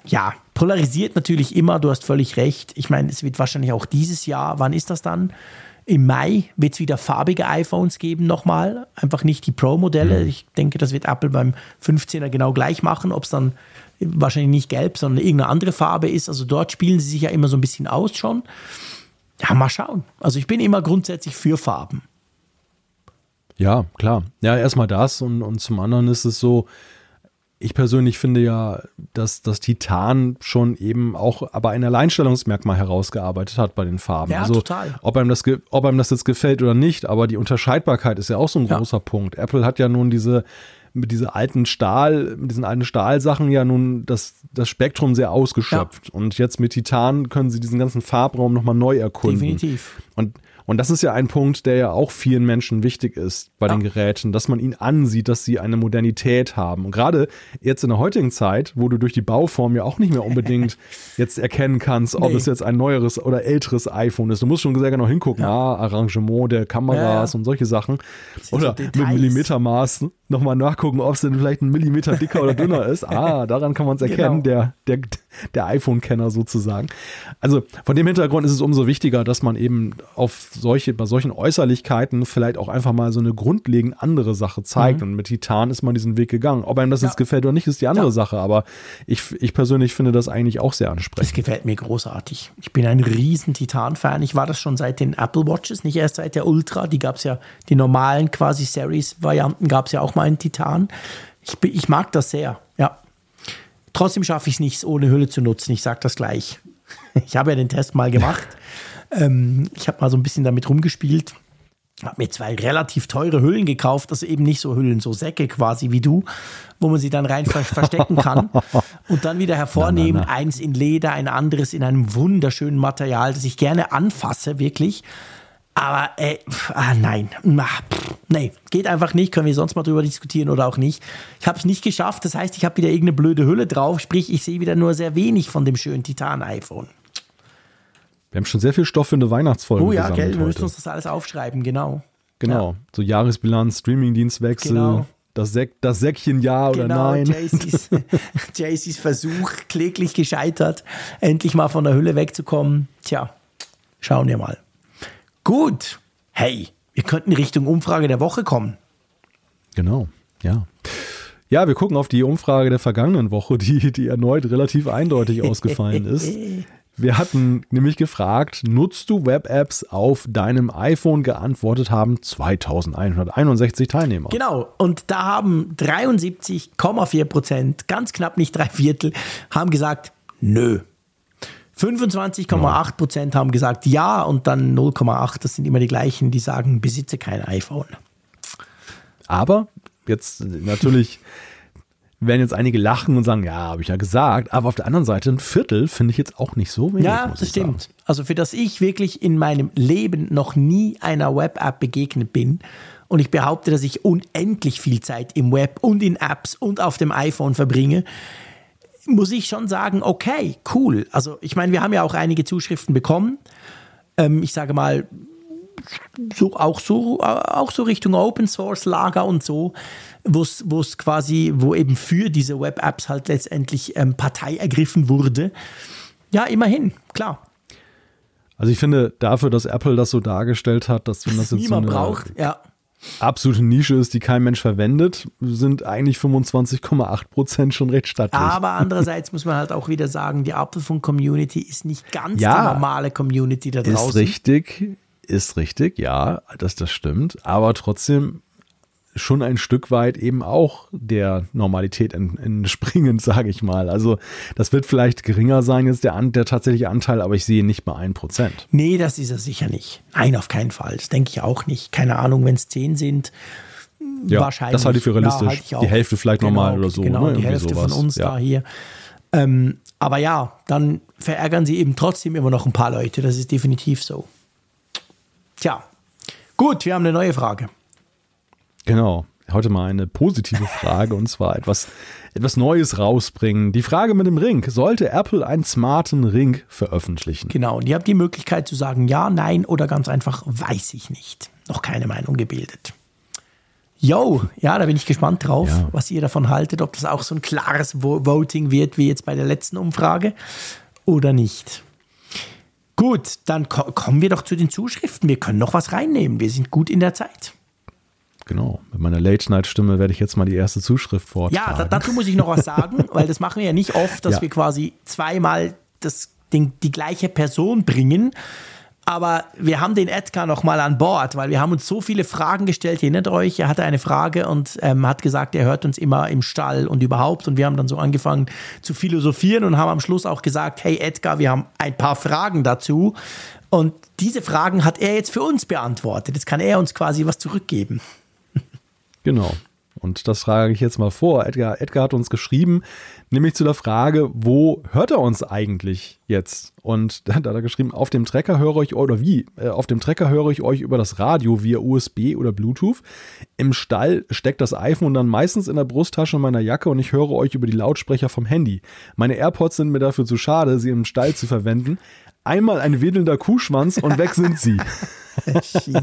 Ja, polarisiert natürlich immer, du hast völlig recht. Ich meine, es wird wahrscheinlich auch dieses Jahr, wann ist das dann? Im Mai wird es wieder farbige iPhones geben, nochmal. Einfach nicht die Pro-Modelle. Mhm. Ich denke, das wird Apple beim 15er genau gleich machen, ob es dann wahrscheinlich nicht gelb, sondern irgendeine andere Farbe ist. Also dort spielen sie sich ja immer so ein bisschen aus schon. Ja, mal schauen. Also ich bin immer grundsätzlich für Farben. Ja, klar. Ja, erstmal das und, und zum anderen ist es so, ich persönlich finde ja, dass das Titan schon eben auch aber ein Alleinstellungsmerkmal herausgearbeitet hat bei den Farben. Ja, also, total. Ob einem, das, ob einem das jetzt gefällt oder nicht, aber die Unterscheidbarkeit ist ja auch so ein ja. großer Punkt. Apple hat ja nun diese mit dieser alten Stahl, mit diesen alten Stahlsachen ja nun das, das Spektrum sehr ausgeschöpft. Ja. Und jetzt mit Titan können sie diesen ganzen Farbraum nochmal neu erkunden. Definitiv. Und und das ist ja ein Punkt, der ja auch vielen Menschen wichtig ist bei ja. den Geräten, dass man ihnen ansieht, dass sie eine Modernität haben. Und gerade jetzt in der heutigen Zeit, wo du durch die Bauform ja auch nicht mehr unbedingt <laughs> jetzt erkennen kannst, ob nee. es jetzt ein neueres oder älteres iPhone ist. Du musst schon sehr genau hingucken, ja. ah, Arrangement der Kameras ja, und solche Sachen. Oder so mit Millimetermaß nochmal nachgucken, ob es denn vielleicht ein Millimeter dicker oder dünner <laughs> ist. Ah, daran kann man es erkennen, genau. der, der, der iPhone-Kenner sozusagen. Also von dem Hintergrund ist es umso wichtiger, dass man eben auf solche, bei solchen Äußerlichkeiten vielleicht auch einfach mal so eine grundlegend andere Sache zeigt. Mhm. Und mit Titan ist man diesen Weg gegangen. Ob einem das ja. jetzt gefällt oder nicht, ist die andere ja. Sache. Aber ich, ich persönlich finde das eigentlich auch sehr ansprechend. Das gefällt mir großartig. Ich bin ein riesen Titan-Fan. Ich war das schon seit den Apple Watches, nicht erst seit der Ultra. Die gab es ja, die normalen quasi Series-Varianten gab es ja auch mal in Titan. Ich, ich mag das sehr, ja. Trotzdem schaffe ich es nicht, ohne Hülle zu nutzen. Ich sage das gleich. <laughs> Ich habe ja den Test mal gemacht. Ähm, ich habe mal so ein bisschen damit rumgespielt. Habe mir zwei relativ teure Hüllen gekauft, also eben nicht so Hüllen, so Säcke quasi wie du, wo man sie dann rein verstecken kann <laughs> und dann wieder hervornehmen. Na, na, na. Eins in Leder, ein anderes in einem wunderschönen Material, das ich gerne anfasse, wirklich. Aber äh, ah, nein, Ach, pff, nee, geht einfach nicht. Können wir sonst mal drüber diskutieren oder auch nicht. Ich habe es nicht geschafft. Das heißt, ich habe wieder irgendeine blöde Hülle drauf. Sprich, ich sehe wieder nur sehr wenig von dem schönen Titan-iPhone. Wir haben schon sehr viel Stoff für eine Weihnachtsfolge. Oh ja, gell, wir müssen uns das alles aufschreiben, genau. Genau. Ja. So Jahresbilanz, Streamingdienstwechsel. Genau. Das, Säck, das Säckchen ja oder genau, nein. Jaycees, <laughs> Jaycees Versuch kläglich gescheitert, endlich mal von der Hülle wegzukommen. Tja, schauen wir mal. Gut. Hey, wir könnten Richtung Umfrage der Woche kommen. Genau, ja. Ja, wir gucken auf die Umfrage der vergangenen Woche, die, die erneut relativ eindeutig <laughs> ausgefallen ist. Wir hatten nämlich gefragt, nutzt du Web-Apps auf deinem iPhone? Geantwortet haben 2161 Teilnehmer. Genau, und da haben 73,4 Prozent, ganz knapp nicht drei Viertel, haben gesagt, nö. 25,8 Prozent haben gesagt ja und dann 0,8, das sind immer die gleichen, die sagen, besitze kein iPhone. Aber jetzt natürlich werden jetzt einige lachen und sagen, ja, habe ich ja gesagt. Aber auf der anderen Seite, ein Viertel finde ich jetzt auch nicht so wenig. Ja, das stimmt. Sagen. Also für das ich wirklich in meinem Leben noch nie einer Web-App begegnet bin. Und ich behaupte, dass ich unendlich viel Zeit im Web und in Apps und auf dem iPhone verbringe muss ich schon sagen, okay, cool. Also ich meine, wir haben ja auch einige Zuschriften bekommen. Ähm, ich sage mal, so, auch, so, auch so Richtung Open Source Lager und so wo es quasi, wo eben für diese Web-Apps halt letztendlich ähm, Partei ergriffen wurde. Ja, immerhin, klar. Also ich finde dafür, dass Apple das so dargestellt hat, dass wenn das jetzt niemand so eine braucht, ja. Absolute Nische ist, die kein Mensch verwendet, sind eigentlich 25,8 Prozent schon recht stattlich. Aber andererseits muss man halt auch wieder sagen, die Apfelfunk-Community ist nicht ganz ja, die normale Community da draußen. Ist richtig, ist richtig, ja, das, das stimmt. Aber trotzdem schon ein Stück weit eben auch der Normalität entspringend, <laughs> sage ich mal. Also das wird vielleicht geringer sein jetzt der, der tatsächliche Anteil, aber ich sehe nicht bei 1%. Nee, das ist er sicher nicht. Nein, auf keinen Fall. Das denke ich auch nicht. Keine Ahnung, wenn es 10 sind. Ja, wahrscheinlich. Das halte ich für realistisch. Ja, halt ich die Hälfte vielleicht genau, nochmal oder so. Genau, ne? die Hälfte sowas. von uns ja. da hier. Ähm, aber ja, dann verärgern sie eben trotzdem immer noch ein paar Leute. Das ist definitiv so. Gut, wir haben eine neue Frage. Genau. Heute mal eine positive Frage und zwar etwas, etwas Neues rausbringen. Die Frage mit dem Ring. Sollte Apple einen smarten Ring veröffentlichen? Genau. Und ihr habt die Möglichkeit zu sagen ja, nein oder ganz einfach weiß ich nicht. Noch keine Meinung gebildet. Yo, ja, da bin ich gespannt drauf, ja. was ihr davon haltet, ob das auch so ein klares Voting wird wie jetzt bei der letzten Umfrage oder nicht. Gut, dann ko kommen wir doch zu den Zuschriften. Wir können noch was reinnehmen. Wir sind gut in der Zeit. Genau, mit meiner Late-Night-Stimme werde ich jetzt mal die erste Zuschrift vortragen. Ja, dazu muss ich noch was sagen, <laughs> weil das machen wir ja nicht oft, dass ja. wir quasi zweimal das, den, die gleiche Person bringen. Aber wir haben den Edgar nochmal an Bord, weil wir haben uns so viele Fragen gestellt. Ihr erinnert euch, er hatte eine Frage und ähm, hat gesagt, er hört uns immer im Stall und überhaupt. Und wir haben dann so angefangen zu philosophieren und haben am Schluss auch gesagt, hey Edgar, wir haben ein paar Fragen dazu. Und diese Fragen hat er jetzt für uns beantwortet. Jetzt kann er uns quasi was zurückgeben. Genau. Und das frage ich jetzt mal vor. Edgar, Edgar hat uns geschrieben, nämlich zu der Frage, wo hört er uns eigentlich jetzt? Und <laughs> da hat er geschrieben, auf dem Trecker höre ich oder wie? Äh, auf dem Trecker höre ich euch über das Radio via USB oder Bluetooth. Im Stall steckt das iPhone dann meistens in der Brusttasche meiner Jacke und ich höre euch über die Lautsprecher vom Handy. Meine AirPods sind mir dafür zu schade, sie im Stall zu verwenden. Einmal ein wedelnder Kuhschwanz und weg sind sie. <laughs>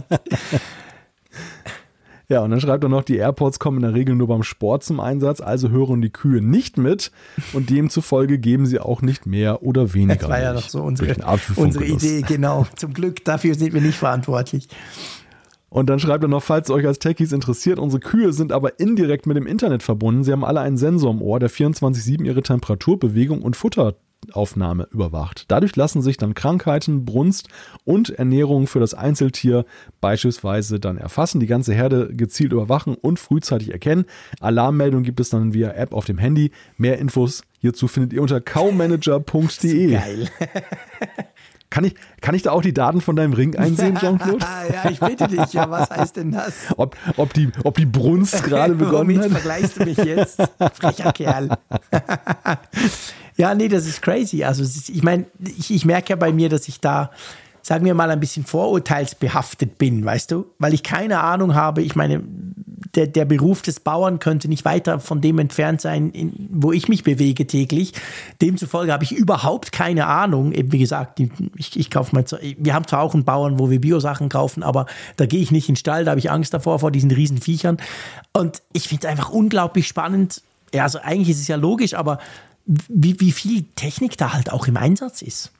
Ja, und dann schreibt er noch, die AirPods kommen in der Regel nur beim Sport zum Einsatz, also hören die Kühe nicht mit und demzufolge geben sie auch nicht mehr oder weniger. Das war ja noch so unsere, unsere Idee, genau. Zum Glück, dafür sind wir nicht verantwortlich. Und dann schreibt er noch, falls es euch als Techies interessiert, unsere Kühe sind aber indirekt mit dem Internet verbunden. Sie haben alle einen Sensor im Ohr, der 24-7 ihre Temperatur, Bewegung und Futter Aufnahme überwacht. Dadurch lassen sich dann Krankheiten, Brunst und Ernährung für das Einzeltier beispielsweise dann erfassen, die ganze Herde gezielt überwachen und frühzeitig erkennen. Alarmmeldung gibt es dann via App auf dem Handy. Mehr Infos hierzu findet ihr unter cowmanager.de. <laughs> Geil. <laughs> Kann ich, kann ich da auch die Daten von deinem Ring einsehen, <laughs> Jean-Claude? ja, ich bitte dich. Ja, was heißt denn das? Ob, ob, die, ob die Brunst gerade begonnen hat? vergleichst du mich jetzt? Frecher Kerl. Ja, nee, das ist crazy. Also ich meine, ich, ich merke ja bei mir, dass ich da, sagen wir mal, ein bisschen vorurteilsbehaftet bin, weißt du? Weil ich keine Ahnung habe. Ich meine, der, der Beruf des Bauern könnte nicht weiter von dem entfernt sein, in, wo ich mich bewege täglich. Demzufolge habe ich überhaupt keine Ahnung. Eben wie gesagt, ich, ich kaufe mal, wir haben zwar auch einen Bauern, wo wir Biosachen kaufen, aber da gehe ich nicht in den Stall, da habe ich Angst davor, vor diesen riesen Viechern. Und ich finde es einfach unglaublich spannend. Ja, also eigentlich ist es ja logisch, aber wie, wie viel Technik da halt auch im Einsatz ist.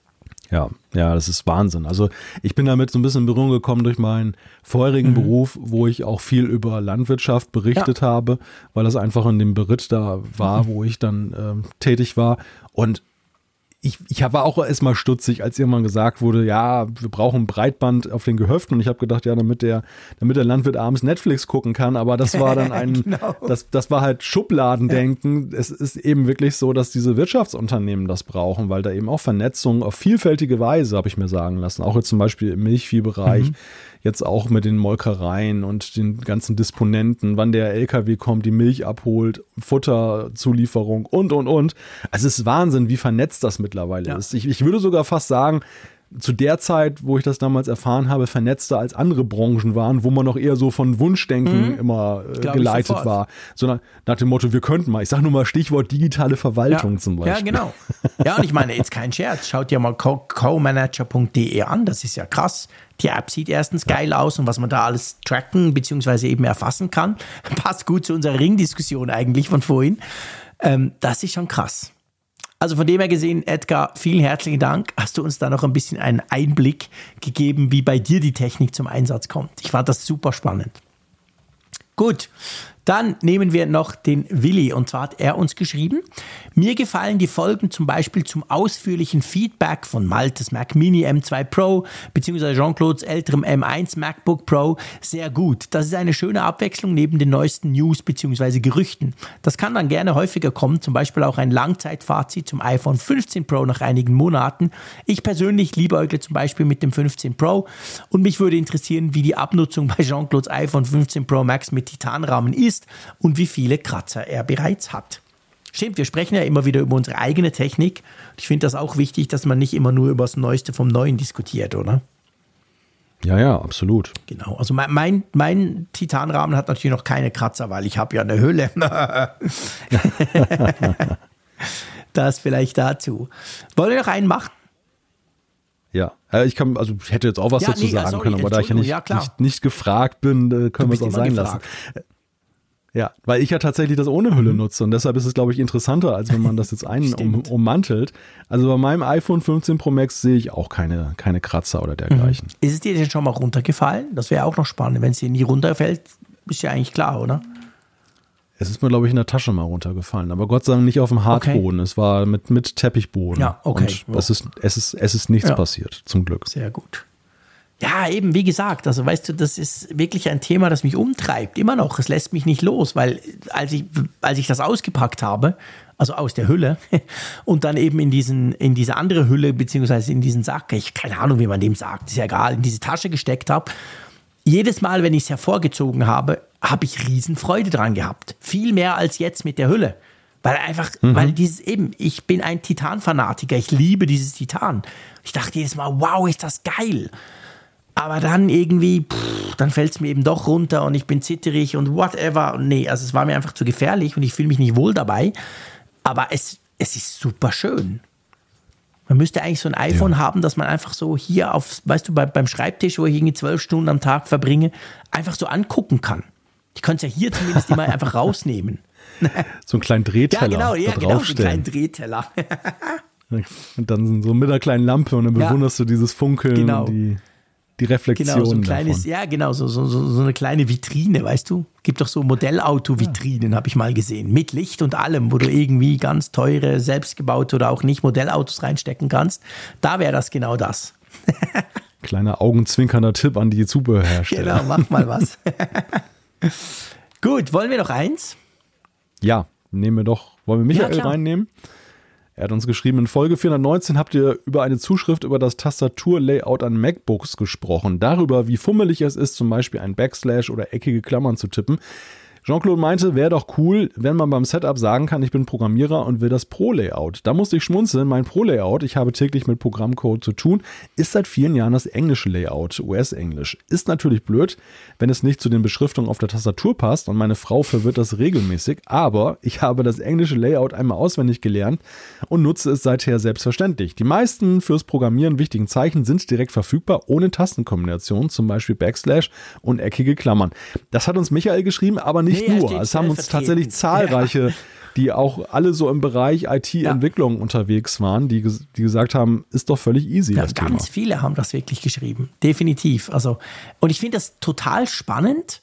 Ja, ja, das ist Wahnsinn. Also ich bin damit so ein bisschen in Berührung gekommen durch meinen vorherigen mhm. Beruf, wo ich auch viel über Landwirtschaft berichtet ja. habe, weil das einfach in dem Beritt da war, mhm. wo ich dann äh, tätig war. Und ich, ich war auch erstmal stutzig, als irgendwann gesagt wurde, ja, wir brauchen Breitband auf den Gehöften. Und ich habe gedacht, ja, damit der, damit der Landwirt abends Netflix gucken kann. Aber das war dann ein, <laughs> genau. das, das war halt Schubladendenken. Ja. Es ist eben wirklich so, dass diese Wirtschaftsunternehmen das brauchen, weil da eben auch Vernetzung auf vielfältige Weise, habe ich mir sagen lassen, auch jetzt zum Beispiel im Milchviehbereich, mhm jetzt auch mit den Molkereien und den ganzen Disponenten, wann der LKW kommt, die Milch abholt, Futterzulieferung und, und, und. Also es ist Wahnsinn, wie vernetzt das mittlerweile ja. ist. Ich, ich würde sogar fast sagen, zu der Zeit, wo ich das damals erfahren habe, vernetzter als andere Branchen waren, wo man noch eher so von Wunschdenken mhm. immer äh, geleitet war. Sondern nach dem Motto, wir könnten mal. Ich sage nur mal Stichwort digitale Verwaltung ja. zum Beispiel. Ja, genau. Ja, und ich meine, jetzt kein Scherz. Schaut dir mal co-manager.de an. Das ist ja krass. Die App sieht erstens geil aus und was man da alles tracken bzw. eben erfassen kann, <laughs> passt gut zu unserer Ringdiskussion eigentlich von vorhin. Ähm, das ist schon krass. Also von dem her gesehen, Edgar, vielen herzlichen Dank. Hast du uns da noch ein bisschen einen Einblick gegeben, wie bei dir die Technik zum Einsatz kommt. Ich fand das super spannend. Gut, dann nehmen wir noch den Willi und zwar hat er uns geschrieben. Mir gefallen die Folgen zum Beispiel zum ausführlichen Feedback von Maltes Mac Mini M2 Pro bzw. Jean-Claudes älterem M1 MacBook Pro sehr gut. Das ist eine schöne Abwechslung neben den neuesten News bzw. Gerüchten. Das kann dann gerne häufiger kommen, zum Beispiel auch ein Langzeitfazit zum iPhone 15 Pro nach einigen Monaten. Ich persönlich liebäugle zum Beispiel mit dem 15 Pro und mich würde interessieren, wie die Abnutzung bei Jean-Claudes iPhone 15 Pro Max mit Titanrahmen ist ist und wie viele Kratzer er bereits hat. Stimmt, wir sprechen ja immer wieder über unsere eigene Technik. Ich finde das auch wichtig, dass man nicht immer nur über das Neueste vom Neuen diskutiert, oder? Ja, ja, absolut. Genau. Also mein, mein, mein Titanrahmen hat natürlich noch keine Kratzer, weil ich habe ja eine Hülle. <laughs> das vielleicht dazu. Wollen wir noch einen machen? Ja, ich kann, also ich hätte jetzt auch was ja, dazu nee, sagen sorry, können, aber da ich ja nicht, ja, nicht, nicht, gefragt bin, äh, können wir es auch sein gefragt. lassen. Ja, weil ich ja tatsächlich das ohne Hülle mhm. nutze und deshalb ist es, glaube ich, interessanter, als wenn man das jetzt ein um, ummantelt. Also bei meinem iPhone 15 Pro Max sehe ich auch keine, keine Kratzer oder dergleichen. Mhm. Ist es dir denn schon mal runtergefallen? Das wäre auch noch spannend. Wenn es dir nie runterfällt, ist ja eigentlich klar, oder? Es ist mir, glaube ich, in der Tasche mal runtergefallen. Aber Gott sei Dank nicht auf dem Hartboden. Okay. Es war mit, mit Teppichboden. Ja, okay. Und es ist, es ist, es ist nichts ja. passiert, zum Glück. Sehr gut. Ja, eben, wie gesagt, also weißt du, das ist wirklich ein Thema, das mich umtreibt, immer noch. Es lässt mich nicht los, weil als ich, als ich das ausgepackt habe, also aus der Hülle, <laughs> und dann eben in, diesen, in diese andere Hülle, beziehungsweise in diesen Sack, ich keine Ahnung, wie man dem sagt, ist ja egal, in diese Tasche gesteckt habe, jedes Mal, wenn ich es hervorgezogen habe, habe ich Riesenfreude dran gehabt. Viel mehr als jetzt mit der Hülle. Weil einfach, mhm. weil dieses eben, ich bin ein Titan-Fanatiker, ich liebe dieses Titan. Ich dachte jedes Mal, wow, ist das geil. Aber dann irgendwie, pff, dann fällt es mir eben doch runter und ich bin zitterig und whatever. Nee, also es war mir einfach zu gefährlich und ich fühle mich nicht wohl dabei. Aber es, es ist super schön. Man müsste eigentlich so ein iPhone ja. haben, dass man einfach so hier auf, weißt du, bei, beim Schreibtisch, wo ich irgendwie zwölf Stunden am Tag verbringe, einfach so angucken kann. Ich könnte es ja hier zumindest immer einfach <laughs> rausnehmen. So einen kleinen Drehteller. Ja, genau, ja, genau, so einen kleinen Drehteller. <laughs> und dann so mit einer kleinen Lampe und dann bewunderst ja. du dieses Funkeln. Genau. Die die Reflexion. Genau, so ein kleines, davon. ja, genau, so, so, so eine kleine Vitrine, weißt du? Gibt doch so Modellauto-Vitrinen, ja. habe ich mal gesehen, mit Licht und allem, wo du irgendwie ganz teure, selbstgebaute oder auch nicht Modellautos reinstecken kannst. Da wäre das genau das. <laughs> Kleiner augenzwinkernder Tipp an die Zubehörhersteller. Genau, mach mal was. <laughs> Gut, wollen wir noch eins? Ja, nehmen wir doch. Wollen wir Michael ja, reinnehmen? Er hat uns geschrieben, in Folge 419 habt ihr über eine Zuschrift über das Tastaturlayout an MacBooks gesprochen. Darüber, wie fummelig es ist, zum Beispiel ein Backslash oder eckige Klammern zu tippen. Jean-Claude meinte, wäre doch cool, wenn man beim Setup sagen kann, ich bin Programmierer und will das Pro-Layout. Da musste ich schmunzeln. Mein Pro-Layout, ich habe täglich mit Programmcode zu tun, ist seit vielen Jahren das englische Layout, US-Englisch. Ist natürlich blöd, wenn es nicht zu den Beschriftungen auf der Tastatur passt und meine Frau verwirrt das regelmäßig, aber ich habe das englische Layout einmal auswendig gelernt und nutze es seither selbstverständlich. Die meisten fürs Programmieren wichtigen Zeichen sind direkt verfügbar, ohne Tastenkombination, zum Beispiel Backslash und eckige Klammern. Das hat uns Michael geschrieben, aber nicht nee, nur. Es haben uns tatsächlich zahlreiche, ja. die auch alle so im Bereich IT-Entwicklung ja. unterwegs waren, die, die gesagt haben, ist doch völlig easy. Ja, ganz Thema. viele haben das wirklich geschrieben. Definitiv. Also, und ich finde das total spannend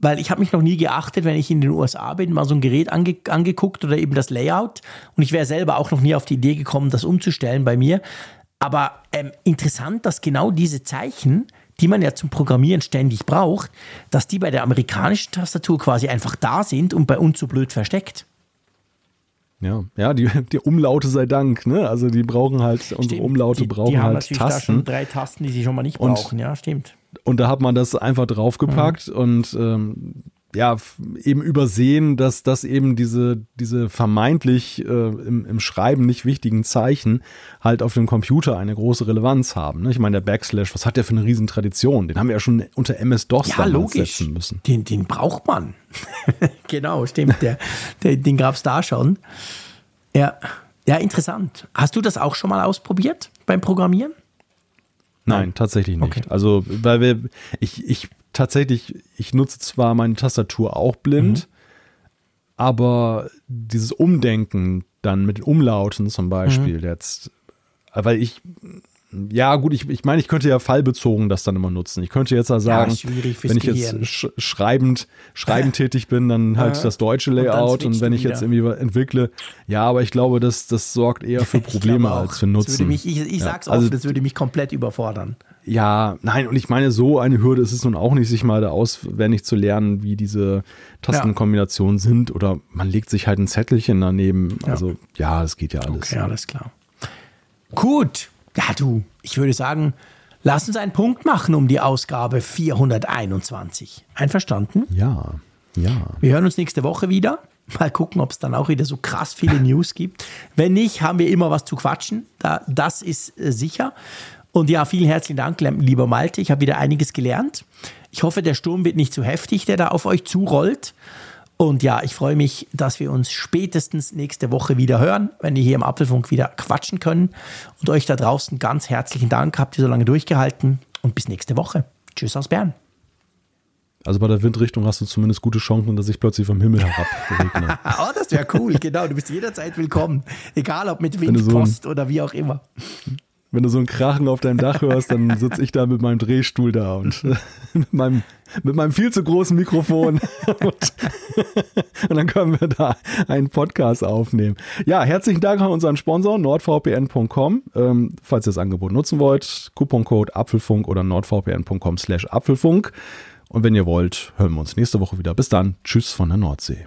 weil ich habe mich noch nie geachtet, wenn ich in den USA bin, mal so ein Gerät ange angeguckt oder eben das Layout. Und ich wäre selber auch noch nie auf die Idee gekommen, das umzustellen bei mir. Aber ähm, interessant, dass genau diese Zeichen die man ja zum Programmieren ständig braucht, dass die bei der amerikanischen Tastatur quasi einfach da sind und bei uns so blöd versteckt. Ja, ja, die, <laughs> die Umlaute sei Dank, ne? Also die brauchen halt, stimmt. unsere Umlaute die, brauchen die haben halt natürlich Tasten. Da schon drei Tasten, die sie schon mal nicht brauchen, und, ja, stimmt. Und da hat man das einfach draufgepackt mhm. und ähm, ja, eben übersehen, dass das eben diese, diese vermeintlich äh, im, im Schreiben nicht wichtigen Zeichen halt auf dem Computer eine große Relevanz haben. Ne? Ich meine, der Backslash, was hat der für eine Riesentradition? Den haben wir ja schon unter MS-DOS ja, logisch. setzen müssen. Den, den braucht man. <laughs> genau, stimmt. Der, der, den gab es da schon. Ja. ja, interessant. Hast du das auch schon mal ausprobiert beim Programmieren? Nein, tatsächlich nicht. Okay. Also, weil wir, ich, ich tatsächlich, ich nutze zwar meine Tastatur auch blind, mhm. aber dieses Umdenken dann mit den Umlauten zum Beispiel mhm. jetzt, weil ich, ja gut, ich, ich meine, ich könnte ja fallbezogen das dann immer nutzen. Ich könnte jetzt ja sagen, ja, wenn ich jetzt sch schreibend, schreibend <laughs> tätig bin, dann halt das deutsche Layout und, und wenn ich jetzt irgendwie entwickle, ja, aber ich glaube, das, das sorgt eher <laughs> für Probleme als für Nutzen. Mich, ich, ich sag's ja, also, oft, das würde mich komplett überfordern. Ja, nein, und ich meine, so eine Hürde ist es nun auch nicht, sich mal da auswendig zu lernen, wie diese Tastenkombinationen ja. sind. Oder man legt sich halt ein Zettelchen daneben. Ja. Also ja, das geht ja alles. Okay, alles klar. Gut. Ja, du, ich würde sagen, lass uns einen Punkt machen um die Ausgabe 421. Einverstanden? Ja, ja. Wir hören uns nächste Woche wieder. Mal gucken, ob es dann auch wieder so krass viele <laughs> News gibt. Wenn nicht, haben wir immer was zu quatschen. Da, das ist äh, sicher. Und ja, vielen herzlichen Dank, lieber Malte. Ich habe wieder einiges gelernt. Ich hoffe, der Sturm wird nicht zu heftig, der da auf euch zurollt. Und ja, ich freue mich, dass wir uns spätestens nächste Woche wieder hören, wenn wir hier im Apfelfunk wieder quatschen können. Und euch da draußen ganz herzlichen Dank, habt ihr so lange durchgehalten und bis nächste Woche. Tschüss aus Bern. Also bei der Windrichtung hast du zumindest gute Chancen, dass ich plötzlich vom Himmel herab <laughs> oh, das wäre cool, genau. Du bist jederzeit willkommen. Egal ob mit Windpost so oder wie auch immer wenn du so ein Krachen auf deinem Dach hörst, dann sitze ich da mit meinem Drehstuhl da und <laughs> mit meinem, mit meinem viel zu großen Mikrofon. und, und, dann können wir da einen Podcast aufnehmen. Ja, herzlichen Dank an unseren Sponsor nordvpn.com. Ähm, falls ihr das Angebot nutzen wollt, Couponcode Apfelfunk oder nordvpn.com slash Apfelfunk. Und wenn ihr wollt, hören wir uns nächste Woche wieder. Bis dann. Tschüss von der Nordsee.